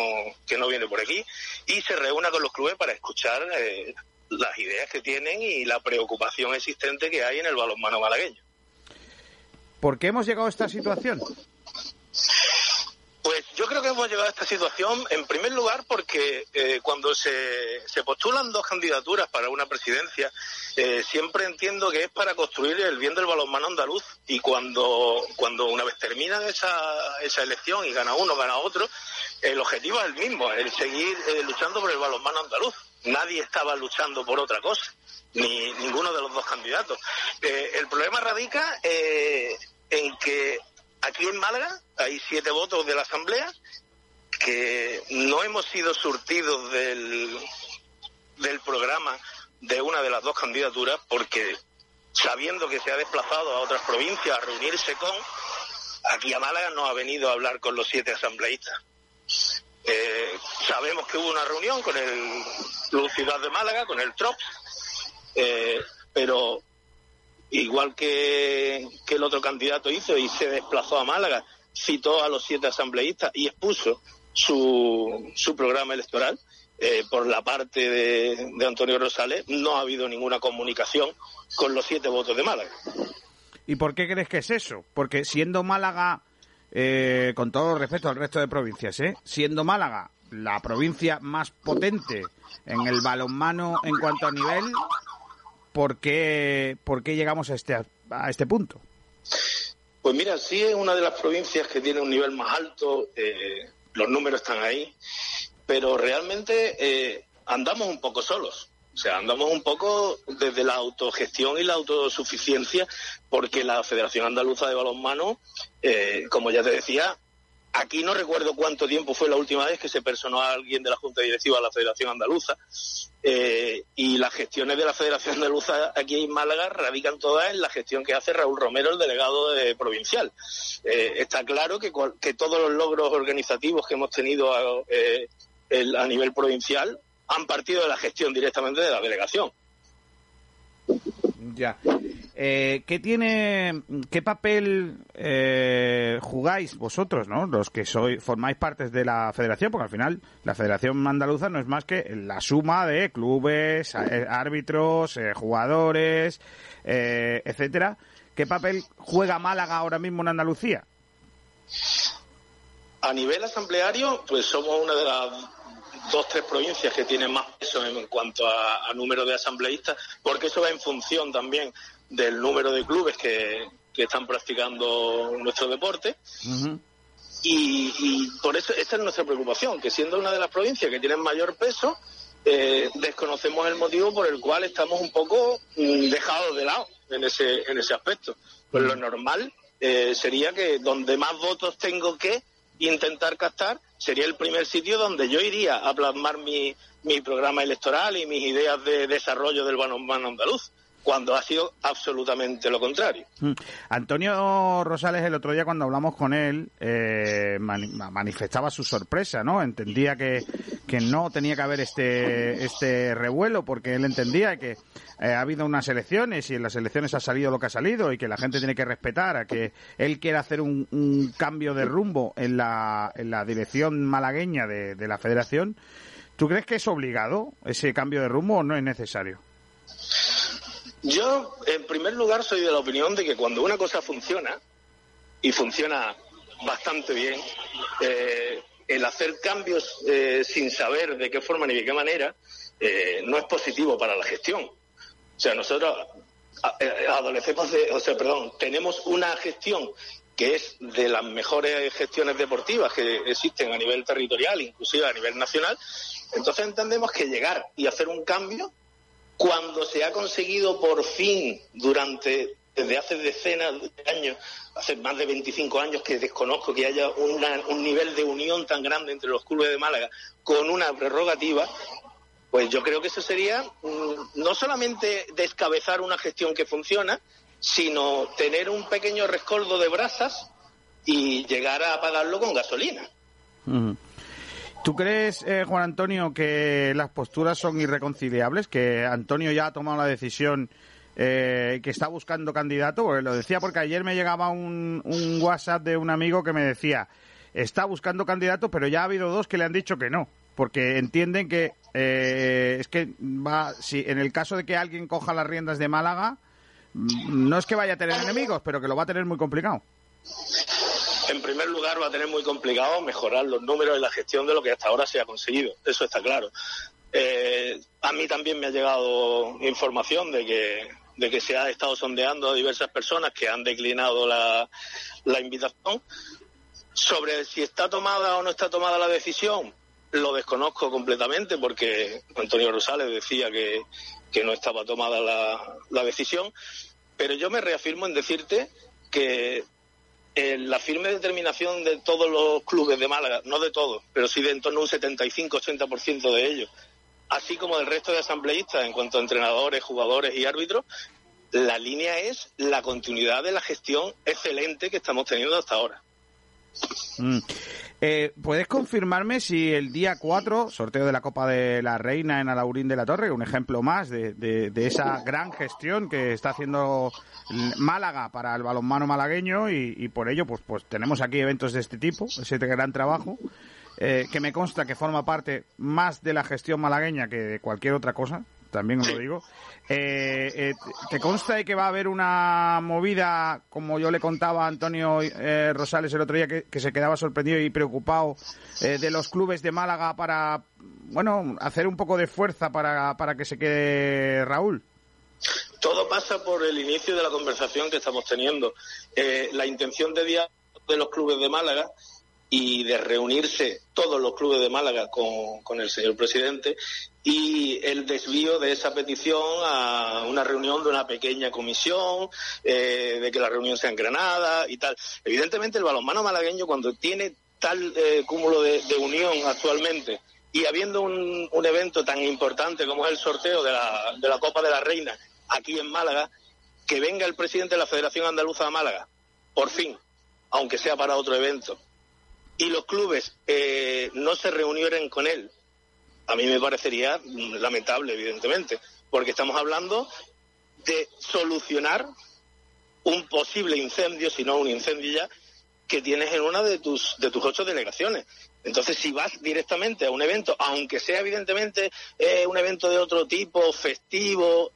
que no viene por aquí, y se reúna con los clubes para escuchar eh, las ideas que tienen y la preocupación existente que hay en el balonmano malagueño. ¿Por qué hemos llegado a esta situación? Pues yo creo que hemos llegado a esta situación en primer lugar porque eh, cuando se, se postulan dos candidaturas para una presidencia, eh, siempre entiendo que es para construir el bien del balonmano andaluz y cuando, cuando una vez terminan esa, esa elección y gana uno, gana otro, el objetivo es el mismo, el seguir eh, luchando por el balonmano andaluz. Nadie estaba luchando por otra cosa, ni ninguno de los dos candidatos. Eh, el problema radica eh, en que aquí en Málaga hay siete votos de la Asamblea que no hemos sido surtidos del, del programa de una de las dos candidaturas porque sabiendo que se ha desplazado a otras provincias a reunirse con, aquí a Málaga no ha venido a hablar con los siete asambleístas. Eh, sabemos que hubo una reunión con el Club de Málaga, con el TROPS, eh, pero igual que, que el otro candidato hizo y se desplazó a Málaga, citó a los siete asambleístas y expuso su, su programa electoral. eh, por la parte de, de Antonio Rosales no ha habido ninguna comunicación con los siete votos de Málaga. ¿Y por qué crees que es eso? Porque siendo Málaga, eh, con todo respeto al resto de provincias, ¿eh? siendo Málaga la provincia más potente en el balonmano en cuanto a nivel, ¿por qué, por qué llegamos a este, a este punto? Pues mira, sí es una de las provincias que tiene un nivel más alto, eh, los números están ahí, pero realmente eh, andamos un poco solos. O sea, andamos un poco desde la autogestión y la autosuficiencia, porque la Federación Andaluza de Balonmano, eh, como ya te decía, aquí no recuerdo cuánto tiempo fue la última vez que se personó a alguien de la Junta Directiva de la Federación Andaluza eh, y las gestiones de la Federación Andaluza aquí en Málaga radican todas en la gestión que hace Raúl Romero, el delegado de provincial. Eh, está claro que, que todos los logros organizativos que hemos tenido eh, a nivel provincial han partido de la gestión directamente de la delegación. Ya. Eh, ¿Qué tiene, qué papel eh, jugáis vosotros, no? Los que sois, formáis partes de la federación, porque al final la federación andaluza no es más que la suma de clubes, eh, árbitros, eh, jugadores, eh, etcétera. ¿Qué papel juega Málaga ahora mismo en Andalucía? A nivel asambleario, pues somos una de las dos, tres provincias que tienen más peso en cuanto a número de asambleístas, porque eso va en función también del número de clubes que, que están practicando nuestro deporte. Y, y por eso esa es nuestra preocupación, que siendo una de las provincias que tienen mayor peso, eh, desconocemos el motivo por el cual estamos un poco mm, dejados de lado en ese, en ese aspecto. Pues lo normal eh, sería que donde más votos tengo que intentar captar sería el primer sitio donde yo iría a plasmar mi, mi programa electoral y mis ideas de desarrollo del balonmano andaluz, cuando ha sido absolutamente lo contrario. Mm. Antonio Rosales el otro día cuando hablamos con él eh, mani- manifestaba su sorpresa, ¿no? Entendía que, que no tenía que haber este este revuelo porque él entendía que eh, ha habido unas elecciones y en las elecciones ha salido lo que ha salido y que la gente tiene que respetar a que él quiera hacer un, un cambio de rumbo en la, en la dirección malagueña de, de la federación. ¿Tú crees que es obligado ese cambio de rumbo o no es necesario? Yo, en primer lugar, soy de la opinión de que cuando una cosa funciona, y funciona bastante bien, eh, el hacer cambios eh, sin saber de qué forma ni de qué manera eh, no es positivo para la gestión. O sea, nosotros eh, adolecemos de, o sea, perdón, tenemos una gestión que es de las mejores gestiones deportivas que existen a nivel territorial, inclusive a nivel nacional. Entonces entendemos que llegar y hacer un cambio cuando se ha conseguido por fin durante desde hace decenas de años, hace más de 25 años que desconozco que haya una- un nivel de unión tan grande entre los clubes de Málaga con una prerrogativa, pues yo creo que eso sería mm, no solamente descabezar una gestión que funciona, sino tener un pequeño rescoldo de brasas y llegar a apagarlo con gasolina. ¿Tú crees, eh, Juan Antonio, que las posturas son irreconciliables? ¿Que Antonio ya ha tomado la decisión eh, que está buscando candidato? Lo decía porque ayer me llegaba un, un WhatsApp de un amigo que me decía, está buscando candidato, pero ya ha habido dos que le han dicho que no. Porque entienden que eh, es que va, si en el caso de que alguien coja las riendas de Málaga, mm, no es que vaya a tener enemigos, pero que lo va a tener muy complicado. En primer lugar, va a tener muy complicado mejorar los números y la gestión de lo que hasta ahora se ha conseguido. Eso está claro. Eh, a mí también me ha llegado información de que, se ha estado sondeando a diversas personas que han declinado la, invitación. Sobre si está tomada o no está tomada la decisión, lo desconozco completamente porque Antonio Rosales decía que, no estaba tomada la decisión. Pero yo me reafirmo en decirte que la firme determinación de todos los clubes de Málaga, no de todos, pero sí de en torno a un 75-80% de ellos, así como del resto de asambleístas en cuanto a entrenadores, jugadores y árbitros, la línea es la continuidad de la gestión excelente que estamos teniendo hasta ahora. Mm. Eh, ¿Puedes confirmarme si el día 4, sorteo de la Copa de la Reina en Alaurín de la Torre, un ejemplo más de, de- de esa gran gestión que está haciendo Málaga para el balonmano malagueño y, y por ello pues, pues tenemos aquí eventos de este tipo, ese gran trabajo, eh, que me consta que forma parte más de la gestión malagueña que de cualquier otra cosa, también os lo digo. Eh, eh, ¿Te consta de que va a haber una movida, como yo le contaba a Antonio eh, Rosales el otro día, que, que se quedaba sorprendido y preocupado eh, de los clubes de Málaga para, bueno, hacer un poco de fuerza para, para que se quede Raúl? Todo pasa por el inicio de la conversación que estamos teniendo. Eh, la intención de diálogo de los clubes de Málaga y de reunirse todos los clubes de Málaga con, con el señor presidente y el desvío de esa petición a una reunión de una pequeña comisión, eh, de que la reunión sea en Granada y tal. Evidentemente el balonmano malagueño cuando tiene tal eh, cúmulo de, unión actualmente y habiendo un, un evento tan importante como es el sorteo de la, de la Copa de la Reina aquí en Málaga, que venga el presidente de la Federación Andaluza de Málaga, por fin, aunque sea para otro evento, y los clubes eh, no se reunieran con él, a mí me parecería mm, lamentable, evidentemente, porque estamos hablando de solucionar un posible incendio, si no un incendio ya, que tienes en una de tus, de tus ocho delegaciones. Entonces, si vas directamente a un evento, aunque sea evidentemente eh, un evento de otro tipo, festivo,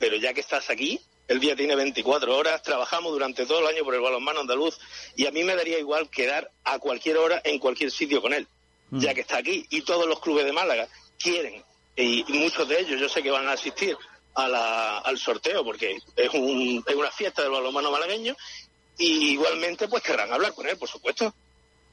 pero ya que estás aquí, el día tiene 24 horas, trabajamos durante todo el año por el balonmano andaluz y a mí me daría igual quedar a cualquier hora en cualquier sitio con él, Mm. ya que está aquí y todos los clubes de Málaga quieren y, muchos de ellos yo sé que van a asistir a la- al sorteo porque es, un- es una fiesta del balonmano malagueño y igualmente pues querrán hablar con él, por supuesto.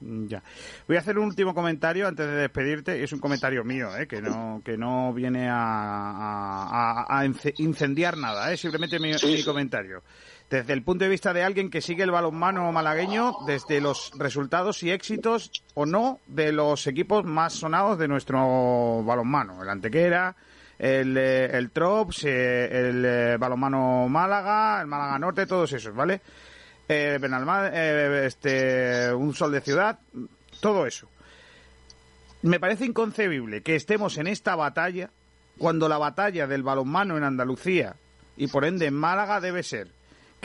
Mm, Ya. Voy a hacer un último comentario antes de despedirte. Es un comentario mío, ¿eh? que no que no viene a, a- a- a ince- incendiar nada. ¿eh? Simplemente mi, mi comentario. Desde el punto de vista de alguien que sigue el balonmano malagueño, desde los resultados y éxitos o no de los equipos más sonados de nuestro balonmano. El Antequera, el, eh, el Trops, eh, el eh, balonmano Málaga, el Málaga Norte, todos esos, ¿vale? eh, eh, este, un sol de ciudad, todo eso. Me parece inconcebible que estemos en esta batalla cuando la batalla del balonmano en Andalucía y por ende en Málaga debe ser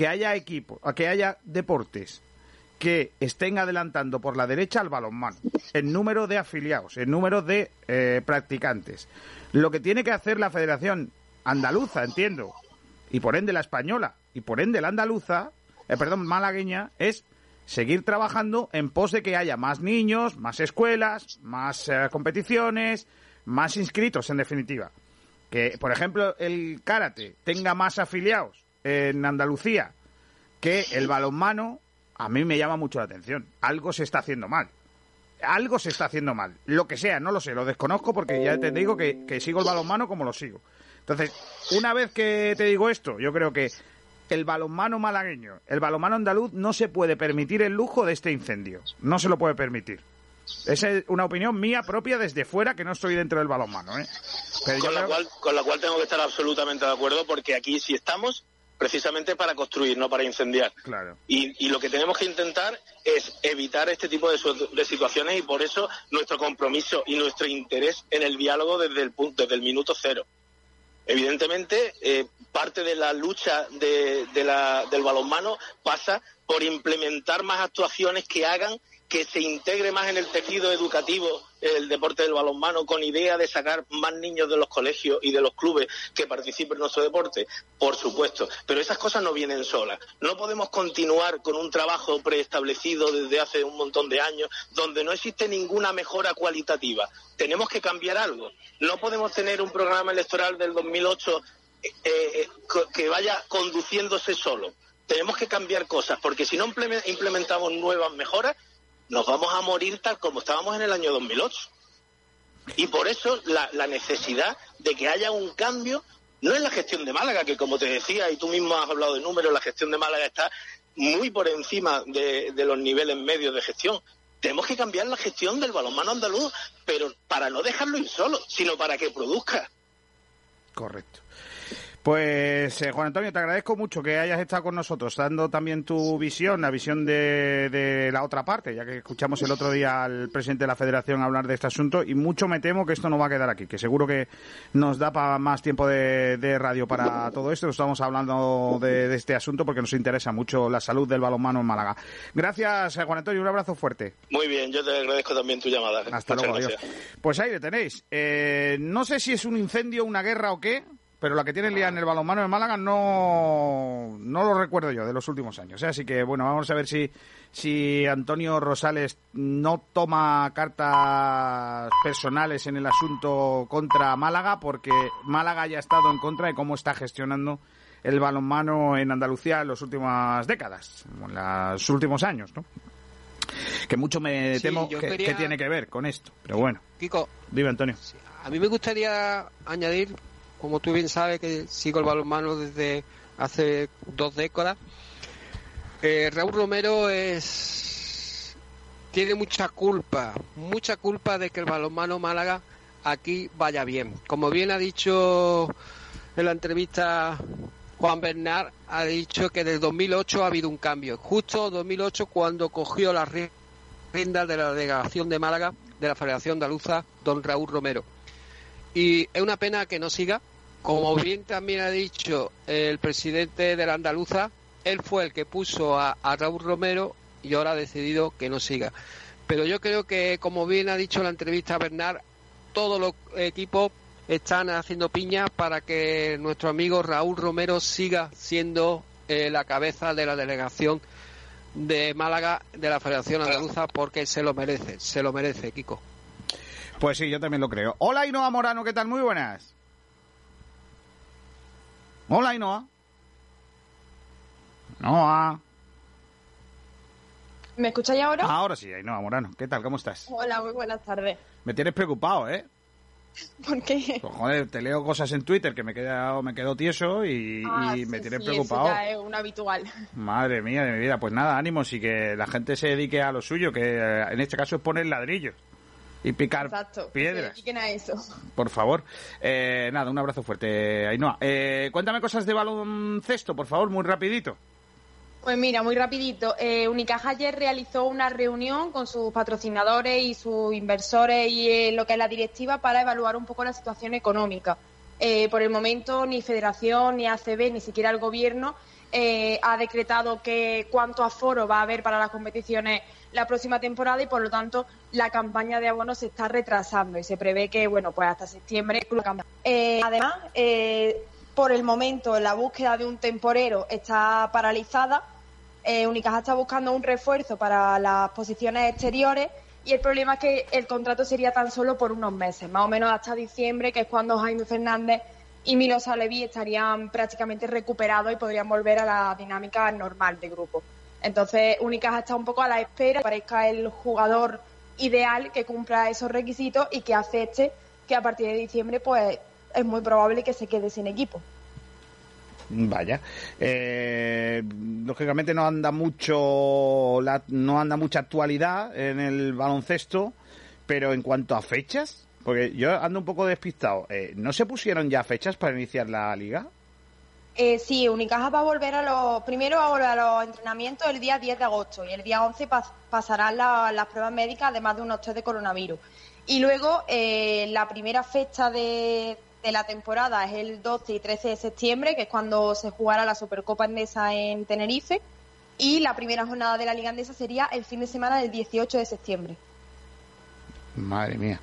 que haya equipos, que haya deportes que estén adelantando por la derecha al balonmano, en número de afiliados, en número de eh, practicantes. Lo que tiene que hacer la Federación Andaluza, entiendo, y por ende la española, y por ende la andaluza, eh, perdón, malagueña, es seguir trabajando en pos de que haya más niños, más escuelas, más eh, competiciones, más inscritos, en definitiva. Que, por ejemplo, el karate tenga más afiliados en Andalucía que el balonmano, a mí me llama mucho la atención. Algo se está haciendo mal. Algo se está haciendo mal. Lo que sea, no lo sé, lo desconozco porque ya te digo que, que sigo el balonmano como lo sigo. Entonces, una vez que te digo esto, yo creo que el balonmano malagueño, el balonmano andaluz no se puede permitir el lujo de este incendio. No se lo puede permitir. Esa es una opinión mía propia desde fuera que no estoy dentro del balonmano, ¿eh? Pero con, la creo- cual, con la cual tengo que estar absolutamente de acuerdo porque aquí sí estamos precisamente para construir, no para incendiar. Claro. Y, y lo que tenemos que intentar es evitar este tipo de, situaciones y por eso nuestro compromiso y nuestro interés en el diálogo desde el, punto, desde el minuto cero. Evidentemente, eh, parte de la lucha de- de la- del balonmano pasa por implementar más actuaciones que hagan que se integre más en el tejido educativo el deporte del balonmano con idea de sacar más niños de los colegios y de los clubes que participen en nuestro deporte, por supuesto. Pero esas cosas no vienen solas. No podemos continuar con un trabajo preestablecido desde hace un montón de años donde no existe ninguna mejora cualitativa. Tenemos que cambiar algo. No podemos tener un programa electoral del 2008 eh, eh, que vaya conduciéndose solo. Tenemos que cambiar cosas, porque si no impleme- implementamos nuevas mejoras, nos vamos a morir tal como estábamos en el año 2008. Y por eso la, necesidad de que haya un cambio, no en la gestión de Málaga, que como te decía, y tú mismo has hablado de números, la gestión de Málaga está muy por encima de, de los niveles medios de gestión. Tenemos que cambiar la gestión del balonmano andaluz, pero para no dejarlo ir solo, sino para que produzca. Correcto. Pues eh, Juan Antonio, te agradezco mucho que hayas estado con nosotros, dando también tu visión, la visión de, de la otra parte, ya que escuchamos el otro día al presidente de la Federación hablar de este asunto y mucho me temo que esto no va a quedar aquí, que seguro que nos da para más tiempo de, de radio para todo esto. Estamos hablando de, de este asunto porque nos interesa mucho la salud del balonmano en Málaga. Gracias, eh, Juan Antonio, un abrazo fuerte. Muy bien, yo te agradezco también tu llamada. Hasta Muchas luego, adiós. gracias. Pues ahí le tenéis. Eh, no sé si es un incendio, una guerra o qué, pero la que tiene liada en el balonmano de Málaga no, no lo recuerdo yo de los últimos años. ¿eh? Así que bueno, vamos a ver si, si Antonio Rosales no toma cartas personales en el asunto contra Málaga, porque Málaga ya ha estado en contra de cómo está gestionando el balonmano en Andalucía en las últimas décadas, en los últimos años, ¿no? Que mucho me Sí, temo que, quería- que tiene que ver con esto. Pero bueno, Kiko, vive Antonio. a mí me gustaría añadir, como tú bien sabes, que sigo el balonmano desde hace dos décadas. Eh, Raúl Romero es tiene mucha culpa, mucha culpa de que el balonmano Málaga aquí vaya bien. Como bien ha dicho en la entrevista Juan Bernard, ha dicho que desde 2008 ha habido un cambio. Justo 2008 cuando cogió las riendas de la delegación de Málaga de la Federación Andaluza, don Raúl Romero. Y es una pena que no siga. Como bien también ha dicho el presidente de la Andaluza, él fue el que puso a, a Raúl Romero y ahora ha decidido que no siga. Pero yo creo que, como bien ha dicho en la entrevista Bernard, todos los equipos están haciendo piña para que nuestro amigo Raúl Romero siga siendo eh, la cabeza de la delegación de Málaga de la Federación Andaluza porque se lo merece, se lo merece, Kiko. Pues sí, yo también lo creo. Hola, Inoa Morano, ¿qué tal? Muy buenas. Hola, Inoa. Noa. ¿Me escucháis ahora? Ahora sí, Ainhoa Morano. ¿Qué tal? ¿Cómo estás? Hola, muy buenas tardes. Me tienes preocupado, ¿eh? ¿Por qué? Pues, joder, te leo cosas en Twitter que me quedo, me quedo tieso y, Ah, y me sí, tienes sí, preocupado. Eso ya es un habitual. Madre mía de mi vida. Pues nada, ánimos y que la gente se dedique a lo suyo, que eh, en este caso es poner ladrillos y picar Exacto. piedras. Por favor. Eh, nada, un abrazo fuerte, Ainhoa. Eh, cuéntame cosas de baloncesto, por favor, muy rapidito. Pues mira, muy rapidito. Eh, Unicaja ayer realizó una reunión con sus patrocinadores y sus inversores y eh, lo que es la directiva para evaluar un poco la situación económica. Eh, por el momento ni Federación, ni ACB, ni siquiera el Gobierno eh, ha decretado que cuánto aforo va a haber para las competiciones la próxima temporada y por lo tanto la campaña de abonos se está retrasando y se prevé que bueno pues hasta septiembre. Eh, además eh, por el momento la búsqueda de un temporero está paralizada eh, está buscando un refuerzo para las posiciones exteriores y el problema es que el contrato sería tan solo por unos meses, más o menos hasta diciembre, que es cuando Jaime Fernández y Milos Alevi estarían prácticamente recuperados y podrían volver a la dinámica normal de grupo. Entonces, Unicaja está un poco a la espera, que parezca el jugador ideal que cumpla esos requisitos y que acepte que a partir de diciembre, pues es muy probable que se quede sin equipo. Vaya. Eh, lógicamente no anda mucho no anda mucha actualidad en el baloncesto, pero en cuanto a fechas, porque yo ando un poco despistado. eh, ¿No se pusieron ya fechas para iniciar la liga? Eh, sí, Unicaja va a volver a los. Primero va a volver a los entrenamientos el día 10 de agosto y el día 11 pas- pasarán la- las pruebas médicas, además de unos test de coronavirus. Y luego eh, la primera fecha de, de la temporada es el 12 y 13 de septiembre, que es cuando se jugará la Supercopa Endesa en Tenerife. Y la primera jornada de la Liga Endesa sería el fin de semana del 18 de septiembre. Madre mía.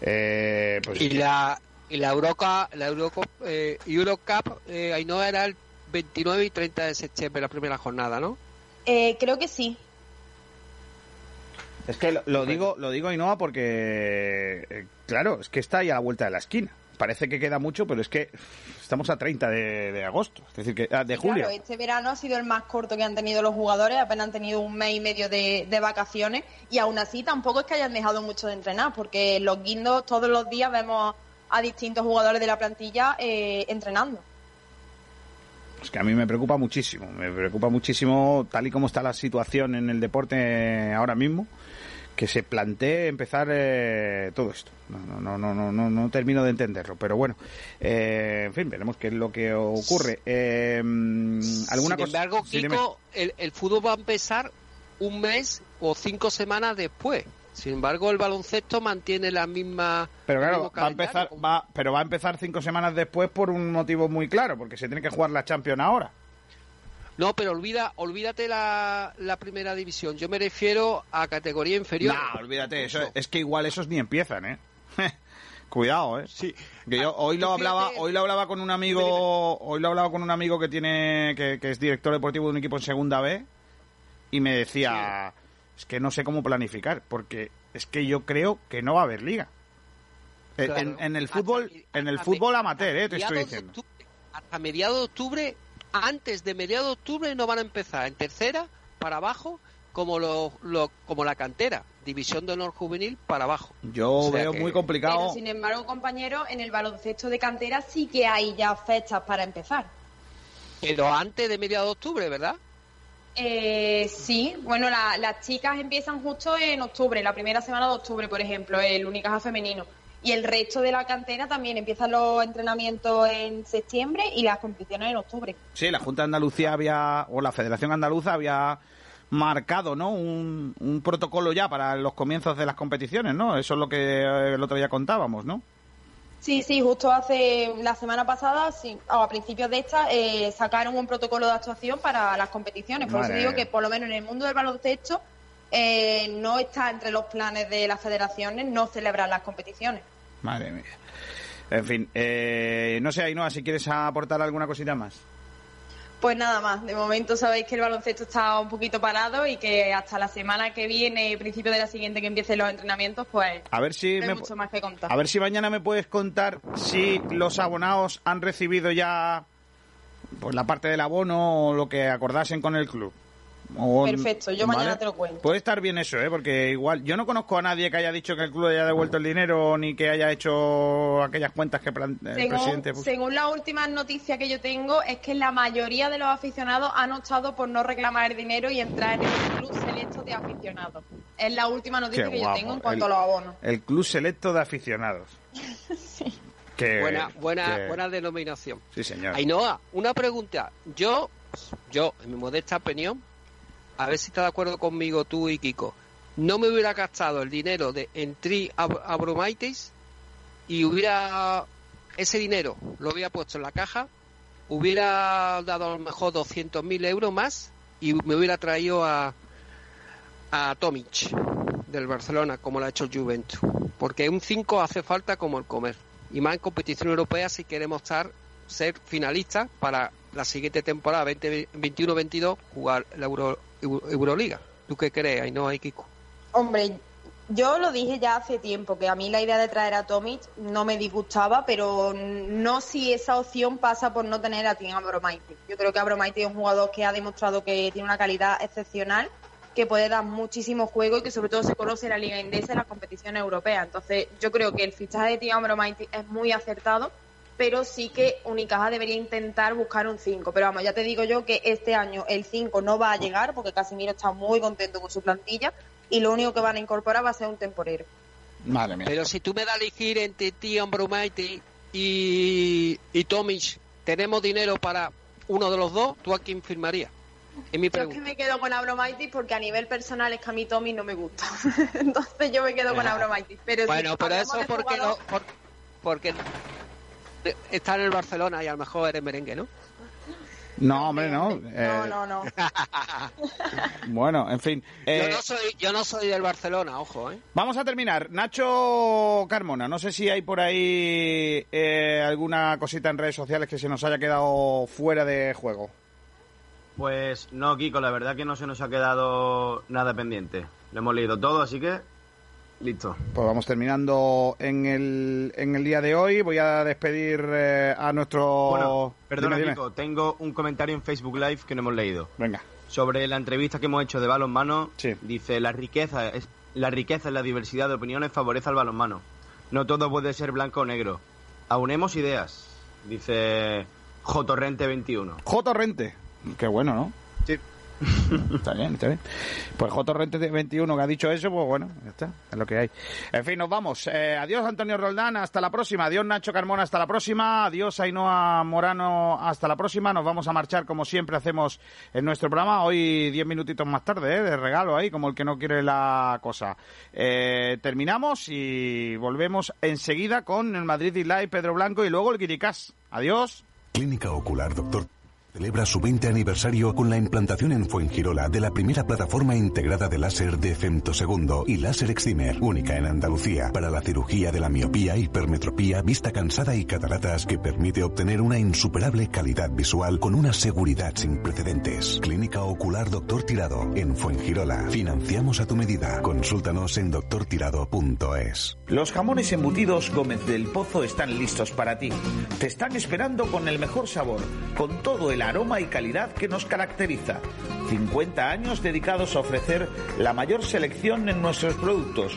Eh, pues Y la, y la Eurocup, la Eurocup, eh, Eurocup eh, ahí no era el 29 y 30 de septiembre, la primera jornada, ¿no? Eh, creo que sí. Es que lo, lo digo, lo digo Ainhoa porque eh, claro, es que está ahí a la vuelta de la esquina. Parece que queda mucho, pero es que estamos a 30 de, de agosto, es decir, que ah, de julio. Claro, este verano ha sido el más corto que han tenido los jugadores, apenas han tenido un mes y medio de, de vacaciones y aún así tampoco es que hayan dejado mucho de entrenar, porque los guindos todos los días vemos a distintos jugadores de la plantilla eh, entrenando. Es que a mí me preocupa muchísimo, me preocupa muchísimo tal y como está la situación en el deporte ahora mismo, que se plantee empezar eh, todo esto. No, no, no, no, no, no, no termino de entenderlo, pero bueno, eh, en fin, veremos qué es lo que ocurre. Eh, ¿Alguna Sin cosa? embargo, Sí, dime. Kiko, el, el fútbol va a empezar un mes o cinco semanas después. Sin embargo, el baloncesto mantiene la misma. Pero claro, va a empezar, va, pero va a empezar cinco semanas después por un motivo muy claro, porque se tiene que jugar la Champions ahora. No, pero olvida, olvídate la, la primera división. Yo me refiero a categoría inferior. No, olvídate, eso, es que igual esos ni empiezan, ¿eh? Cuidado, ¿eh? Sí. Que yo hoy lo hablaba, hoy lo hablaba con un amigo, hoy lo hablaba con un amigo que tiene, que, que es director deportivo de un equipo en segunda B, y me decía, es que no sé cómo planificar, porque es que yo creo que no va a haber liga. En- Claro. En, en el fútbol, en el fútbol amateur, ¿eh? Te estoy diciendo. octubre- hasta mediados de octubre, antes de mediados de octubre no van a empezar en tercera para abajo como lo, lo- como la cantera, división de honor juvenil para abajo. Yo O sea veo que- muy Pero complicado. sin embargo, compañeros, en el baloncesto de cantera sí que hay ya fechas para empezar. Pero antes de mediados de octubre, ¿verdad? Eh, sí, bueno, la- las chicas empiezan justo en octubre, la primera semana de octubre, por ejemplo, el Unicaja femenino. Y el resto de la cantera también empiezan los entrenamientos en septiembre y las competiciones en octubre. Sí, la Junta de Andalucía había, o la Federación Andaluza había marcado, ¿no? Un, un protocolo ya para los comienzos de las competiciones, ¿no? Eso es lo que eh, el otro día contábamos, ¿no? Sí, sí, justo hace la semana pasada, sí, o a principios de esta, eh, sacaron un protocolo de actuación para las competiciones. Por eso digo que, por lo menos en el mundo del baloncesto, eh, no está entre los planes de las federaciones no celebrar las competiciones. Madre mía. En fin, eh, no sé, Ainhoa, si quieres aportar alguna cosita más. Pues nada más, de momento sabéis que el baloncesto está un poquito parado y que hasta la semana que viene, principio de la siguiente que empiecen los entrenamientos, pues A ver si no me, mucho más que contar. a ver si mañana me puedes contar si los abonados han recibido ya pues la parte del abono o lo que acordasen con el club. O- Perfecto, yo mañana te lo cuento. Puede estar bien eso, ¿eh? Porque igual yo no conozco a nadie que haya dicho que el club haya devuelto el dinero ni que haya hecho aquellas cuentas que plan- el presidente según las últimas noticias que yo tengo, es que la mayoría de los aficionados han optado por no reclamar el dinero y entrar en el club selecto de aficionados. Es la última noticia Qué que yo tengo en cuanto El- a los abonos. El club selecto de aficionados. Qué- Buena, buena, qué- buena denominación. Sí, señor. Ainhoa, una pregunta. Yo, yo, en mi modesta opinión, a ver si estás de acuerdo conmigo tú y Kiko, no me hubiera gastado el dinero de Entry Ab- Abromaitis y hubiera ese dinero lo hubiera puesto en la caja, hubiera dado a lo mejor 200.000 euros más y me hubiera traído a, a Tomic del Barcelona, como lo ha hecho el Juventus. Porque un 5 hace falta como el comer. Y más en competición europea si queremos estar ser finalistas para la siguiente temporada 2021-22 jugar la Euro- Euroliga. ¿Tú qué crees, Ainhoa y Kiko? Hombre, yo lo dije ya hace tiempo, que a mí la idea de traer a Tomic no me disgustaba, pero no si esa opción pasa por no tener a Tim Abromaitis. Yo creo que Abromaitis es un jugador que ha demostrado que tiene una calidad excepcional, que puede dar muchísimo juego y que sobre todo se conoce la Liga Indesa y las competiciones europeas. Entonces, yo creo que el fichaje de Tim Abromaitis es muy acertado, pero sí que Unicaja debería intentar buscar un 5. Pero vamos, ya te digo yo que este año el 5 no va a llegar porque Casimiro está muy contento con su plantilla y lo único que van a incorporar va a ser un temporero. Madre mía. Pero si tú me das a elegir entre ti, Ambromaiti y, y Tomic, ¿tenemos dinero para uno de los dos? ¿Tú a quién firmarías? Es mi Yo es que me quedo con Abromaitis porque a nivel personal es que a mí Tommy no me gusta. Entonces yo me quedo con. Abromaitis. Pero si bueno, pero hablamos eso porque no, jugador- por- porque está en el Barcelona y a lo mejor eres merengue, ¿no? No, hombre, no. Eh, No, no, no. Bueno, en fin. eh, yo, no soy, yo no soy del Barcelona, ojo, ¿eh? Vamos a terminar. Nacho Carmona, no sé si hay por ahí eh, alguna cosita en redes sociales que se nos haya quedado fuera de juego. Pues no, Kiko, la verdad que no se nos ha quedado nada pendiente. Lo hemos leído todo, así que listo. Pues vamos terminando en el, en el día de hoy. Voy a despedir eh, a nuestro... Bueno, perdona, Dime, tengo un comentario en Facebook Live que no hemos leído. Venga. Sobre la entrevista que hemos hecho de balonmano, dice, la riqueza, es, la riqueza en la diversidad de opiniones favorece al balonmano. No todo puede ser blanco o negro. Aunemos ideas, dice Jotorrente21. J. Torrente. Qué bueno, ¿no? Está bien, está bien. Pues J. Torrente 21 que ha dicho eso, pues bueno, ya está, es lo que hay. En fin, nos vamos. Eh, adiós Antonio Roldán, hasta la próxima. Adiós Nacho Carmona, hasta la próxima. Adiós Ainhoa Morano, hasta la próxima. Nos vamos a marchar como siempre hacemos en nuestro programa. Hoy diez minutitos más tarde, ¿eh? de regalo ahí, como el que no quiere la cosa. Eh, terminamos y volvemos enseguida con el Madrid y Live, Pedro Blanco y luego el Guiricás. Adiós. Clínica Ocular Doctor celebra su 20 aniversario con la implantación en Fuengirola de la primera plataforma integrada de láser de femtosegundo y láser excimer, única en Andalucía, para la cirugía de la miopía, hipermetropía, vista cansada y cataratas que permite obtener una insuperable calidad visual con una seguridad sin precedentes. Clínica Ocular Doctor Tirado en Fuengirola. Financiamos a tu medida. Consúltanos en doctortirado.es. Los jamones embutidos Gómez del Pozo están listos para ti. Te están esperando con el mejor sabor, con todo el aroma y calidad que nos caracteriza. 50 años dedicados a ofrecer la mayor selección en nuestros productos,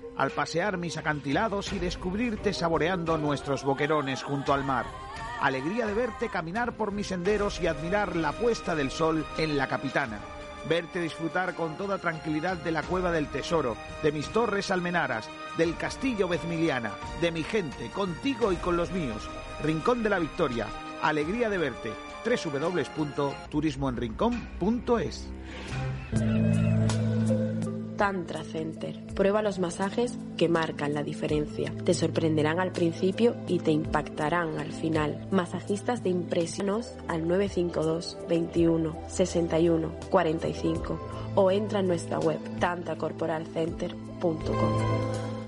al pasear mis acantilados y descubrirte saboreando nuestros boquerones junto al mar. Alegría de verte caminar por mis senderos y admirar la puesta del sol en la capitana. Verte disfrutar con toda tranquilidad de la cueva del tesoro, de mis torres almenaras, del castillo Vezmiliana, de mi gente, contigo y con los míos. Rincón de la Victoria. Alegría de verte. www.turismoenrincón.es Tantra Center. Prueba los masajes que marcan la diferencia. Te sorprenderán al principio y te impactarán al final. Masajistas de impresionos al 952 21 61 45 o entra en nuestra web tantracorporalcenter.com.